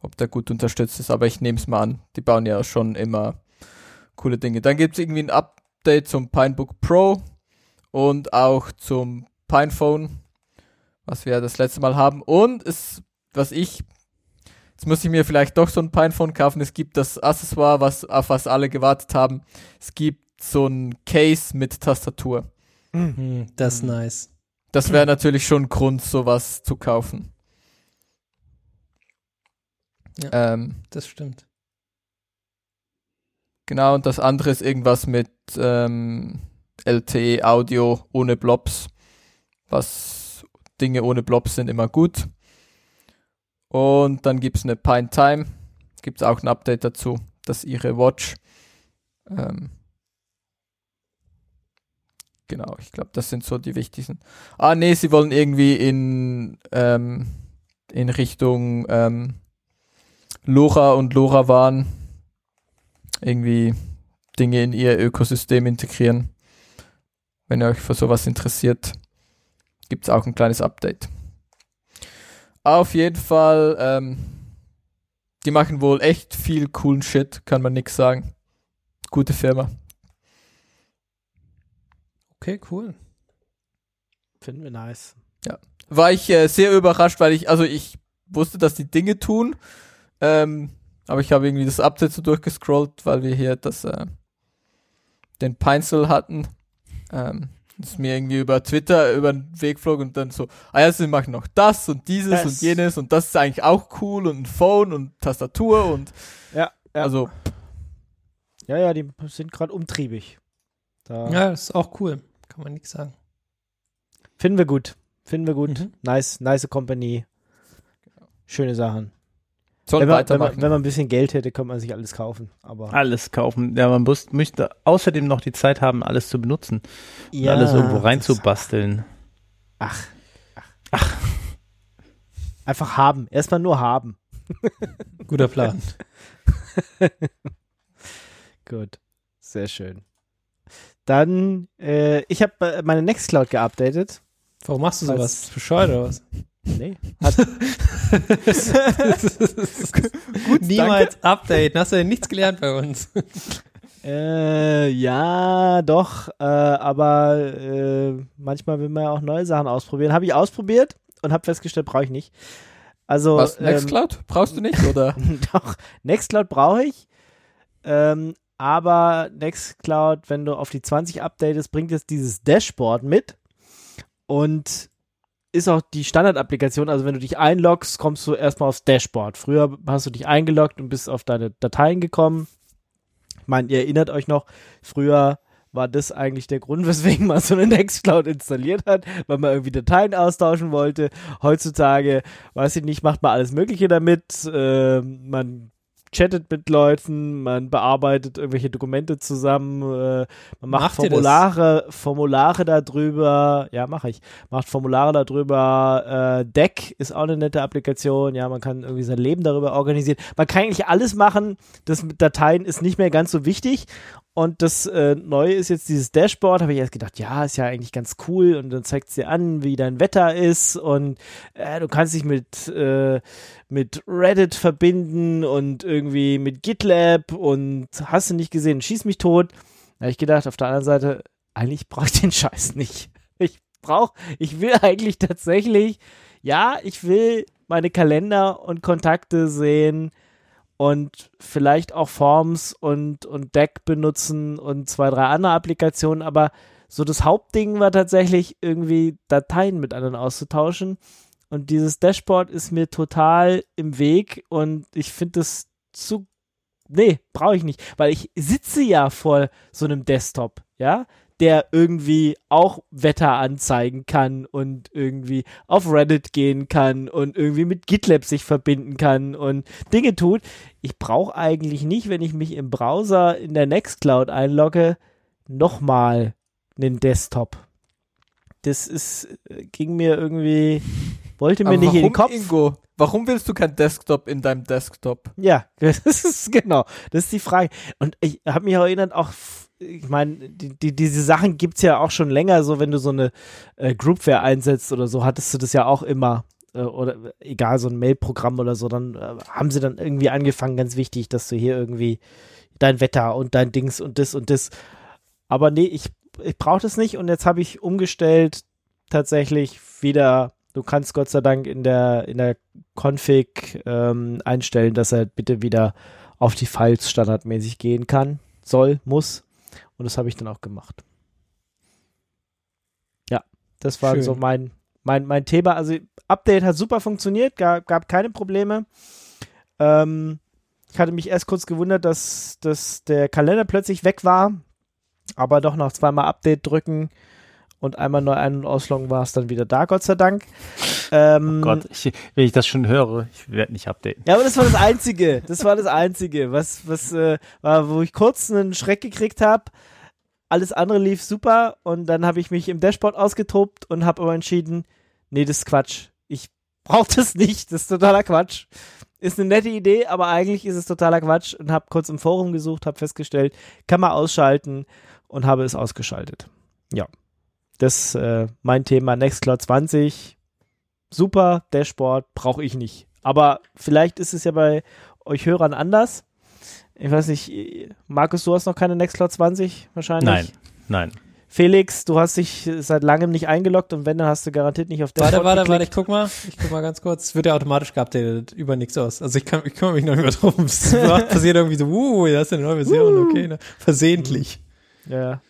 ob der gut unterstützt ist, aber ich nehme es mal an. Die bauen ja schon immer coole Dinge. Dann gibt es irgendwie ein Update zum Pinebook Pro und auch zum Pinephone, was wir das letzte Mal haben. Und es, was ich, jetzt muss ich mir vielleicht doch so ein Pinephone kaufen. Es gibt das Accessoire, was, auf was alle gewartet haben. Es gibt so ein Case mit Tastatur. Hm, das ist nice. Das wäre natürlich schon Grund, sowas zu kaufen. Ja. Ähm, Das stimmt. Genau, und das andere ist irgendwas mit ähm, LTE Audio ohne Blobs. Was Dinge ohne Blobs sind immer gut. Und dann gibt's eine Pine Time. Gibt's auch ein Update dazu, dass ihre Watch. Ähm, genau, ich glaube, das sind so die wichtigsten. Ah, nee, sie wollen irgendwie in, ähm, in Richtung ähm, Lora und LoRaWAN irgendwie Dinge in ihr Ökosystem integrieren. Wenn ihr euch für sowas interessiert, gibt's auch ein kleines Update. Auf jeden Fall, ähm, die machen wohl echt viel coolen Shit, kann man nix sagen. Gute Firma. Okay, cool. Finden wir nice. War ich äh, sehr überrascht, weil ich, also ich wusste, dass die Dinge tun, ähm, aber ich habe irgendwie das Update so durchgescrollt, weil wir hier das, äh, den Pinsel hatten. Ähm, das mir irgendwie über Twitter über den Weg flog und dann so, ah ja, sie machen noch das und dieses Das- und jenes und das ist eigentlich auch cool und ein Phone und Tastatur und Ja, ja. also Ja, ja, die sind gerade umtriebig. Da Ja, ist auch cool. Kann man nichts sagen. Finden wir gut. Finden wir gut. Mhm. Nice, nice Company. Schöne Sachen. Soll Wenn man, wenn, man, wenn man ein bisschen Geld hätte, könnte man sich alles kaufen. Aber Alles kaufen. Ja, man muss, möchte außerdem noch die Zeit haben, alles zu benutzen. und alles irgendwo reinzubasteln. Ach. Ach. Einfach haben. Erstmal nur haben. Guter Plan. Gut. Sehr schön. Dann, äh, ich habe meine Nextcloud geupdatet. Warum machst du Was? sowas? Bescheuert oder was? Nee. Hat, Niemals Update. Hast du ja nichts gelernt bei uns. äh, ja, doch. Äh, aber äh, manchmal will man ja auch neue Sachen ausprobieren. Habe ich ausprobiert und habe festgestellt, brauche ich nicht. Also, Was, ähm, Nextcloud? Brauchst du nicht, oder? Doch, Nextcloud brauche ich. Ähm, aber Nextcloud, wenn du auf die 20 updatest, bringt jetzt dieses Dashboard mit und ist auch die Standardapplikation. Also wenn du dich einloggst, kommst du erstmal aufs Dashboard. Früher hast du dich eingeloggt und bist auf deine Dateien gekommen. Ich meine, ihr erinnert euch noch, früher war das eigentlich der Grund, weswegen man so eine Nextcloud installiert hat, weil man irgendwie Dateien austauschen wollte. Heutzutage, weiß ich nicht, macht man alles Mögliche damit. Ähm, man chattet mit Leuten, man bearbeitet irgendwelche Dokumente zusammen, äh, man macht Macht? Formulare, Formulare darüber, ja, mache ich, macht Formulare darüber, äh, Deck ist auch eine nette Applikation, ja, man kann irgendwie sein Leben darüber organisieren. Man kann eigentlich alles machen, das mit Dateien ist nicht mehr ganz so wichtig und das äh, Neue ist jetzt dieses Dashboard, habe ich erst gedacht, ja, ist ja eigentlich ganz cool und dann zeigt es dir an, wie dein Wetter ist und äh, du kannst dich mit, äh, mit Reddit verbinden und irgendwie mit GitLab und hast du nicht gesehen, schieß mich tot. Da habe ich gedacht, auf der anderen Seite, eigentlich brauche ich den Scheiß nicht. Ich brauche, ich will eigentlich tatsächlich, ja, ich will meine Kalender und Kontakte sehen und vielleicht auch Forms und, und Deck benutzen und zwei, drei andere Applikationen, aber so das Hauptding war tatsächlich irgendwie Dateien mit anderen auszutauschen. Und dieses Dashboard ist mir total im Weg und ich finde das zu. Nee, brauche ich nicht, weil ich sitze ja vor so einem Desktop, ja, der irgendwie auch Wetter anzeigen kann und irgendwie auf Reddit gehen kann und irgendwie mit GitLab sich verbinden kann und Dinge tut. Ich brauche eigentlich nicht, wenn ich mich im Browser in der Nextcloud einlogge, nochmal einen Desktop. Das ist, äh, ging mir irgendwie, wollte mir Aber nicht in den warum, Kopf. Ingo? Warum willst du kein Desktop in deinem Desktop? Ja, das ist genau, das ist die Frage. Und ich habe mich erinnert, auch, ich meine, die, die, diese Sachen gibt's ja auch schon länger, so wenn du so eine äh, Groupware einsetzt oder so, hattest du das ja auch immer. Äh, oder egal, so ein Mail-Programm oder so, dann äh, haben sie dann irgendwie angefangen, ganz wichtig, dass du hier irgendwie dein Wetter und dein Dings und das und das. Aber nee, ich, ich brauche das nicht und jetzt habe ich umgestellt, tatsächlich wieder. Du kannst Gott sei Dank in der, in der Config ähm, einstellen, dass er bitte wieder auf die Files standardmäßig gehen kann, soll, muss. Und das habe ich dann auch gemacht. Ja, das war Schön. so mein, mein, mein Thema. Also Update hat super funktioniert, gab, gab keine Probleme. Ähm, ich hatte mich erst kurz gewundert, dass, dass der Kalender plötzlich weg war, aber doch noch zweimal Update drücken und einmal neu ein- und ausloggen war es dann wieder da, Gott sei Dank. Ähm, Oh Gott, ich, wenn ich das schon höre, ich werde nicht updaten. ja, aber das war das Einzige. Das war das Einzige, was, was äh, war, wo ich kurz einen Schreck gekriegt habe. Alles andere lief super und dann habe ich mich im Dashboard ausgetobt und habe aber entschieden, nee, das ist Quatsch. Ich brauche das nicht. Das ist totaler Quatsch. Ist eine nette Idee, aber eigentlich ist es totaler Quatsch und habe kurz im Forum gesucht, habe festgestellt, kann man ausschalten und habe es ausgeschaltet. Ja, das äh, mein Thema Nextcloud 20 super, Dashboard brauche ich nicht. Aber vielleicht ist es ja bei euch Hörern anders. Ich weiß nicht, Markus, du hast noch keine Nextcloud 20 wahrscheinlich? Nein, nein. Felix, du hast dich seit langem nicht eingeloggt und wenn, dann hast du garantiert nicht auf Dashboard Warte, warte, warte, ich guck mal. Ich guck mal ganz kurz. Es wird ja automatisch geupdatet über nichts aus. Also ich kann, ich kümmere mich noch nicht mehr drum. Es passiert irgendwie so, uh, da ist eine neue Version, okay, ne? Versehentlich. Ja.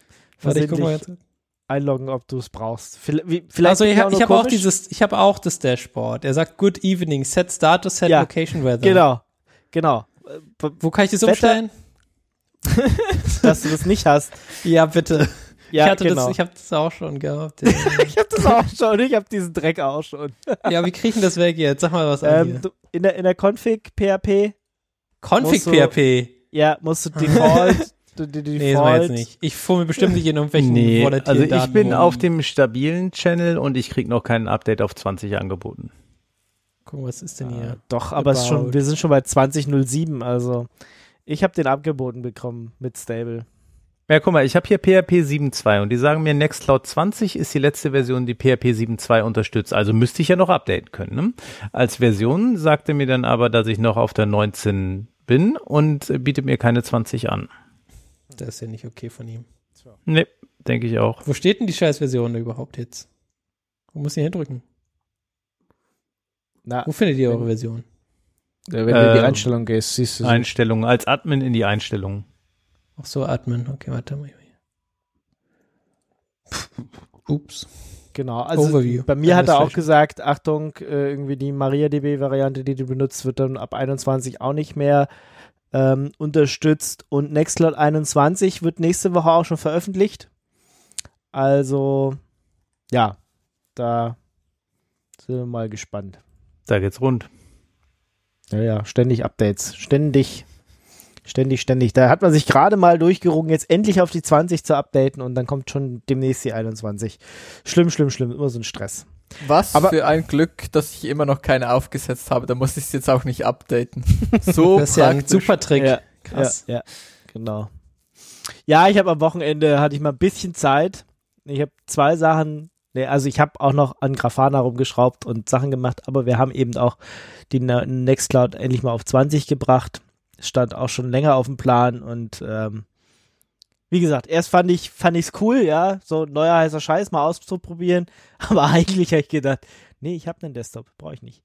Warte, ich guck mal Versehentlich ganz kurz. Einloggen, ob du es brauchst. Vielleicht, Also ich, auch habe auch komisch. dieses, ich habe auch das Dashboard. Er sagt Good Evening, Set Status, Set Ja, Location Weather. Genau, genau. Äh, Wo kann ich das Wetter- umstellen? Dass du das nicht hast. Ja, bitte. Ja, ich hatte genau. das, ich habe das auch schon gehabt. Ja, ich habe das auch schon. Ich habe diesen Dreck auch schon. ja wie kriegen das weg jetzt? Sag mal was an Ähm, du, in, der, in der Config PHP, Config du- PHP. ja, musst du Default. Die, die Nee, das war Default jetzt nicht. Ich fuhr mir bestimmt nicht in irgendwelchen Nee, also ich Daten bin rum. auf dem stabilen Channel und ich krieg noch kein Update auf 20 angeboten. Gucken, was ist denn Äh, hier? doch, aber schon, wir sind schon bei 2007, also ich habe den abgeboten bekommen mit Stable. Ja, guck mal, ich habe hier PHP 7.2 und die sagen mir, Nextcloud 20 ist die letzte Version, die PHP 7.2 unterstützt. Also müsste ich ja noch updaten können. Ne? Als Version sagte mir dann aber, dass ich noch auf der 19 bin und bietet mir keine 20 an. Das ist ja nicht okay von ihm. Nee, denke ich auch. Wo steht denn die Scheißversion überhaupt jetzt? Wo muss ich hindrücken? Na, Wo findet ihr eure Version? wenn du in die Ähm, Einstellung gehst, siehst du sie. Einstellungen, als Admin in die Einstellungen. Ach so, Admin. Okay, warte mal. Ups. Genau, also Overview. bei mir hat er auch gesagt, Achtung, äh, irgendwie die MariaDB-Variante, die du benutzt, wird dann ab 21 auch nicht mehr ähm, unterstützt und Nextcloud 21 wird nächste Woche auch schon veröffentlicht. Also, ja, da sind wir mal gespannt. Da geht's rund. Ja, ja, ständig Updates. Ständig. Ständig, ständig. Da hat man sich gerade mal durchgerungen, jetzt endlich auf die 20 zu updaten und dann kommt schon demnächst die 21. Schlimm, schlimm, schlimm. Immer so ein Stress. Was Aber- für ein Glück, dass ich immer noch keine aufgesetzt habe. Da muss ich es jetzt auch nicht updaten. So Das ist ja ein praktisch. super Trick. Ja, Krass. Ja, ja, genau. Ja, ich habe am Wochenende, hatte ich mal ein bisschen Zeit. Ich habe zwei Sachen, nee, also ich habe auch noch an Grafana rumgeschraubt und Sachen gemacht, aber wir haben eben auch die Ne- Nextcloud endlich mal auf 20 gebracht. Stand auch schon länger auf dem Plan und ähm, wie gesagt, erst fand ich fand ich's cool, ja, so neuer heißer Scheiß mal auszuprobieren, aber eigentlich habe ich gedacht, nee, ich habe einen Desktop, brauche ich nicht.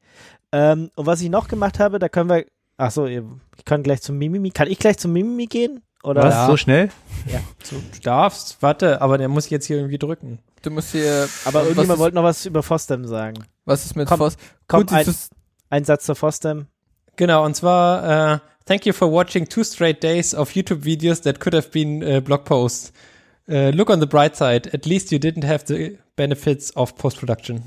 Ähm, und was ich noch gemacht habe, da können wir, ach so, ihr- ich kann gleich zum Mimimi, kann ich gleich zum Mimimi gehen? Oder Was? Ja. So schnell? So, du darfst, warte, aber der muss jetzt hier irgendwie drücken. Du musst hier. Aber irgendjemand wollte noch was über Fosdem sagen. was ist mit Komm, Foss? Komm, Gut, ein, ein Satz zur Fosdem. Genau, und zwar, äh, thank you for watching two straight days of YouTube videos that could have been äh, blog posts. Äh, look on the bright side, at least you didn't have the benefits of post-production.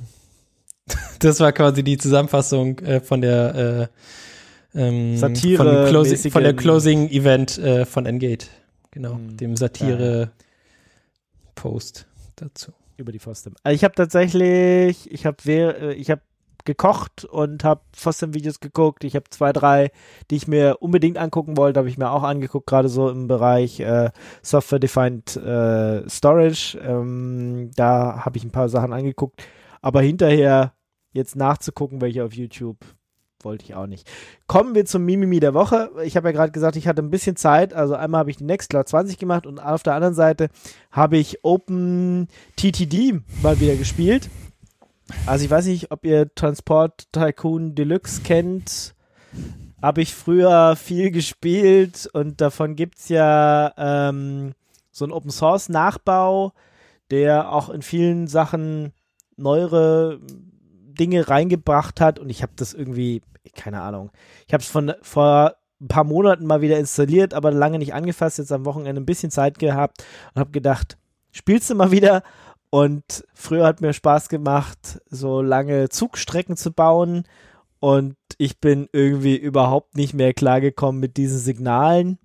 das war quasi die Zusammenfassung äh, von der äh, ähm, Satire- von, Closi von der Closing Event äh, von Engate. Genau, Hm. dem Satire Post dazu. über die Fosdem. Also ich habe tatsächlich, ich habe äh, ich habe gekocht und habe Fosdem-Videos geguckt. Ich habe zwei, drei, die ich mir unbedingt angucken wollte, habe ich mir auch angeguckt, gerade so im Bereich äh, Software-Defined äh, Storage. Ähm, da habe ich ein paar Sachen angeguckt. Aber hinterher jetzt nachzugucken, welche auf YouTube, wollte ich auch nicht. Kommen wir zum Mimimi der Woche. Ich habe ja gerade gesagt, ich hatte ein bisschen Zeit. Also einmal habe ich die Nextcloud 20 gemacht und auf der anderen Seite habe ich Open TTD mal wieder gespielt. Also ich weiß nicht, ob ihr Transport Tycoon Deluxe kennt. Habe ich früher viel gespielt und davon gibt es ja ähm, so ein Open Source Nachbau, der auch in vielen Sachen neuere Dinge reingebracht hat. Und ich habe das irgendwie, keine Ahnung, ich habe es von vor ein paar Monaten mal wieder installiert, aber lange nicht angefasst, jetzt am Wochenende ein bisschen Zeit gehabt und habe gedacht, spielst du mal wieder und früher hat mir Spaß gemacht, so lange Zugstrecken zu bauen und ich bin irgendwie überhaupt nicht mehr klargekommen mit diesen Signalen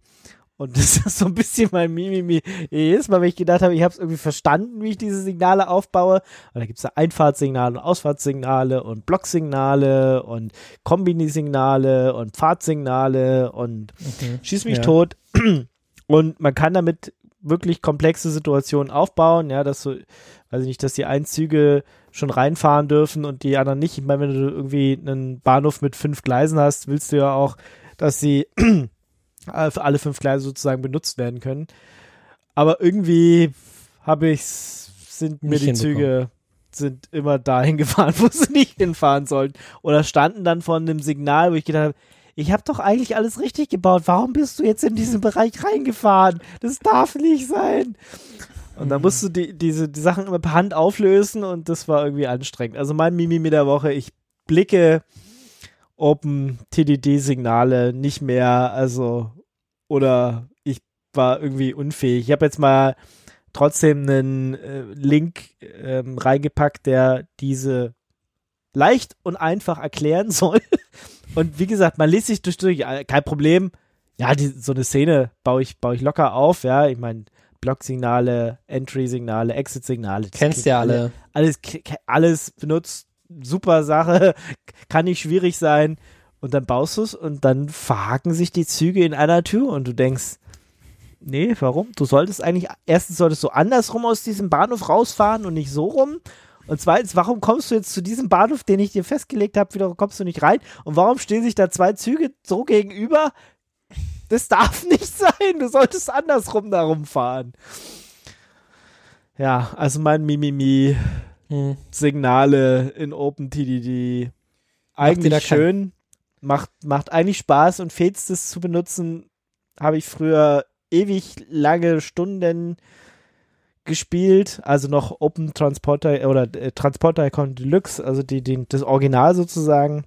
und das ist so ein bisschen mein Mimimi. Jedes Mal, wenn ich gedacht habe, ich habe es irgendwie verstanden, wie ich diese Signale aufbaue. Und da gibt es ja Einfahrtssignale und Ausfahrtssignale und Blocksignale und Kombinisignale und Pfadsignale und Okay. schieß mich Ja. tot. Und man kann damit wirklich komplexe Situationen aufbauen, ja, dass so, weiß ich nicht, dass die einen Züge schon reinfahren dürfen und die anderen nicht. Ich meine, wenn du irgendwie einen Bahnhof mit fünf Gleisen hast, willst du ja auch, dass sie für alle fünf Gleise sozusagen benutzt werden können. Aber irgendwie habe ich, sind mir die Züge sind immer dahin gefahren, wo sie nicht hinfahren sollten. Oder standen dann vor einem Signal, wo ich gedacht habe, ich habe doch eigentlich alles richtig gebaut. Warum bist du jetzt in diesen Bereich reingefahren? Das darf nicht sein. Und dann musst du die, diese die Sachen immer per Hand auflösen und das war irgendwie anstrengend. Also mein Mimi mit der Woche, ich blicke Open TDD-Signale nicht mehr, also oder ich war irgendwie unfähig. Ich habe jetzt mal trotzdem einen äh, Link ähm, reingepackt, der diese leicht und einfach erklären soll. Und wie gesagt, man liest sich durch, durch kein Problem. Ja, die, so eine Szene baue ich, baue ich locker auf, ja. Ich meine, Block-Signale, Entry-Signale, Exit-Signale. Kennst ja alle. Alles, alles benutzt. Super Sache. Kann nicht schwierig sein. Und dann baust du es und dann verhaken sich die Züge in einer Tür und du denkst, nee, warum? Du solltest eigentlich, erstens solltest du andersrum aus diesem Bahnhof rausfahren und nicht so rum. Und zweitens, warum kommst du jetzt zu diesem Bahnhof, den ich dir festgelegt habe, wieder kommst du nicht rein? Und warum stehen sich da zwei Züge so gegenüber? Das darf nicht sein. Du solltest andersrum da rumfahren. Ja, also mein Mimimi Hm. Signale in OpenTDD. Eigentlich schön, macht, macht eigentlich Spaß und Fetstes zu benutzen, habe ich früher ewig lange Stunden gespielt, also noch Open Transporter oder äh, Transporter Icon Deluxe, also die, die, das Original sozusagen.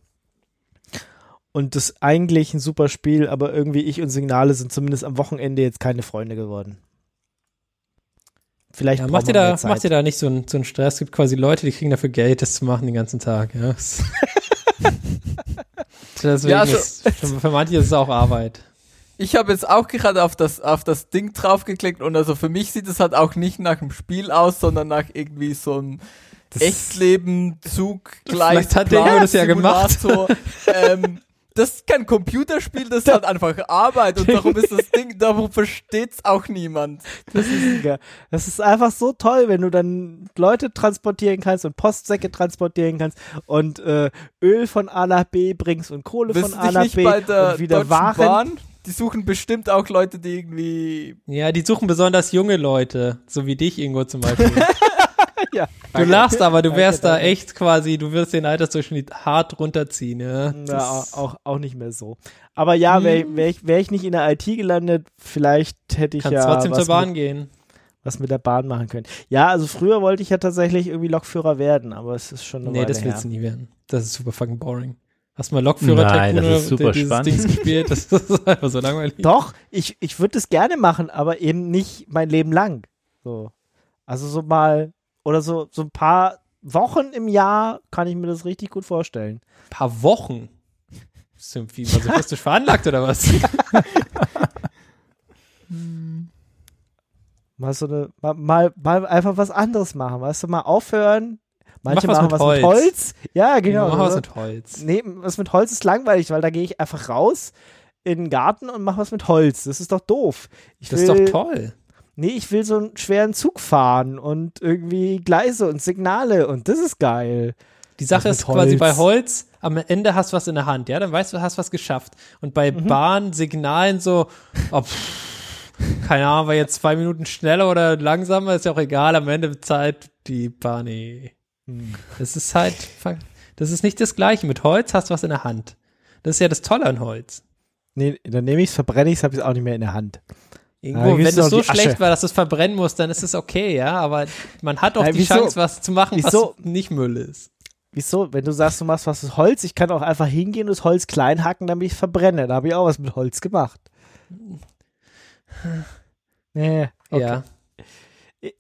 Und das ist eigentlich ein super Spiel, aber irgendwie ich und Signale sind zumindest am Wochenende jetzt keine Freunde geworden. Vielleicht Ja, macht ihr da, Zeit. macht ihr da nicht so einen so einen Stress? Es gibt quasi Leute, die kriegen dafür Geld, das zu machen den ganzen Tag. Ja. Deswegen Ja, also- ist, für für manche ist es auch Arbeit. Ich habe jetzt auch gerade auf das, auf das Ding draufgeklickt und also für mich sieht es halt auch nicht nach einem Spiel aus, sondern nach irgendwie so einem Echtleben, Zug, Vielleicht hat der Junge das ja gemacht. Ähm, das ist kein Computerspiel, das ist halt einfach Arbeit und darum ist das Ding, darum versteht's auch niemand. Das ist, das ist einfach so toll, wenn du dann Leute transportieren kannst und Postsäcke transportieren kannst und äh, Öl von A nach B bringst und Kohle Wisst von A nach B und wieder Deutschen Waren. Bahn? Die suchen bestimmt auch Leute, die irgendwie Ja, die suchen besonders junge Leute, so wie dich, Ingo zum Beispiel. Ja, Du lachst, aber du Danke, wärst da danke. echt quasi, du wirst den Altersdurchschnitt hart runterziehen, ja. Ja, Das- auch, auch nicht mehr so. Aber ja, wäre wär ich, wär ich nicht in der IT gelandet, vielleicht hätte ich Kannst ja trotzdem was, zur Bahn mit, gehen. was mit der Bahn machen können. Ja, also früher wollte ich ja tatsächlich irgendwie Lokführer werden, aber es ist schon eine Nee, Weile das her. willst du nie werden. Das ist super fucking boring. Hast du mal Lokführer Nein, das ist super spannend. Dings gespielt? Das ist einfach so langweilig. Doch, ich, ich würde es gerne machen, aber eben nicht mein Leben lang. So. Also so mal, oder so, so ein paar Wochen im Jahr kann ich mir das richtig gut vorstellen. Ein paar Wochen. Bist du irgendwie masochistisch veranlagt oder was? Mal so eine, mal, mal, mal einfach was anderes machen, weißt du, mal aufhören. Manche Mach was machen mit was Holz. mit Holz. Ja, genau. Mach was oder? mit Holz. Nee, was mit Holz ist langweilig, weil da gehe ich einfach raus in den Garten und mache was mit Holz. Das ist doch doof. Ich Das ist will, doch toll. Nee, ich will so einen schweren Zug fahren und irgendwie Gleise und Signale und das ist geil. Die Sache Was ist mit quasi Holz? bei Holz, am Ende hast du was in der Hand, ja, dann weißt du, hast was geschafft. Und bei Mhm. Bahn, Signalen so, oh, pff, keine Ahnung, war jetzt zwei Minuten schneller oder langsamer, ist ja auch egal, am Ende bezahlt die Bahn eh. Hm. Das ist halt, das ist nicht das Gleiche. Mit Holz hast du was in der Hand. Das ist ja das Tolle an Holz. Nee, dann nehme ich es, verbrenne ich es, habe ich es auch nicht mehr in der Hand. Irgendwo, wenn es so schlecht war, dass du es verbrennen musst, dann ist es okay, ja. Aber man hat auch Ja, die wieso? Chance, was zu machen, Wieso? was nicht Müll ist. Wieso? Wenn du sagst, du machst was aus Holz, ich kann auch einfach hingehen und das Holz klein hacken, damit ich verbrenne. Da habe ich auch was mit Holz gemacht. Nee, okay. Ja.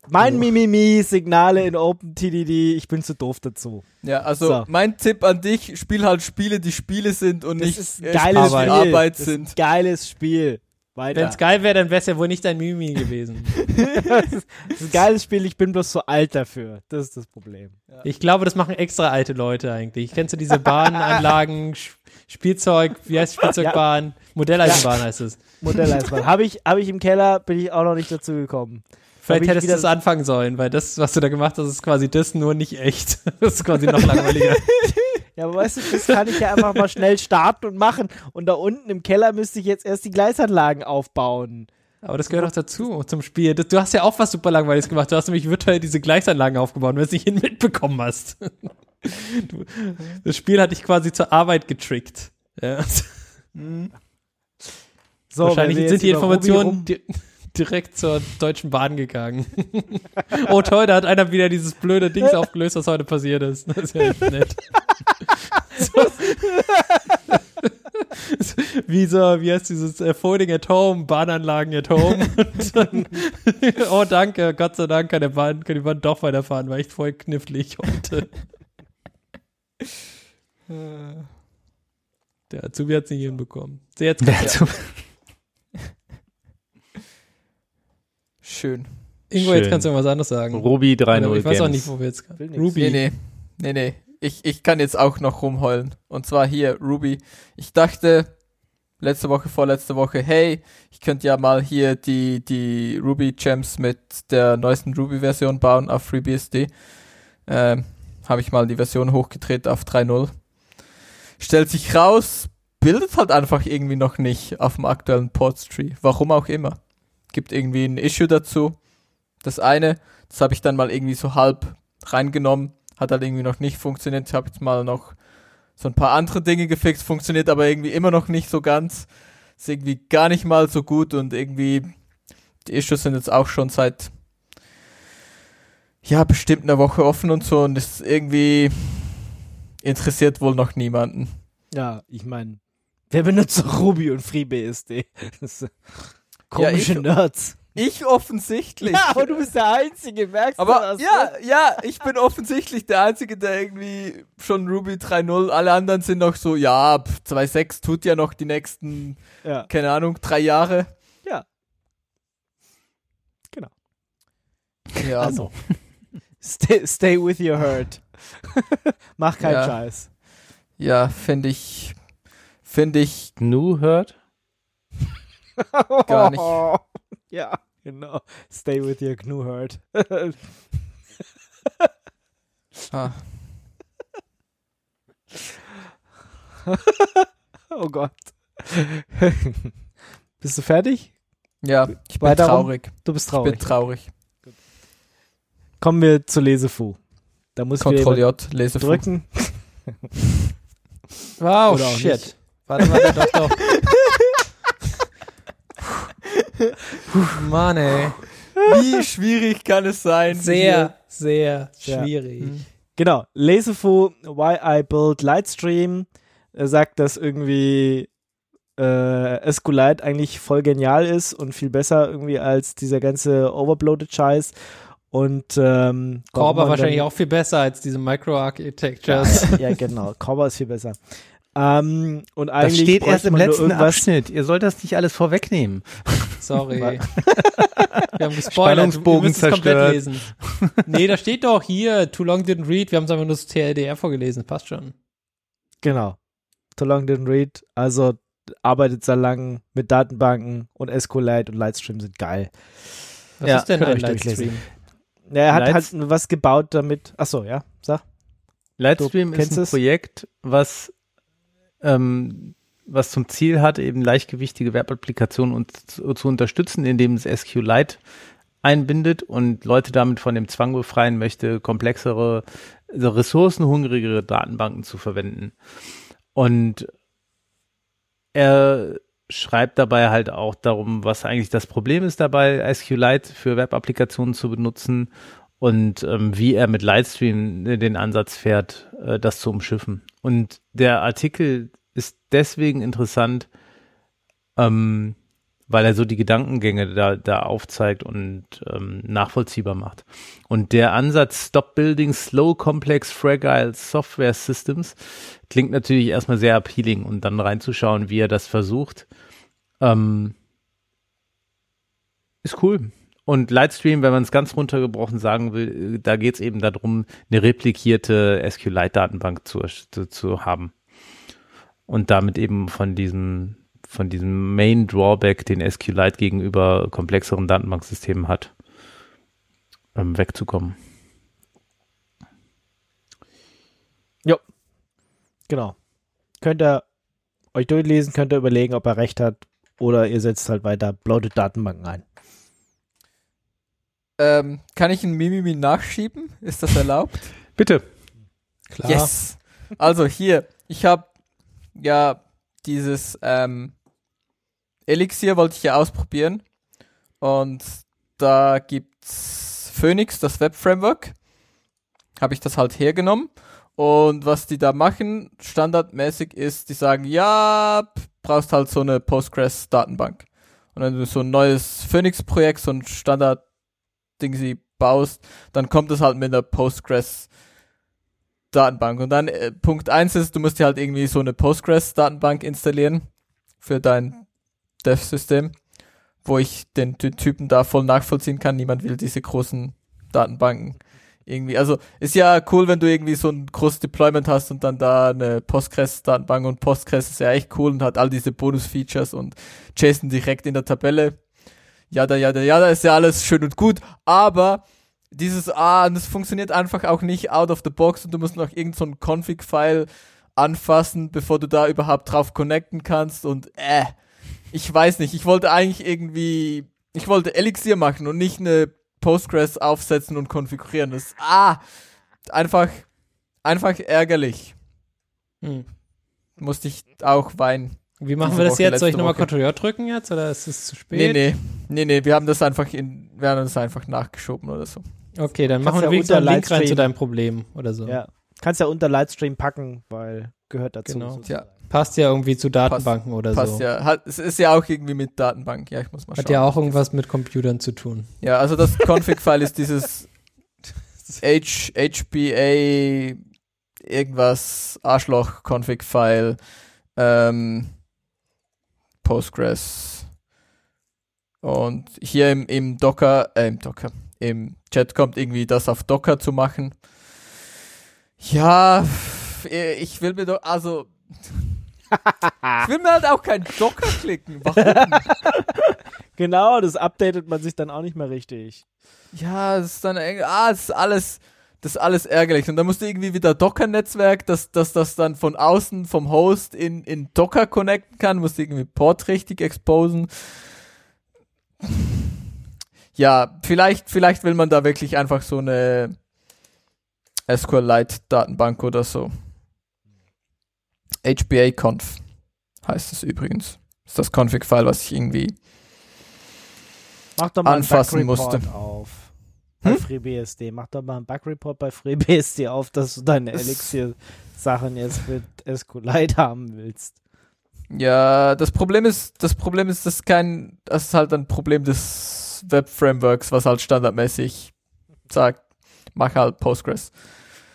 Mein Mimimi, Signale in OpenTDD, ich bin zu doof dazu. Ja, also So. mein Tipp an dich, spiel halt Spiele, die Spiele sind und Das nicht ist äh, ein geiles Spiele, Spiel. die Arbeit das ist sind. ein geiles Spiel. Wenn es geil wäre, dann wäre es ja wohl nicht dein Mimi gewesen. das, ist, das ist ein geiles Spiel, ich bin bloß zu alt dafür. Das ist das Problem. Ich glaube, das machen extra alte Leute eigentlich. Kennst du diese Bahnanlagen, Spielzeug, wie heißt Spielzeugbahn? Modelleisenbahn heißt es. Modelleisenbahn. Habe ich, hab ich im Keller, bin ich auch noch nicht dazu gekommen. Vielleicht ich hättest du das anfangen sollen, weil das, was du da gemacht hast, ist quasi das, nur nicht echt. Das ist quasi noch langweiliger. Ja, aber weißt du, das kann ich ja einfach mal schnell starten und machen. Und da unten im Keller müsste ich jetzt erst die Gleisanlagen aufbauen. Aber das gehört auch dazu, zum Spiel. Du hast ja auch was super Langweiliges gemacht. Du hast nämlich virtuell diese Gleisanlagen aufgebaut, wenn du es nicht hin mitbekommen hast. Du, das Spiel hat dich quasi zur Arbeit getrickt. Ja. So, Wahrscheinlich sind die Informationen rum- di direkt zur Deutschen Bahn gegangen. oh toll, da hat einer wieder dieses blöde Dings aufgelöst, was heute passiert ist. Das ist ja echt nett. so. wie so, wie heißt dieses äh, Folding at Home, Bahnanlagen at Home. Dann, oh danke, Gott sei Dank kann der Bahn, kann die Bahn doch weiterfahren, war echt voll knifflig heute. Der Azubi hat es nicht hinbekommen. So, jetzt Der Zug- Schön. Ingo, Schön. jetzt kannst du irgendwas anderes sagen. Ruby 3.0 Oder ich weiß auch nicht, wo wir jetzt nix. Ruby. Nee, nee. Nee, nee. Ich, ich kann jetzt auch noch rumheulen. Und zwar hier, Ruby. Ich dachte letzte Woche, vorletzte Woche, hey, ich könnte ja mal hier die, die Ruby Gems mit der neuesten Ruby-Version bauen auf FreeBSD. Ähm, Habe ich mal die Version hochgedreht auf 3.0. Stellt sich raus, bildet halt einfach irgendwie noch nicht auf dem aktuellen Portstree. Warum auch immer. Gibt irgendwie ein Issue dazu. Das eine, das habe ich dann mal irgendwie so halb reingenommen, hat halt irgendwie noch nicht funktioniert. Ich habe jetzt mal noch so ein paar andere Dinge gefixt, funktioniert aber irgendwie immer noch nicht so ganz. Ist irgendwie gar nicht mal so gut und irgendwie die Issues sind jetzt auch schon seit ja, bestimmt einer Woche offen und so und ist irgendwie interessiert wohl noch niemanden. Ja, ich meine, wer benutzt Ruby und FreeBSD? Komische ich- Nerds. Ich offensichtlich. Ja, aber du bist der Einzige, merkst du Aber das? ja, ja, ich bin offensichtlich der Einzige, der irgendwie schon Ruby 3.0, alle anderen sind noch so, ja, pf, 2.6 tut ja noch die nächsten, Ja, keine Ahnung, drei Jahre. ja. Genau. Ja, Also, stay, stay with your herd. Mach keinen Ja. Scheiß. ja, finde ich, finde ich, GNU hört? Gar nicht. Ja, genau. Stay with your GNU herd. ah, oh Gott. Bist du fertig? ja, ich bin Weiter rum? traurig. Du bist Ich traurig. bin traurig. Kommen wir zu Lesefu. Da muss Ctrl J, lese vor. drücken. Wow, shit. Warte, warte, doch, doch. Mann, ey. Wie schwierig kann es sein? Sehr, sehr Ja. schwierig. Genau. Lesefu, Why I Build Lightstream, er sagt, dass irgendwie äh, SQLite eigentlich voll genial ist und viel besser irgendwie als dieser ganze overbloated Scheiß. Und ähm, man wahrscheinlich dann- auch viel besser als diese Microarchitectures. ja, genau. Korber ist viel besser. Ähm, und Das eigentlich steht bräuchte erst im letzten Abschnitt. Ihr sollt das nicht alles vorwegnehmen. Sorry. Wir haben gespoilert. Spannungsbogen Wir müssen es komplett zerstört. lesen. Nee, da steht doch hier, too long didn't read. Wir haben es einfach nur das TLDR vorgelesen. Passt schon. Genau. Too long didn't read. Also arbeitet sehr lang mit Datenbanken und SQLite und Lightstream sind geil. Was Ja, ist denn ein. Livestream? Ja, er hat Lights- halt was gebaut damit. Achso, ja, sag. Lightstream Du ist ein es? Projekt, was, ähm, was zum Ziel hat, eben leichtgewichtige Web-Applikationen und zu, zu unterstützen, indem es SQLite einbindet und Leute damit von dem Zwang befreien möchte, komplexere, also ressourcenhungrigere Datenbanken zu verwenden. Und er schreibt dabei halt auch darum, was eigentlich das Problem ist dabei, SQLite für Web-Applikationen zu benutzen und ähm, wie er mit Lightstream den Ansatz fährt, äh, das zu umschiffen. Und der Artikel ist deswegen interessant, ähm, weil er so die Gedankengänge da, da aufzeigt und ähm, nachvollziehbar macht. Und der Ansatz Stop Building Slow Complex Fragile Software Systems klingt natürlich erstmal sehr appealing und dann reinzuschauen, wie er das versucht, ähm, ist cool. Und Lightstream, wenn man es ganz runtergebrochen sagen will, da geht es eben darum, eine replikierte SQLite-Datenbank zu, zu, zu haben. Und damit eben von diesem von diesem Main Drawback, den SQLite gegenüber komplexeren Datenbanksystemen hat, ähm, wegzukommen. Ja, genau. Könnt ihr euch durchlesen, könnt ihr überlegen, ob er recht hat oder ihr setzt halt weiter bloated Datenbanken ein. Ähm, kann ich ein Mimimi nachschieben? Ist das erlaubt? Bitte. Klar. Yes. Also hier, ich habe ja dieses ähm, Elixir wollte ich ja ausprobieren und da gibt's Phoenix, das Web Framework. Habe ich das halt hergenommen und was die da machen, standardmäßig ist, die sagen, ja, brauchst halt so eine Postgres Datenbank. Und wenn du so ein neues Phoenix Projekt, so ein Standard Ding sie baust, dann kommt es halt mit einer Postgres Datenbank. Und dann äh, Punkt eins ist, du musst dir halt irgendwie so eine Postgres Datenbank installieren für dein Dev-System, wo ich den, den Typen da voll nachvollziehen kann. Niemand will diese großen Datenbanken irgendwie. Also ist ja cool, wenn du irgendwie so ein großes Deployment hast und dann da eine Postgres-Datenbank und Postgres ist ja echt cool und hat all diese Bonus-Features und JSON direkt in der Tabelle. Ja, da, ja, da, ja, da ist ja alles schön und gut, aber dieses, ah, das funktioniert einfach auch nicht out of the box und du musst noch irgendein so Config-File anfassen, bevor du da überhaupt drauf connecten kannst und äh, ich weiß nicht, ich wollte eigentlich irgendwie, ich wollte Elixir machen und nicht eine Postgres aufsetzen und konfigurieren. Das ist, ah, einfach, einfach ärgerlich. Hm. Musste ich auch weinen. Wie machen wir das Woche, jetzt? Soll ich nochmal. Ctrl drücken jetzt oder ist es zu spät? Nee, nee, nee, nee, wir haben das einfach in, wir haben das einfach nachgeschoben oder so. Okay, dann machen wir ja wenigstens einen unter Link rein zu deinem Problem oder so. Ja. Kannst ja unter Lightstream packen, weil gehört dazu. Genau. sozusagen. Passt ja irgendwie zu Datenbanken oder Passt so. ja. Hat, es ist ja auch irgendwie mit Datenbank. Ja, ich muss mal Hat schauen. ja auch irgendwas mit Computern zu tun. Ja, also das Config-File ist dieses H, HBA irgendwas Arschloch-Config-File ähm, Postgres und hier im, im Docker, äh, im Docker, im Chat kommt irgendwie das auf Docker zu machen. Ja, ich will mir doch, also ich will mir halt auch kein Docker klicken. Warum? Genau, das updatet man sich dann auch nicht mehr richtig. Ja, das ist dann ah, das ist alles, das ist alles ärgerlich. Und dann musst du irgendwie wieder Docker-Netzwerk, dass, dass das dann von außen vom Host in, in Docker connecten kann, musst du irgendwie Port richtig exposen. Ja, vielleicht, vielleicht will man da wirklich einfach so eine SQLite-Datenbank oder so. HBA-Conf heißt es übrigens. Ist das Config-File, was ich irgendwie Mach doch mal Anfassen musste. auf. Bei Hm? FreeBSD. Mach doch mal einen Bug-Report bei FreeBSD auf, dass du deine Elixir-Sachen jetzt mit SQLite haben willst. Ja, das Problem ist, das Problem ist, das ist kein, das ist halt ein Problem des Web-Frameworks, was halt standardmäßig sagt, mach halt Postgres.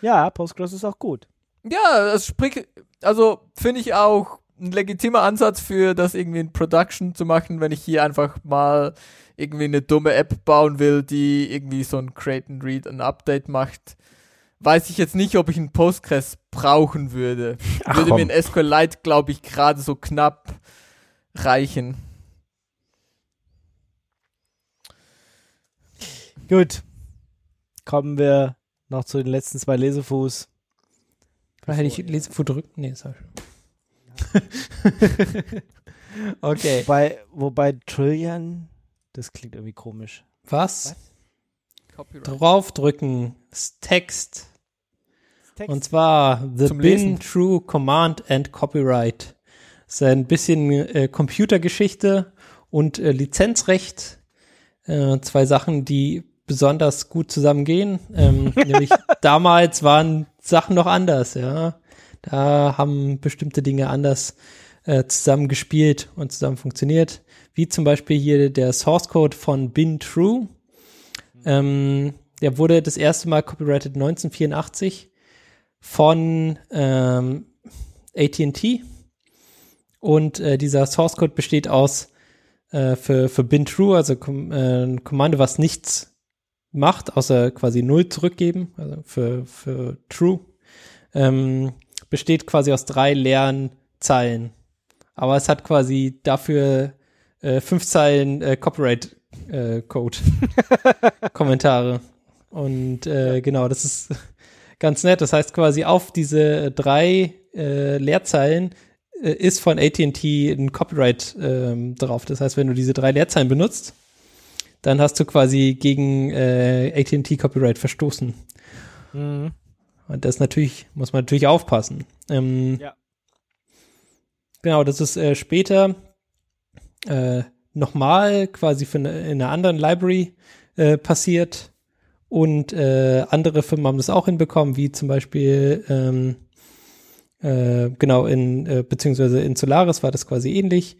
Ja, Postgres ist auch gut. Ja, das spricht, also finde ich auch ein legitimer Ansatz für das irgendwie in Production zu machen, wenn ich hier einfach mal irgendwie eine dumme App bauen will, die irgendwie so ein Create and Read and Update macht. Weiß ich jetzt nicht, ob ich ein Postgres brauchen würde. Ach, würde mir ein SQLite, glaube ich, gerade so knapp reichen. Gut. Kommen wir noch zu den letzten zwei Lesefuß. Hätte ich Lesefu drücken? Nee, sag Okay. Wobei, wobei Trillion, das klingt irgendwie komisch. Was? Copyright. Draufdrücken. ist Text. Text. Und zwar The Zum Bin Lesen. True Command and Copyright. ist ein bisschen äh, Computergeschichte und äh, Lizenzrecht. Äh, zwei Sachen, die besonders gut zusammengehen. Ähm, nämlich damals waren Sachen noch anders, ja. Da haben bestimmte Dinge anders äh, zusammen gespielt und zusammen funktioniert. Wie zum Beispiel hier der Source Code von Bin True. Ähm, der wurde das erste Mal copyrighted 1984 von ähm, AT&T und äh, dieser Source Code besteht aus äh, für, für bin true, also äh, ein Kommando, was nichts macht, außer quasi null zurückgeben, also für, für true, ähm, besteht quasi aus drei leeren Zeilen. Aber es hat quasi dafür äh, fünf Zeilen äh, Copyright äh, Code Kommentare. Und äh, genau, das ist ganz nett. Das heißt quasi auf diese drei äh, Leerzeilen äh, ist von AT&T ein Copyright ähm, drauf. Das heißt, wenn du diese drei Leerzeilen benutzt, dann hast du quasi gegen äh, AT&T Copyright verstoßen. Mhm. Und das natürlich, muss man natürlich aufpassen. Ähm, Ja. Genau, das ist äh, später äh, nochmal quasi für eine, in einer anderen Library äh, passiert. Und äh, andere Firmen haben das auch hinbekommen, wie zum Beispiel ähm, äh, genau in äh, beziehungsweise in Solaris war das quasi ähnlich.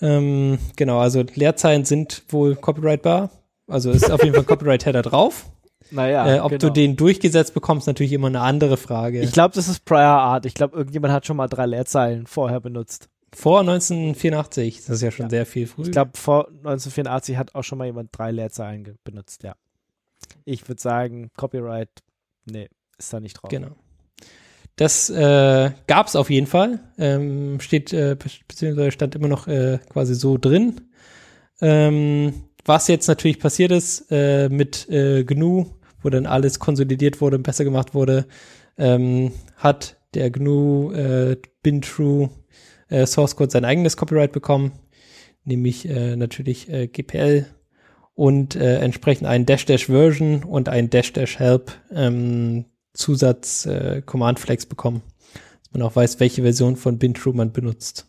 Ähm, genau, also Leerzeilen sind wohl copyrightbar. Also ist auf jeden Fall Copyright-Header drauf. Naja, äh, ob genau. du den durchgesetzt bekommst, natürlich immer eine andere Frage. Ich glaube, das ist Prior Art. Ich glaube, irgendjemand hat schon mal drei Leerzeilen vorher benutzt. Vor 1984, das ist ja schon Ja. sehr viel früher. Ich glaube, vor 1984 hat auch schon mal jemand drei Leerzeilen benutzt, ja. Ich würde sagen, Copyright, nee, ist da nicht drauf. Genau. Das äh, gab es auf jeden Fall. Ähm, steht, äh, be- beziehungsweise stand immer noch äh, quasi so drin. Ähm, was jetzt natürlich passiert ist äh, mit äh, GNU, wo dann alles konsolidiert wurde und besser gemacht wurde, ähm, hat der GNU äh, Bin True äh, Source Code sein eigenes Copyright bekommen, nämlich äh, natürlich äh, GPL und äh, entsprechend ein Dash Dash Version und ein Dash Dash Help ähm, Zusatz äh, Command Flags bekommen, dass man auch weiß, welche Version von BinTrue man benutzt.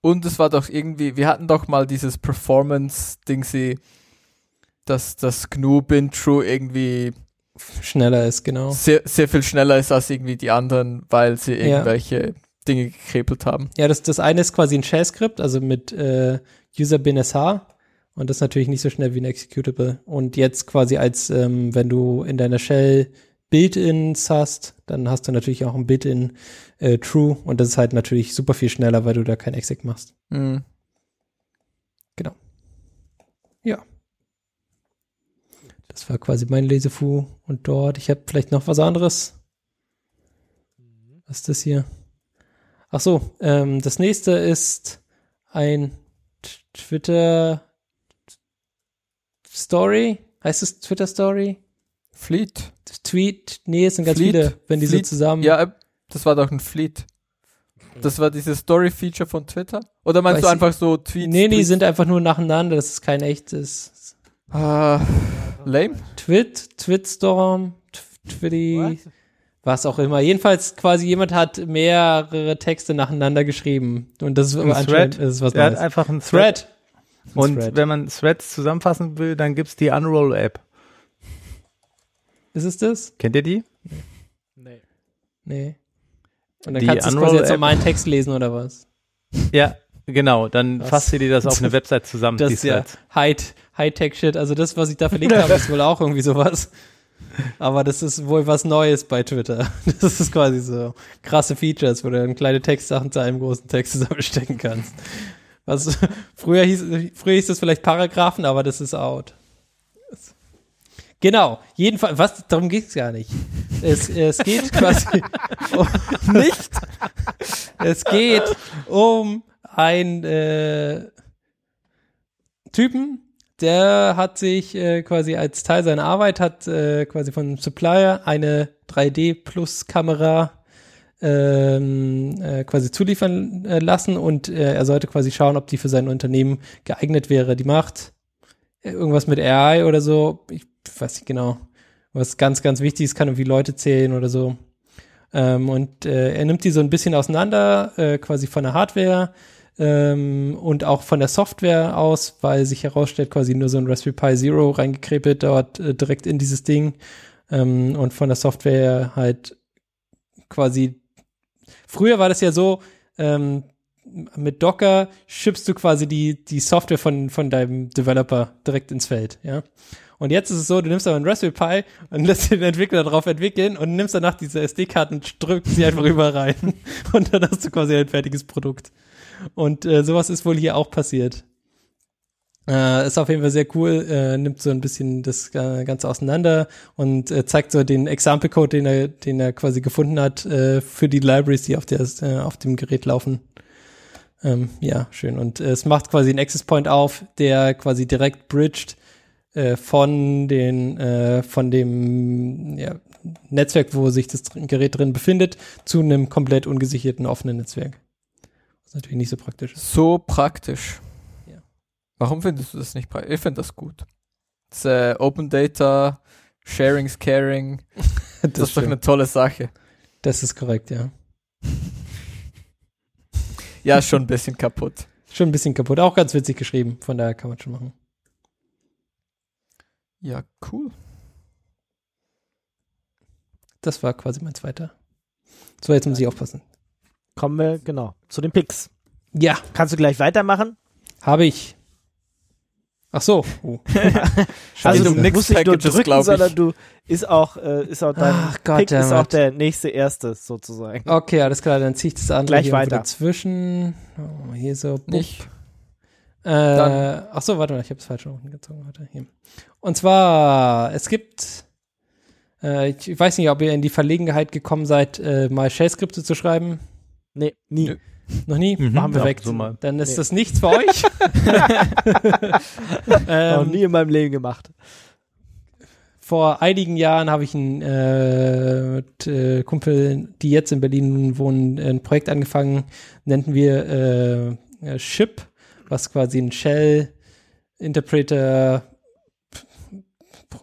Und es war doch irgendwie, wir hatten doch mal dieses Performance-Dingsy, dass das GNU Bin True irgendwie Schneller ist, genau. sehr, sehr viel schneller ist als irgendwie die anderen, weil sie Ja. irgendwelche Dinge gekrebelt haben. Ja, das, das eine ist quasi ein Shell-Skript, also mit äh, User bin sh und das ist natürlich nicht so schnell wie ein Executable. Und jetzt quasi als, ähm, wenn du in deiner Shell Build-ins hast, dann hast du natürlich auch ein Build-in äh, True und das ist halt natürlich super viel schneller, weil du da kein Exec machst. Mhm. Ja. Das war quasi mein Lesefu und dort. Ich habe vielleicht noch was anderes. Was ist das hier? Ach so, ähm, das nächste ist ein Twitter Story. Heißt es Twitter Story? Fleet. Tweet? Nee, es sind ganz Fleet. viele, wenn die Fleet. so zusammen. Ja, äh, das war doch ein Fleet. Das war dieses Story-Feature von Twitter? Oder meinst Weiß du einfach so Tweets? nee, die Tweets? sind einfach nur nacheinander. Das ist kein echtes. Ah, lame? Twit, Twitstorm, Tw- Twitty. was auch immer. Jedenfalls quasi jemand hat mehrere Texte nacheinander geschrieben. Und das ist Ein anscheinend Thread. das ist was Er hat einfach einen Thread. Thread. Und Thread. wenn man Threads zusammenfassen will, dann gibt's die Unroll-App. Ist es das? Kennt ihr die? Nee. Nee. Und dann Die kannst du quasi als normalen Text lesen oder was? Ja, genau. Dann Was? fasst ihr dir das auf eine Website zusammen. Das ist ja High-Tech-Shit. Also das, was ich da verlinkt habe, ist wohl auch irgendwie sowas. Aber das ist wohl was Neues bei Twitter. Das ist quasi so krasse Features, wo du dann kleine Textsachen zu einem großen Text zusammenstecken kannst. Was früher hieß, früher hieß das vielleicht Paragraphen, aber das ist out. Genau, jedenfalls, was, darum geht's gar nicht. Es, es geht quasi um, nicht. Es geht um ein äh, Typen, der hat sich äh, quasi als Teil seiner Arbeit hat äh, quasi von einem Supplier eine 3D Plus Kamera ähm, äh, quasi zuliefern äh, lassen und äh, er sollte quasi schauen, ob die für sein Unternehmen geeignet wäre. Die macht äh, irgendwas mit AI oder so, ich weiß nicht genau, was ganz, ganz wichtig ist, kann irgendwie Leute zählen oder so. Ähm, und äh, er nimmt die so ein bisschen auseinander, äh, quasi von der Hardware ähm, und auch von der Software aus, weil sich herausstellt, quasi nur so ein Raspberry Pi Zero reingekrepelt dort äh, direkt in dieses Ding ähm, und von der Software halt quasi. Früher war das ja so, ähm, mit Docker schippst du quasi die, die Software von, von deinem Developer direkt ins Feld, ja. Und jetzt ist es so, du nimmst aber einen Raspberry Pi und lässt den Entwickler darauf entwickeln und nimmst danach diese SD-Karten und drückst sie einfach überall rein. Und dann hast du quasi ein fertiges Produkt. Und äh, sowas ist wohl hier auch passiert. Äh, ist auf jeden Fall sehr cool, äh, nimmt so ein bisschen das äh, Ganze auseinander und äh, zeigt so den Example-Code, den er, den er quasi gefunden hat äh, für die Libraries, die auf, der, äh, auf dem Gerät laufen. Ähm, ja, schön. Und es macht quasi einen Access Point auf, der quasi direkt bridged von den, von dem ja, Netzwerk, wo sich das Gerät drin befindet, zu einem komplett ungesicherten offenen Netzwerk. Was natürlich nicht so praktisch ist. So praktisch. Warum findest du das nicht praktisch? Ich finde das gut. Das, äh, Open Data, Sharing's Caring, das, ist doch eine tolle Sache. das ist korrekt, ja. Ja, schon ein bisschen kaputt. Schon ein bisschen kaputt. Auch ganz witzig geschrieben, von daher kann man schon machen. Ja, cool. Das war quasi mein zweiter. So, jetzt muss ich aufpassen. Kommen wir, genau, zu den Picks. Ja, Kannst du gleich weitermachen? habe ich. Ach so. Oh. Also um du musst nicht nur drücken, sondern du ist auch, äh, ist auch dein Ach Gott, Pick ist auch der nächste erste sozusagen. Okay, alles klar, dann ziehe ich das andere Gleich hier weiter. dazwischen. Oh, hier so. bupp. Nicht. Äh, ach so, warte mal, ich habe es falsch gezogen. Warte, hier. Und zwar, es gibt, äh, ich weiß nicht, ob ihr in die Verlegenheit gekommen seid, äh, mal Shell-Skripte zu schreiben. Nee, nie. Nö. Noch nie? Mhm, Machen wir ja, weg. so. Dann ist Nee. das nichts für euch. Noch ähm, nie in meinem Leben gemacht. vor einigen Jahren habe ich einen äh, mit, äh, Kumpel, die jetzt in Berlin wohnen, ein Projekt angefangen, nannten wir äh, äh, Ship, was quasi ein Shell Interpreter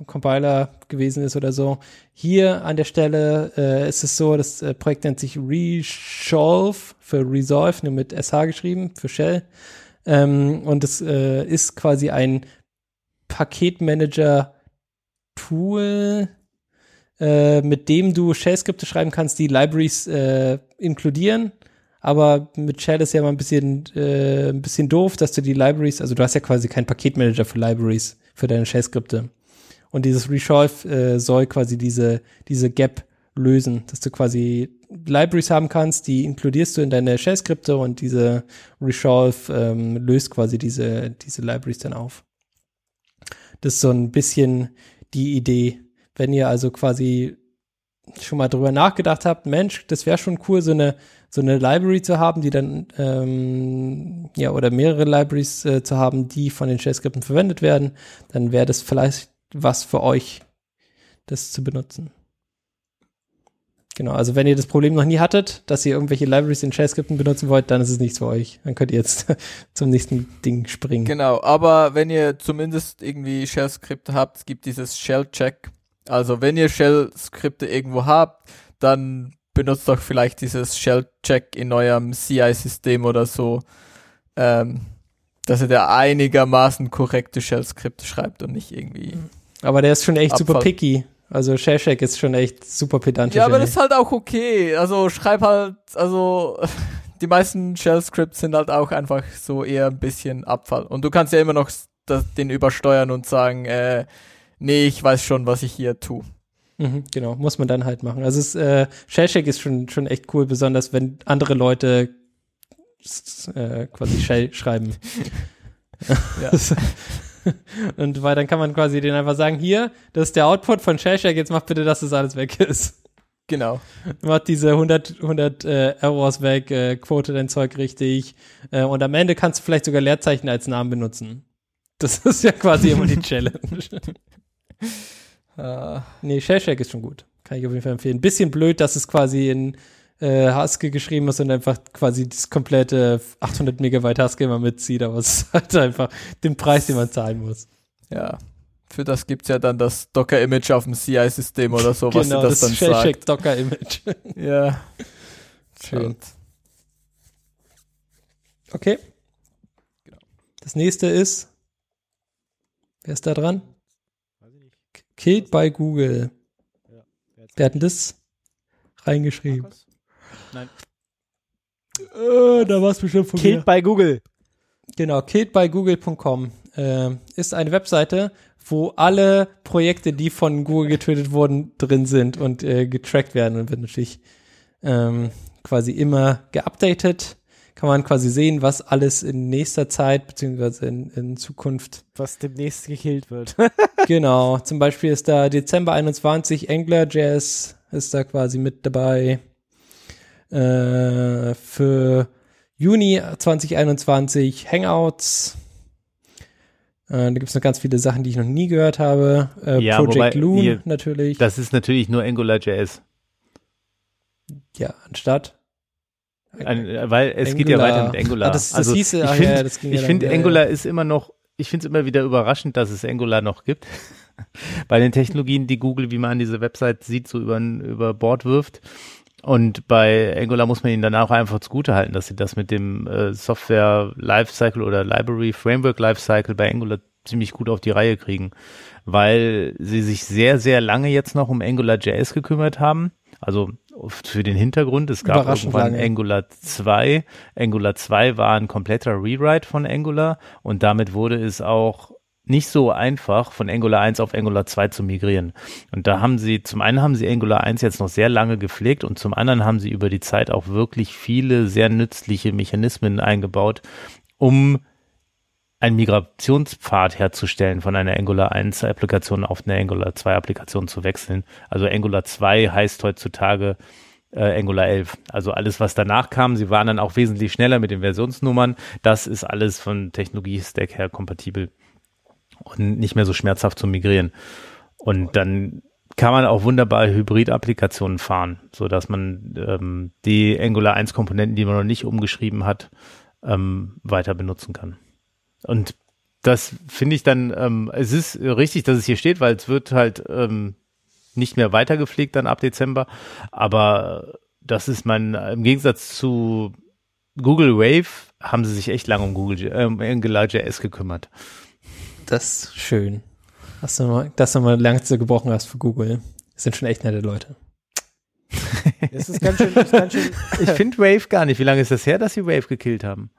Compiler gewesen ist oder so. Hier an der Stelle äh, ist es so, das äh, Projekt nennt sich Resolve für Resolve, nur mit SH geschrieben, für Shell. Ähm, und es äh, ist quasi ein Paketmanager Tool, äh, mit dem du Shell-Skripte schreiben kannst, die Libraries äh, inkludieren. Aber mit Shell ist ja mal ein bisschen, äh, ein bisschen doof, dass du die Libraries, also du hast ja quasi keinen Paketmanager für Libraries, für deine Shell-Skripte. Und dieses Resolve äh, soll quasi diese, diese Gap lösen, dass du quasi Libraries haben kannst, die inkludierst du in deine Shell-Skripte und diese Resolve ähm, löst quasi diese, diese Libraries dann auf. Das ist so ein bisschen die Idee. Wenn ihr also quasi schon mal drüber nachgedacht habt, Mensch, das wäre schon cool, so eine, so eine Library zu haben, die dann, ähm, ja, oder mehrere Libraries äh, zu haben, die von den Shell-Skripten verwendet werden, dann wäre das vielleicht was für euch, das zu benutzen. Genau, also wenn ihr das Problem noch nie hattet, dass ihr irgendwelche Libraries in Shell-Skripten benutzen wollt, dann ist es nichts für euch. Dann könnt ihr jetzt zum nächsten Ding springen. Genau, aber wenn ihr zumindest irgendwie Shell-Skripte habt, es gibt dieses Shell-Check. Also wenn ihr Shell-Skripte irgendwo habt, dann benutzt doch vielleicht dieses Shell-Check in eurem CI-System oder so, ähm, dass ihr da einigermaßen korrekte Shell-Skripte schreibt und nicht irgendwie. Aber der ist schon echt super Abfall. picky. Also Shellshack ist schon echt super pedantisch. Ja, aber ey. das ist halt auch okay. Also schreib halt, also die meisten Shell-Scripts sind halt auch einfach so eher ein bisschen Abfall. Und du kannst ja immer noch das, den übersteuern und sagen, äh, nee, ich weiß schon, was ich hier tue. Mhm, genau, muss man dann halt machen. Also es, äh, Shellshack ist schon, schon echt cool, besonders wenn andere Leute äh, quasi Shell schreiben. Ja. Und weil dann kann man quasi denen einfach sagen, hier, das ist der Output von Shellshack, jetzt mach bitte, dass das alles weg ist. Genau. Mach diese 100, 100 äh, Errors weg, äh, quote dein Zeug richtig äh, und am Ende kannst du vielleicht sogar Leerzeichen als Namen benutzen. Das ist ja quasi immer die Challenge. Äh, Nee, Shellshack ist schon gut. Kann ich auf jeden Fall empfehlen. Bisschen blöd, dass es quasi in äh, Haskell geschrieben ist und einfach quasi das komplette 800 Megabyte Haskell immer mitzieht, aber es ist halt einfach den Preis, den man zahlen muss. ja. Für das gibt's ja dann das Docker-Image auf dem CI-System oder so, was genau, das, das dann Shellcheck sagt. Docker Image. Ja. Schön. Okay. Genau. Das nächste ist, wer ist da dran? Killed by Google. Wer hat denn das reingeschrieben? Nein. Äh, da war es bestimmt von Killed by Google. Genau, killedbygoogle.com äh, ist eine Webseite, wo alle Projekte, die von Google getötet wurden, drin sind und äh, getrackt werden und wird natürlich ähm, quasi immer geupdatet. Kann man quasi sehen, was alles in nächster Zeit beziehungsweise in, in Zukunft Was demnächst gekillt wird. Genau, zum Beispiel ist da Dezember 21 AngularJS ist da quasi mit dabei. Äh, für Juni 2021 Hangouts. Äh, da gibt es noch ganz viele Sachen, die ich noch nie gehört habe. Äh, Ja, Project wobei Loon hier- natürlich. Das ist natürlich nur AngularJS. ja, anstatt. Äh, weil es geht ja weiter mit Angular. Ah, das, das also hieße, ich finde, ja, ja ich dann- finde ja. Angular ist immer noch, ich finde es immer wieder überraschend, dass es Angular noch gibt. Bei den Technologien, die Google, wie man an diese Website sieht, so über, über Bord wirft. Und bei Angular muss man ihnen danach einfach zugute halten, dass sie das mit dem äh, Software Lifecycle oder Library Framework Lifecycle bei Angular ziemlich gut auf die Reihe kriegen, weil sie sich sehr, sehr lange jetzt noch um AngularJS gekümmert haben. Also für den Hintergrund, es gab irgendwann lange. Angular 2. Angular 2 war ein kompletter Rewrite von Angular und damit wurde es auch nicht so einfach, von Angular 1 auf Angular 2 zu migrieren. Und da haben sie, zum einen haben sie Angular 1 jetzt noch sehr lange gepflegt und zum anderen haben sie über die Zeit auch wirklich viele sehr nützliche Mechanismen eingebaut, um einen Migrationspfad herzustellen von einer Angular 1 Applikation auf eine Angular 2 Applikation zu wechseln. Also Angular 2 heißt heutzutage äh, Angular 11. Also alles, was danach kam, sie waren dann auch wesentlich schneller mit den Versionsnummern. Das ist alles von Technologie-Stack her kompatibel und nicht mehr so schmerzhaft zu migrieren. Und dann kann man auch wunderbar Hybrid-Applikationen fahren, so dass man ähm, die Angular 1 Komponenten, die man noch nicht umgeschrieben hat, ähm, weiter benutzen kann. Und das finde ich dann, ähm, es ist richtig, dass es hier steht, weil es wird halt ähm, nicht mehr weitergepflegt dann ab Dezember. Aber das ist mein, im Gegensatz zu Google Wave haben sie sich echt lange um Google ähm, AngularJS gekümmert. Das ist schön. Dass du mal, dass du mal Lanze gebrochen hast für Google. Das sind schon echt nette Leute. Es ist ganz schön, ist ganz schön Ich finde Wave gar nicht. Wie lange ist das her, dass sie Wave gekillt haben?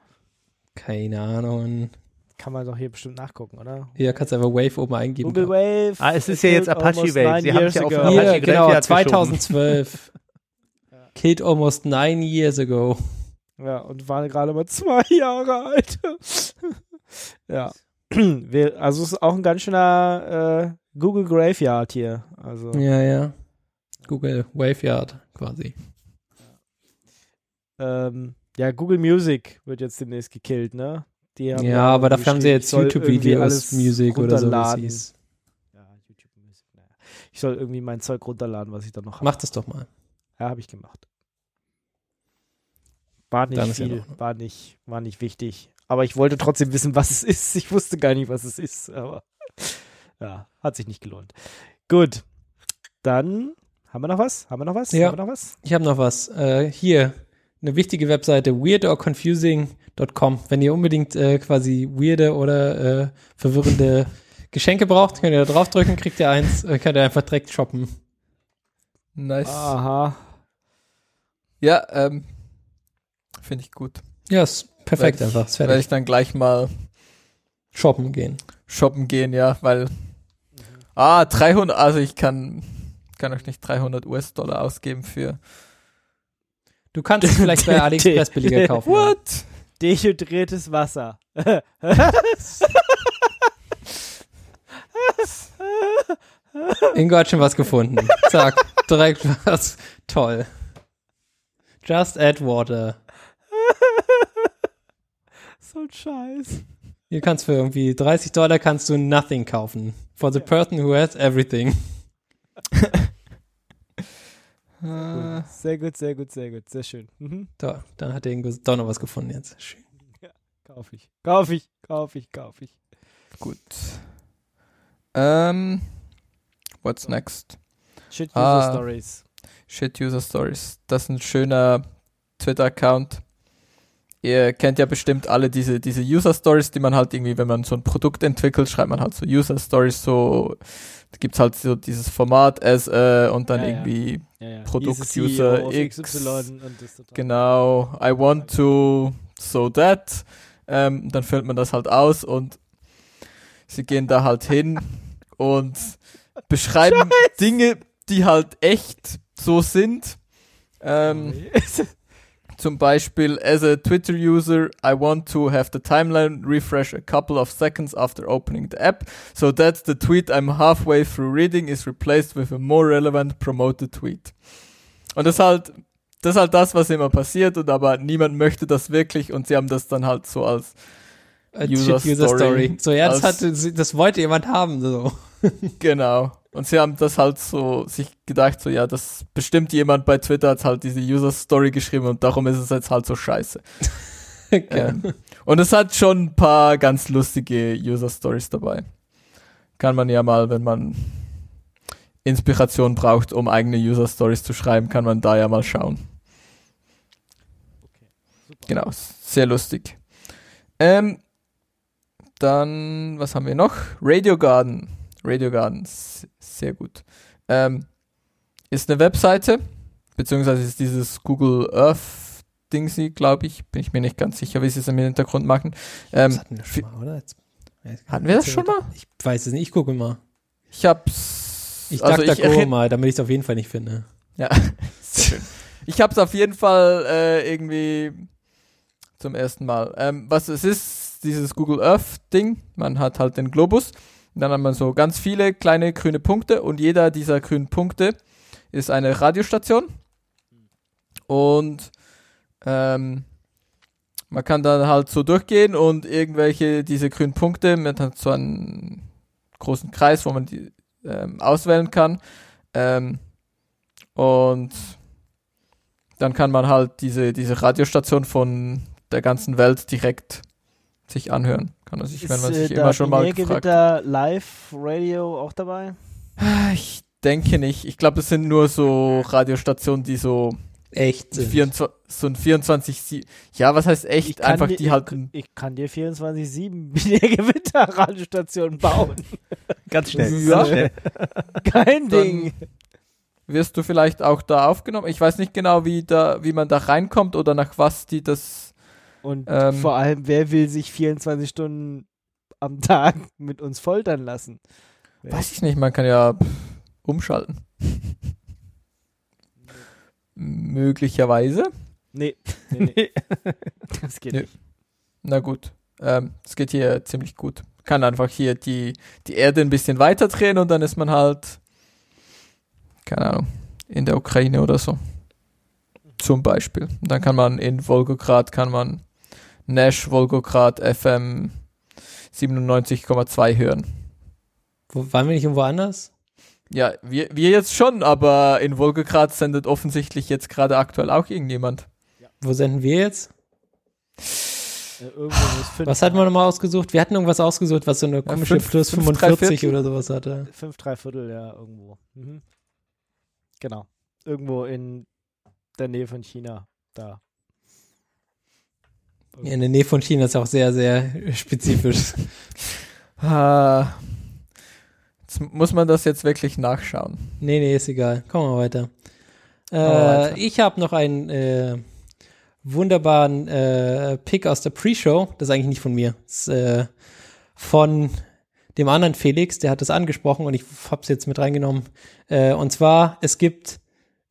Keine Ahnung. kann man doch hier bestimmt nachgucken, oder? Hier kannst du einfach Wave oben eingeben. Google Wave. Ah, es ist ja jetzt Apache Wave. Sie haben es ja auf ago. Apache Graveyard genau, geschoben. 2012. Killed almost nine years ago. Ja, und war gerade mal zwei Jahre alt. ja. Wir, also es ist auch ein ganz schöner äh, Google Graveyard hier. Also Ja, ja. Google Waveyard quasi. ähm, ja, Google Music wird jetzt demnächst gekillt, ne? Die haben Ja, aber dafür haben sie jetzt YouTube-Videos, Music oder so. Ja, YouTube Music, naja. Ich soll irgendwie mein Zeug runterladen, was ich dann noch habe. Mach das doch mal. Ja, habe ich gemacht. War nicht Dann ja viel, noch- war nicht, war nicht wichtig. Aber ich wollte trotzdem wissen, was es ist. Ich wusste gar nicht, was es ist. Aber ja, hat sich nicht gelohnt. Gut, dann haben wir noch was? Haben wir noch was? Ja. Haben wir noch was? Ich habe noch was. Äh, hier, eine wichtige Webseite, weirdomconfusing.com. Wenn ihr unbedingt äh, quasi weirde oder äh, verwirrende Geschenke braucht, könnt ihr da draufdrücken, kriegt ihr eins, äh, könnt ihr einfach direkt shoppen. Nice. Aha. Ja, ähm, finde ich gut. Ja, ist perfekt einfach. Ist Werde ich dann gleich mal Shoppen gehen. shoppen gehen, ja, weil ah 300, also ich kann kann euch nicht 300 US-Dollar ausgeben für Du kannst es vielleicht bei AliExpress billiger kaufen. What? Dehydriertes Wasser. Ingo hat schon was gefunden. Zack, direkt was. Toll. Just add water. So ein Scheiß. Hier kannst für irgendwie 30 Dollar kannst du nothing kaufen. For the person who has everything. Äh, Sehr gut, sehr gut, sehr gut. Sehr schön. Mhm. Da, dann hat Ingo doch noch was gefunden jetzt. Schön. Kauf ich. Kauf ich, kauf ich, kauf ich. gut. Ähm, what's next? Shit Ah. User Stories. Shit User Stories. Das ist ein schöner Twitter-Account. Ihr kennt ja bestimmt alle diese, diese User Stories, die man halt irgendwie, wenn man so ein Produkt entwickelt, schreibt man halt so User Stories, so, da gibt's halt so dieses Format as äh, und dann Ja, irgendwie, Ja. Produkt es User X. Genau, I want to, so that, ähm, dann füllt man das halt aus und sie gehen da halt hin und beschreiben Dinge, die halt echt so sind. Ähm, zum Beispiel, as a Twitter user, I want to have the timeline refresh a couple of seconds after opening the app, so that the tweet I'm halfway through reading is replaced with a more relevant promoted tweet. Und das ist halt, das ist halt das, was immer passiert, und aber niemand möchte das wirklich, und sie haben das dann halt so Als User User Story. Story. So, ja, das, Als- hatte, das wollte jemand haben. So. genau. Und sie haben das halt so sich gedacht, so, ja, das bestimmt jemand bei Twitter hat halt diese User Story geschrieben und darum ist es jetzt halt so scheiße. Ähm, und es hat schon ein paar ganz lustige User Stories dabei. Kann man ja mal, wenn man Inspiration braucht, um eigene User Stories zu schreiben, kann man da ja mal schauen. Genau, sehr lustig. Ähm, dann, was haben wir noch? Radio Garden. Radio Garden, sehr gut. Ähm, ist eine Webseite, beziehungsweise ist dieses Google Earth Dingsy, glaube ich. Bin ich mir nicht ganz sicher, wie sie es im Hintergrund machen. Ähm, das hatten wir schon mal, oder? Jetzt, hatten wir das schon mal? Ich weiß es nicht, ich gucke mal. Ich hab's. Ich also dachte, ich mal, damit ich es auf jeden Fall nicht finde. Ja, sehr schön. Ich hab's auf jeden Fall äh, irgendwie zum ersten Mal. Ähm, was es ist, dieses Google Earth Ding, man hat halt den Globus, und dann hat man so ganz viele kleine grüne Punkte. Und jeder dieser grünen Punkte ist eine Radiostation. Und ähm, man kann dann halt so durchgehen und irgendwelche diese grünen Punkte, man hat so einen großen Kreis, wo man die ähm, auswählen kann. Ähm, und dann kann man halt diese, diese Radiostation von der ganzen Welt direkt sich anhören. Kann man sich, wenn man Ist, sich äh, immer da schon mal gefragt. Live Radio auch dabei? Ich denke nicht. Ich glaube, das sind nur so Radiostationen, die so, Echt sind. 24, so ein 24, Sie- ja, was heißt echt? Ich kann Einfach dir, die halt, Ich, ich kann dir 24-7 Binärgewitter Radiostationen bauen. Ganz schnell. Ja. Schnell. Kein Dann- Ding. wirst du vielleicht auch da aufgenommen. Ich weiß nicht genau, wie da, wie man da reinkommt oder nach was die das, Und Ähm, vor allem, wer will sich 24 Stunden am Tag mit uns foltern lassen? Weiß ich nicht, man kann ja umschalten. Möglicherweise. Nee, nee, nee. das geht Nee. nicht. Na gut. Ähm, es geht hier ziemlich gut. Kann einfach hier die, die Erde ein bisschen weiter drehen und dann ist man halt, keine Ahnung, in der Ukraine oder so. Zum Beispiel. Und dann kann man in Volgograd, kann man Nash Volgograd FM 97,2 hören. Wo, waren wir nicht irgendwo anders? Ja, wir, wir jetzt schon, aber in Volgograd sendet offensichtlich jetzt gerade aktuell auch irgendjemand. Wo senden wir jetzt? Äh, irgendwo muss fünf, Was hatten wir nochmal ausgesucht? Wir hatten irgendwas ausgesucht, was so eine komische fünf- Plus fünf, drei 45 Viertel? oder sowas hatte. Fünf, drei Viertel, ja, irgendwo. Mhm. Genau. Irgendwo in der Nähe von China. Da. Ja, in der Nähe von China ist auch sehr, sehr spezifisch. Ah, jetzt muss man das jetzt wirklich nachschauen. nee, nee, ist egal. Kommen wir weiter. Äh, weiter. Ich habe noch einen äh, wunderbaren äh, Pick aus der Pre-Show. Das ist eigentlich nicht von mir. Das ist äh, von dem anderen Felix, der hat das angesprochen und ich habe es jetzt mit reingenommen. Äh, und zwar, es gibt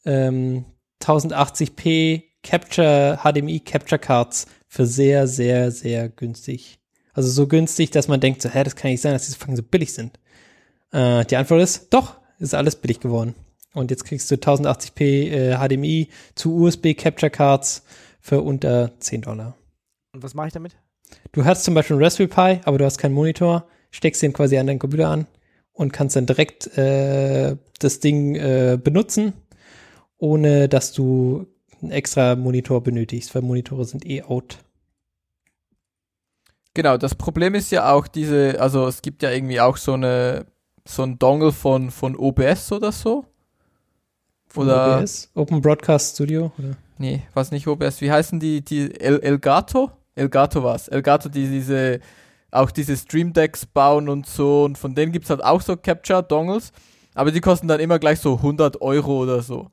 ähm, 1080p Capture, HDMI Capture Cards für sehr, sehr, sehr günstig. Also so günstig, dass man denkt, so, hä, das kann nicht sein, dass diese Fangen so billig sind. Äh, die Antwort ist, doch, ist alles billig geworden. Und jetzt kriegst du 1080p äh, HDMI zu USB Capture Cards für unter 10 Dollar. Und was mache ich damit? Du hast zum Beispiel einen Raspberry Pi, aber du hast keinen Monitor, steckst den quasi an deinen Computer an und kannst dann direkt äh, das Ding äh, benutzen, ohne dass du einen extra Monitor benötigst, weil Monitore sind eh out. Genau, das Problem ist ja auch diese, also es gibt ja irgendwie auch so eine so ein Dongle von, von OBS oder so. Oder, OBS? Open Broadcast Studio? Oder? nee, was nicht OBS, wie heißen die, die El Elgato? Elgato war's. Elgato, die diese, auch diese Stream Decks bauen und so und von denen gibt's halt auch so Capture Dongles, aber die kosten dann immer gleich so 100 Euro oder so.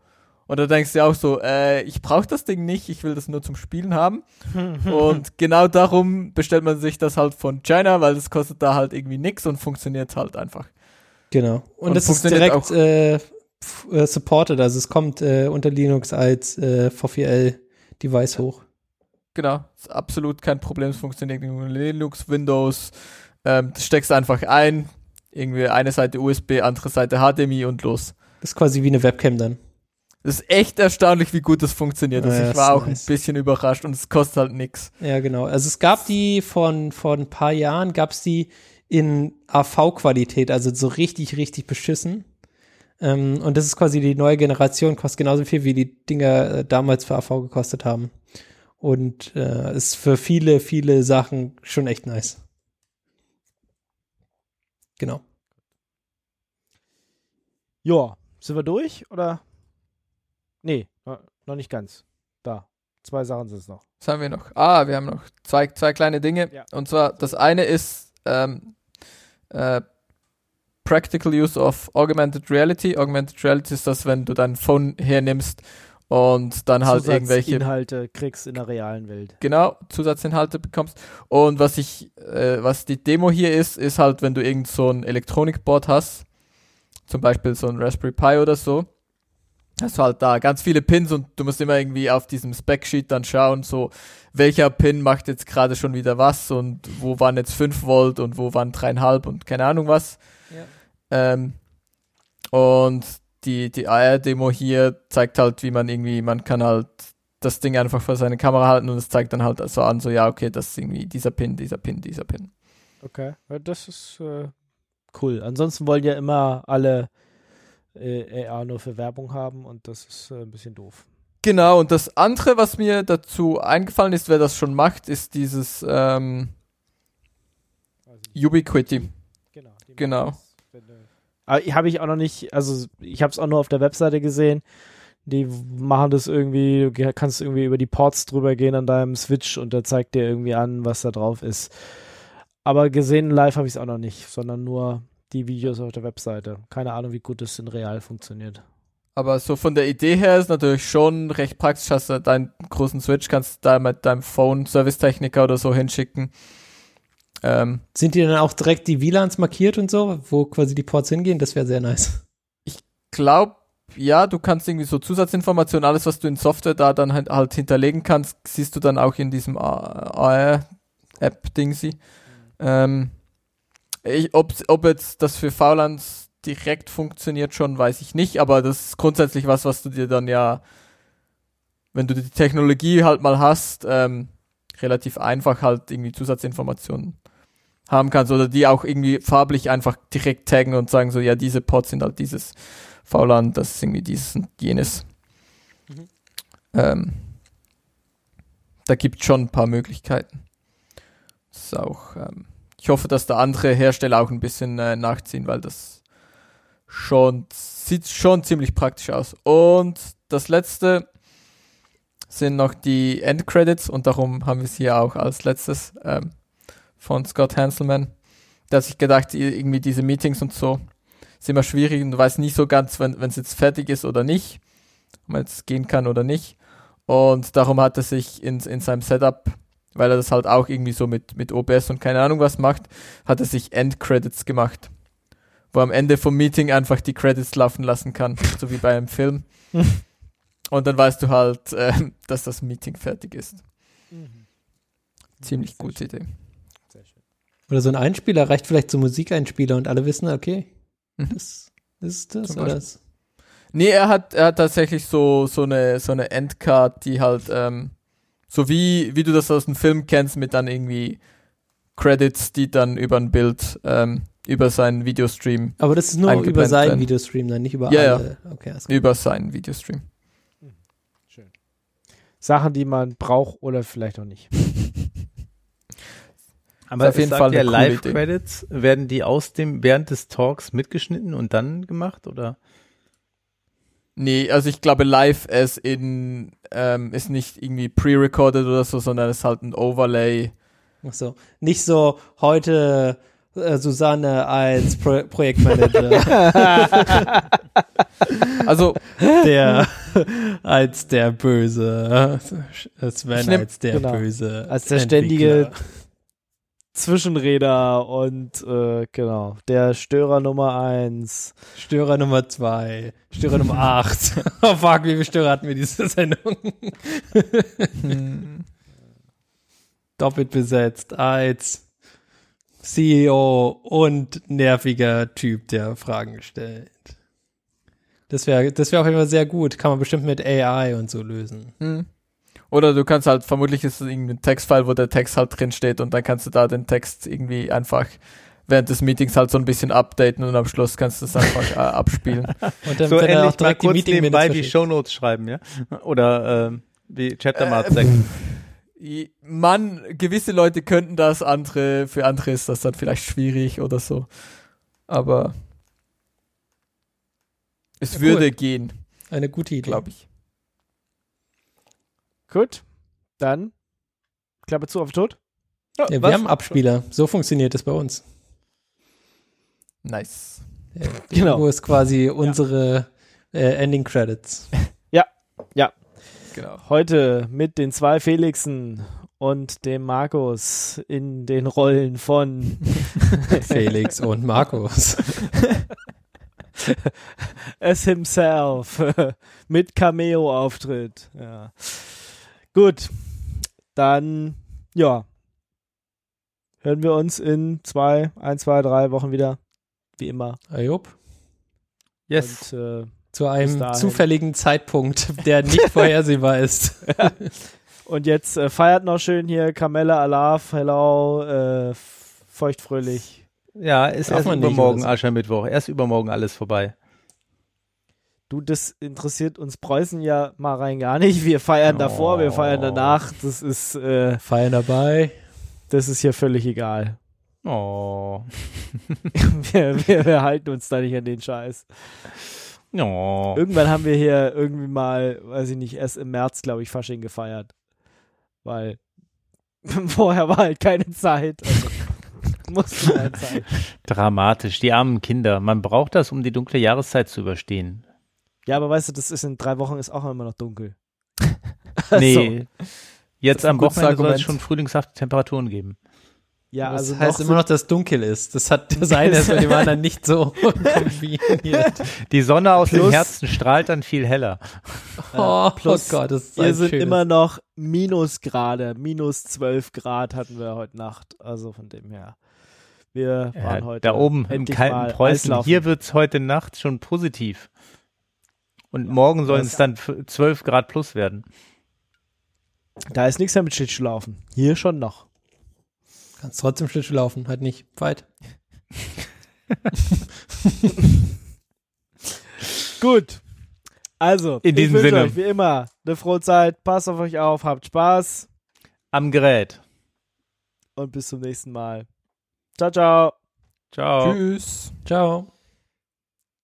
Und da denkst du auch so, äh, ich brauche das Ding nicht, ich will das nur zum Spielen haben. und genau darum bestellt man sich das halt von China, weil das kostet da halt irgendwie nix und funktioniert halt einfach. Genau. Und, Und das ist funktioniert direkt äh, f- äh, supported, also es kommt äh, unter Linux als äh, V4L-Device hoch. Genau, ist absolut kein Problem, es funktioniert in Linux, Windows, ähm, das steckst einfach ein, irgendwie eine Seite USB, andere Seite HDMI und los. Das ist quasi wie eine Webcam dann. Das ist echt erstaunlich, wie gut das funktioniert. Also Ja, ich war auch nice. ein bisschen überrascht und es kostet halt nix. Ja, genau. Also es gab die von vor ein paar Jahren, gab es die in AV-Qualität, also so richtig, richtig beschissen. Ähm, und das ist quasi die neue Generation, kostet genauso viel, wie die Dinger äh, damals für AV gekostet haben. Und äh, ist für viele, viele Sachen schon echt nice. Genau. Ja, sind wir durch oder? Nee, no- noch nicht ganz. Da. Zwei Sachen sind es noch. Was haben wir noch? Ah, wir haben noch zwei, zwei kleine Dinge. Ja. Und zwar, das eine ist ähm, äh, Practical Use of Augmented Reality. Augmented Reality ist das, wenn du dein Phone hernimmst und dann halt irgendwelche Inhalte kriegst in der realen Welt. genau Zusatzinhalte bekommst. Und was ich, äh, was die Demo hier ist, ist halt, wenn du irgend so ein Elektronikboard hast, zum Beispiel so ein Raspberry Pi oder so, hast du halt da ganz viele Pins und du musst immer irgendwie auf diesem Spec-Sheet dann schauen, so welcher Pin macht jetzt gerade schon wieder was und wo waren jetzt 5 Volt und wo waren 3,5 und keine Ahnung was. Ähm, und die, die AR-Demo hier zeigt halt, wie man irgendwie, man kann halt das Ding einfach vor seine Kamera halten und es zeigt dann halt so an, so ja, okay, das ist irgendwie dieser Pin, dieser Pin, dieser Pin. Okay. Ja, das ist äh, cool. Ansonsten wollen ja immer alle äh, AR nur für Werbung haben und das ist äh, ein bisschen doof. Genau, und das andere, was mir dazu eingefallen ist, wer das schon macht, ist dieses ähm, nicht. Ubiquity. Genau. Genau. habe ich auch noch nicht, also ich habe es auch nur auf der Webseite gesehen. Die machen das irgendwie, du kannst irgendwie über die Ports drüber gehen an deinem Switch und der zeigt dir irgendwie an, was da drauf ist. Aber gesehen live habe ich es auch noch nicht, sondern nur die Videos auf der Webseite. Keine Ahnung, wie gut das in real funktioniert. Aber so von der Idee her ist natürlich schon recht praktisch, hast du deinen großen Switch, kannst du da mit deinem Phone Servicetechniker oder so hinschicken. Ähm, Sind die dann auch direkt die WLANs markiert und so, wo quasi die Ports hingehen? Das wäre sehr nice. glaub, ja, du kannst irgendwie so Zusatzinformationen, alles, was du in Software da dann halt, halt hinterlegen kannst, siehst du dann auch in diesem AR-App-Dingsy. Ähm, ich, ob, ob jetzt das für VLANs direkt funktioniert schon, weiß ich nicht, aber das ist grundsätzlich was, was du dir dann ja, wenn du die Technologie halt mal hast, ähm, relativ einfach halt irgendwie Zusatzinformationen haben kannst oder die auch irgendwie farblich einfach direkt taggen und sagen so, ja, diese Pods sind halt dieses VLAN, das ist irgendwie dieses und jenes. Mhm. Ähm, da gibt schon ein paar Möglichkeiten. Das ist auch, ähm, ich hoffe, dass da andere Hersteller auch ein bisschen äh, nachziehen, weil das schon sieht schon ziemlich praktisch aus. Und das letzte sind noch die Endcredits und darum haben wir es hier auch als letztes ähm, von Scott Hanselman. Da hat sich gedacht, irgendwie diese Meetings und so ist immer schwierig und du weißt nicht so ganz, wenn es jetzt fertig ist oder nicht, ob man jetzt gehen kann oder nicht. Und darum hat er sich in, in seinem Setup, weil er das halt auch irgendwie so mit, mit OBS und keine Ahnung was macht, hat er sich Endcredits gemacht. Wo er am Ende vom Meeting einfach die Credits laufen lassen kann, so wie bei einem Film. Und dann weißt du halt, äh, dass das Meeting fertig ist. Ziemlich Sehr gute schön, Idee. Sehr schön. Oder so ein Einspieler reicht vielleicht so Musikeinspieler und alle wissen, okay, Mhm. das, das ist das Zum oder das. Nee, er hat, er hat tatsächlich so, so eine, so eine Endcard, die halt, ähm, so wie, wie du das aus dem Film kennst, mit dann irgendwie Credits, die dann über ein Bild, ähm, über seinen Videostream, Aber das ist nur über seinen werden. Videostream, dann nicht über Ja, ja. alle. Okay, alles klar. über seinen Videostream. Schön. Sachen, die man braucht oder vielleicht auch nicht. Aber auf jeden Fall ja. Live-Credits, werden die aus dem, während des Talks mitgeschnitten und dann gemacht, oder? Nee, also ich glaube live es in ähm, ist nicht irgendwie pre-recorded oder so, sondern es ist halt ein Overlay. Ach so. Nicht so heute äh, Susanne als Pro Projektmanager, Also Der, als der böse Sven nehm- als der genau. böse Als der ständige Entwickler. Zwischenräder und äh, genau, der Störer Nummer eins. Störer Nummer zwei, Störer Nummer acht. oh fuck, wie viele Störer hatten wir diese Sendung? hm, Doppelt besetzt als CEO und nerviger Typ, der Fragen stellt. Das wäre das wäre auf jeden Fall sehr gut. Kann man bestimmt mit AI und so lösen. hm. Oder du kannst halt, vermutlich ist es irgendein Textfile, wo der Text halt drin steht und dann kannst du da den Text irgendwie einfach während des Meetings halt so ein bisschen updaten und am Schluss kannst du es einfach äh, abspielen. Und dann so wird er auch ähnlich mal direkt die kurz Meeting nebenbei verschickt. Shownotes schreiben, ja? Oder ähm, wie Chapter Äh, Mark sagen. I- Mann, gewisse Leute könnten das, andere, für andere ist das dann vielleicht schwierig oder so. Aber es Ja, würde cool. gehen, Eine gute Idee. glaube ich. Gut, dann Klappe zu auf Tod. Ja, wir haben Abspieler. So funktioniert es bei uns. Nice. Ja, Genau. Wo ist quasi unsere äh, Ending Credits. Genau. Heute mit den zwei Felixen und dem Markus in den Rollen von Felix und Markus. es himself mit Cameo-Auftritt. Ja. Gut, dann ja, hören wir uns in zwei, ein, zwei, drei Wochen wieder, wie immer. Ayub. Yes. Und äh, Zu einem zufälligen Zeitpunkt, der nicht vorhersehbar ist. Und jetzt äh, feiert noch schön hier Kamelle Alaf, hello, äh, feuchtfröhlich. Ja, ist Darf erst übermorgen? Aschermittwoch. Erst übermorgen alles vorbei. Du, das interessiert uns Preußen ja mal rein gar nicht. Wir feiern davor, wir feiern Oh. danach. Das ist, äh, Feiern dabei. das ist hier völlig egal. Oh. wir, wir, wir halten uns da nicht an den Scheiß. Oh. Irgendwann haben wir hier irgendwie mal, weiß ich nicht, erst im März, glaube ich, Fasching gefeiert. Weil vorher war halt keine Zeit. Also, musste mal sein. Dramatisch. Die armen Kinder. Man braucht das, um die dunkle Jahreszeit zu überstehen. Ja, aber weißt du, das ist in drei Wochen ist auch immer noch dunkel. Nee. Jetzt ist ein am Wochenende soll es schon frühlingshafte Temperaturen geben. Ja, das also heißt noch immer noch, dass dunkel ist. Das hat das eine ist mit dem anderen nicht so kombiniert. Die Sonne aus dem Plus- Herzen strahlt dann viel heller. Oh, plus Gott, das ist Wir sind schönes- immer noch Minusgrade, minus 12 Grad hatten wir heute Nacht. Also von dem her. Wir waren Ja, heute da oben im kalten Preußen. Hier wird's heute Nacht schon positiv. Und morgen sollen es dann f- 12 Grad plus werden. Da ist nichts mehr mit Schlittschuhlaufen. Hier schon noch. Kannst trotzdem Schlittschuh laufen, halt nicht weit. Gut. Also, In ich diesem wünsche Sinne. euch wie immer eine frohe Zeit. Passt auf euch auf, habt Spaß Am Gerät. und bis zum nächsten Mal. Ciao, ciao. Ciao. Tschüss. Ciao.